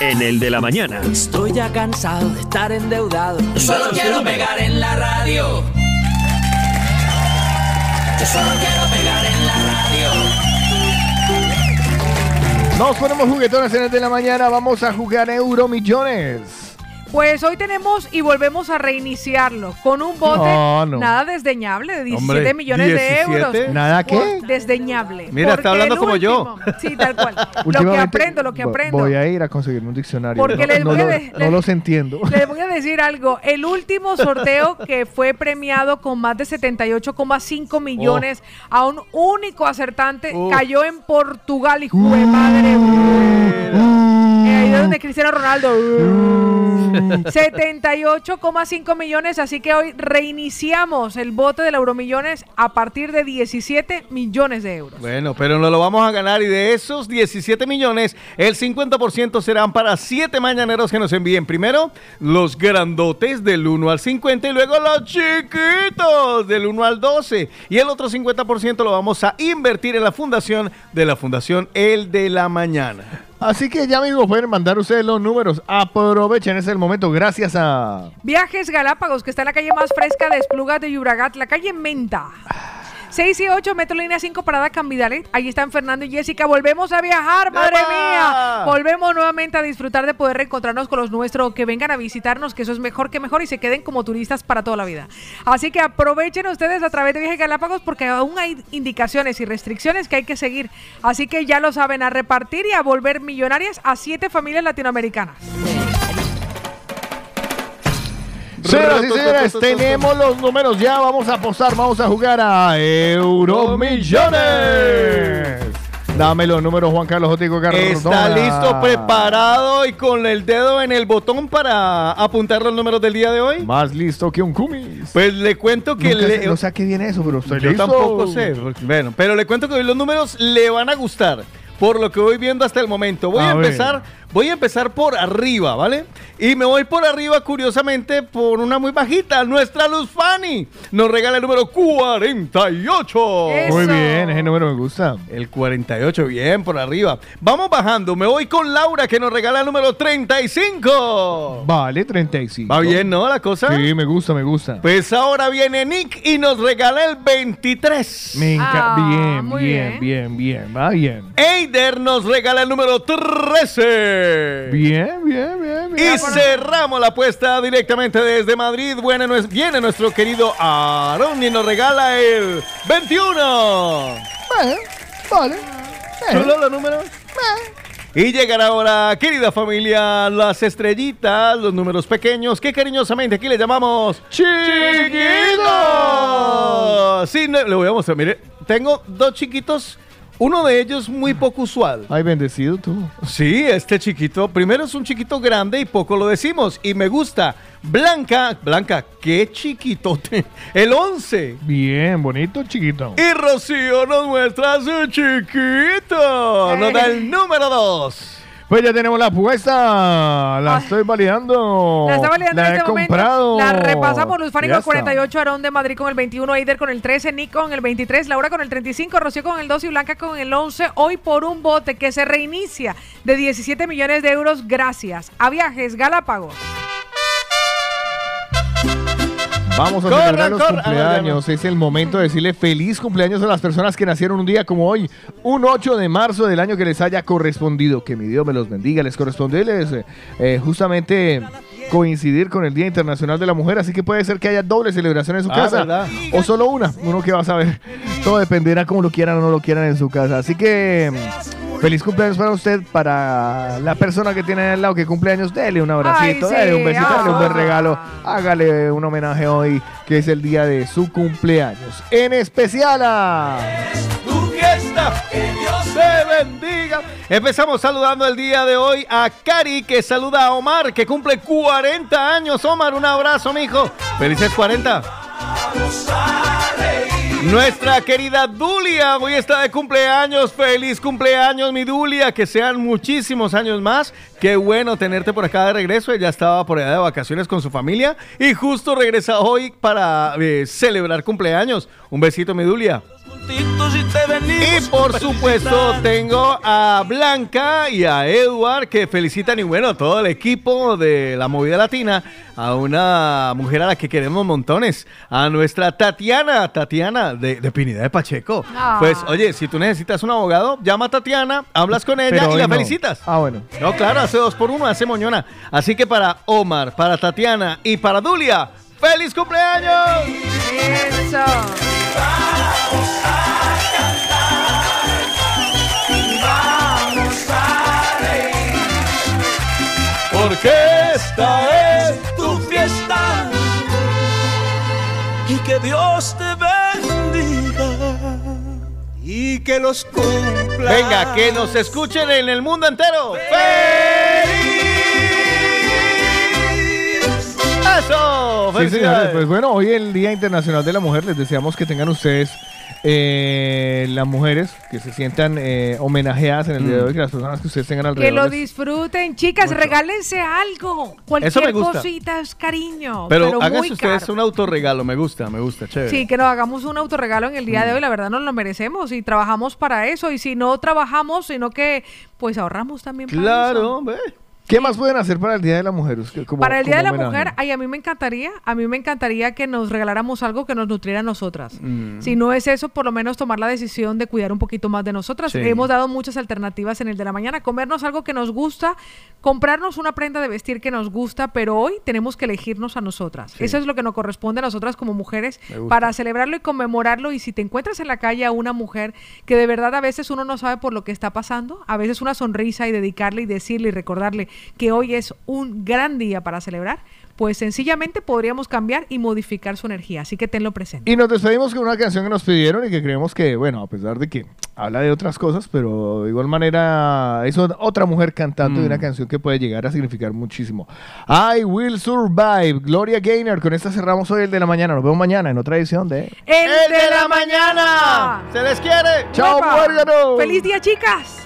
en el de la mañana. Estoy ya cansado de estar endeudado. Solo quiero pegar en la radio. Yo solo quiero pegar en la radio. Nos ponemos juguetones en el de la mañana, vamos a jugar Euromillones. Pues hoy tenemos y volvemos a reiniciarlo con un bote No, no. nada desdeñable de 17 Hombre, millones de 17. euros. ¿Nada qué? Desdeñable. Mira, está hablando como yo. Sí, tal cual. lo que aprendo, lo que aprendo. Voy a ir a conseguir un diccionario. Porque no, les no voy a lo- de- no les- los entiendo. Les voy a decir algo. El último sorteo que fue premiado con más de 78,5 millones a un único acertante cayó en Portugal, hijo de madre. Eh, donde Cristiano Ronaldo. 78,5 millones, así que hoy reiniciamos el bote del Euromillones a partir de 17 millones de euros. Bueno, pero no lo vamos a ganar y de esos 17 millones, el 50% serán para 7 mañaneros que nos envíen primero los grandotes del 1 al 50 y luego los chiquitos del 1 al 12. Y el otro 50% lo vamos a invertir en la fundación de la Fundación El de la Mañana. Así que ya mismo pueden mandar ustedes los números. Aprovechen ese momento. Gracias a. Viajes Galápagos, que está en la calle más fresca de Esplugas de Llobregat, la calle Menta. 6 y 8, Metro Línea 5, Parada Cambidale. Ahí están Fernando y Jessica. Volvemos a viajar, madre ¡Epa! mía. Volvemos nuevamente a disfrutar de poder reencontrarnos con los nuestros, que vengan a visitarnos, que eso es mejor que mejor y se queden como turistas para toda la vida. Así que aprovechen ustedes a través de Viajes Galápagos porque aún hay indicaciones y restricciones que hay que seguir. Así que ya lo saben, a repartir y a volver millonarias a siete familias latinoamericanas. Señoras y señores, tenemos los números ya. Vamos a apostar, vamos a jugar a Euromillones. Dame los números, Juan Carlos Jotico Cardona. Está listo, preparado y con el dedo en el botón para apuntar los números del día de hoy. Más listo que un cumis. Pues le cuento que Nunca le- sé- no sé a qué viene eso, pero estoy Yo listo. tampoco sé. Bueno, pero le cuento que hoy los números le van a gustar. Por lo que voy viendo hasta el momento. Voy a, A ver. Voy a empezar por arriba, ¿vale? Y me voy por arriba, curiosamente, por una muy bajita. Nuestra Luz Fanny nos regala el número 48. Muy bien, ese número me gusta. El 48, bien, por arriba. Vamos bajando. Me voy con Laura, que nos regala el número 35. Vale, 35. Va bien, ¿no? La cosa. Sí, me gusta, me gusta. Pues ahora viene Nick y nos regala el 23. Me encanta. Ah, bien, muy bien, bien, bien, va bien. Eider nos regala el número 13. Bien, bien, bien, bien. Y cerramos la apuesta directamente desde Madrid. Bueno, viene nuestro querido Aaron y nos regala el 21. Vale, vale. ¿Chulo los números? Y llegará ahora, querida familia, las estrellitas, los números pequeños, que cariñosamente aquí le llamamos chiquitos. Sí, le voy a mostrar, mire, tengo dos chiquitos, uno de ellos muy poco usual. Ay, bendecido tú. Sí, este chiquito, primero es un chiquito grande y poco lo decimos, y me gusta. Blanca, Blanca, qué chiquitote, el 11. Bien, bonito, chiquito. Y Rocío nos muestra su chiquito. Nos da el número 2. Pues ya tenemos la apuesta. La estoy validando. La está validando La en he este momento. comprado. La repasamos. Luz Fanny Ya con el está. 48, Aarón de Madrid con el 21, Eider con el 13, Nick con el 23, Laura con el 35, Rocío con el 12 y Blanca con el 11. Hoy por un bote que se reinicia de 17 millones de euros gracias a Viajes Galápagos. Vamos a Corran, celebrar los corran. Ah, cumpleaños. Es el momento de decirle feliz cumpleaños a las personas que nacieron un día como hoy, un 8 de marzo del año que les haya correspondido. Que mi Dios me los bendiga. Les corresponde les, eh, eh, justamente coincidir con el Día Internacional de la Mujer. Así que puede ser que haya doble celebración en su Ah, casa ¿verdad? o solo una. Uno que va a saber. Todo dependerá como lo quieran o no lo quieran en su casa. Así que. Feliz cumpleaños para usted, para la persona que tiene al lado que cumpleaños, dele un abracito, Ay, sí. dele un besito, dale un buen Ah. regalo, hágale un homenaje hoy, que es el día de su cumpleaños. En especial a... Que Dios te bendiga. Empezamos saludando el día de hoy a Cari, que saluda a Omar, que cumple 40 años. Omar, un abrazo, mijo. Felices 40. Nuestra querida Dulia, hoy está de cumpleaños. Feliz cumpleaños, mi Dulia. Que sean muchísimos años más. Qué bueno tenerte por acá de regreso. Ella estaba por allá de vacaciones con su familia y justo regresa hoy para eh, celebrar cumpleaños. Un besito, mi Dulia. Y por supuesto tengo a Blanca y a Edward que felicitan y bueno, todo el equipo de la movida latina, a una mujer a la que queremos montones, a nuestra Tatiana, Tatiana de, de Pinidad de Pacheco. Ah. Pues oye, si tú necesitas un abogado, llama a Tatiana, hablas con ella Pero y la no. felicitas. Ah, bueno. No, claro, hace dos por uno, hace moñona. Así que para Omar, para Tatiana y para Dulia, ¡feliz cumpleaños! Eso. Dios te bendiga. Y que los cumpla. Venga, que nos escuchen en el mundo entero. ¡Eso! Sí, señores, pues bueno, hoy el Día Internacional de la Mujer. Les deseamos que tengan ustedes, eh, las mujeres, que se sientan eh, homenajeadas en el día de hoy, que las personas que ustedes tengan Que alrededor. lo les- disfruten, chicas, regálense algo. Cualquier Eso me gusta. cosita es cariño, Pero, pero, háganse muy ustedes caro. un autorregalo, me gusta, me gusta, chévere. Sí, que nos hagamos un autorregalo en el día de hoy, la verdad nos lo merecemos y trabajamos para eso. Y si no trabajamos, sino que pues ahorramos también para Claro, eso. hombre. ¿Qué más pueden hacer para el Día de la Mujer? Como- Para el Día de la Mujer, ay, a mí me encantaría, a mí me encantaría que nos regaláramos algo que nos nutriera a nosotras. Mm. Si no es eso, por lo menos tomar la decisión de cuidar un poquito más de nosotras. Sí. Hemos dado muchas alternativas en el de la mañana, comernos algo que nos gusta, comprarnos una prenda de vestir que nos gusta, pero hoy tenemos que elegirnos a nosotras. Sí. Eso es lo que nos corresponde a nosotras como mujeres para celebrarlo y conmemorarlo. Y si te encuentras en la calle a una mujer que de verdad a veces uno no sabe por lo que está pasando, a veces una sonrisa y dedicarle y decirle y recordarle que hoy es un gran día para celebrar, pues sencillamente podríamos cambiar y modificar su energía. Así que tenlo presente. Y nos despedimos con una canción que nos pidieron y que creemos que, bueno, a pesar de que habla de otras cosas, pero de igual manera es otra mujer cantando y Mm. una canción que puede llegar a significar muchísimo. I Will Survive, Gloria Gaynor. Con esta cerramos hoy el de la mañana. Nos vemos mañana en otra edición de... ¡El, de la mañana! ¡Se les quiere! ¡Chao. ¡Feliz día, chicas!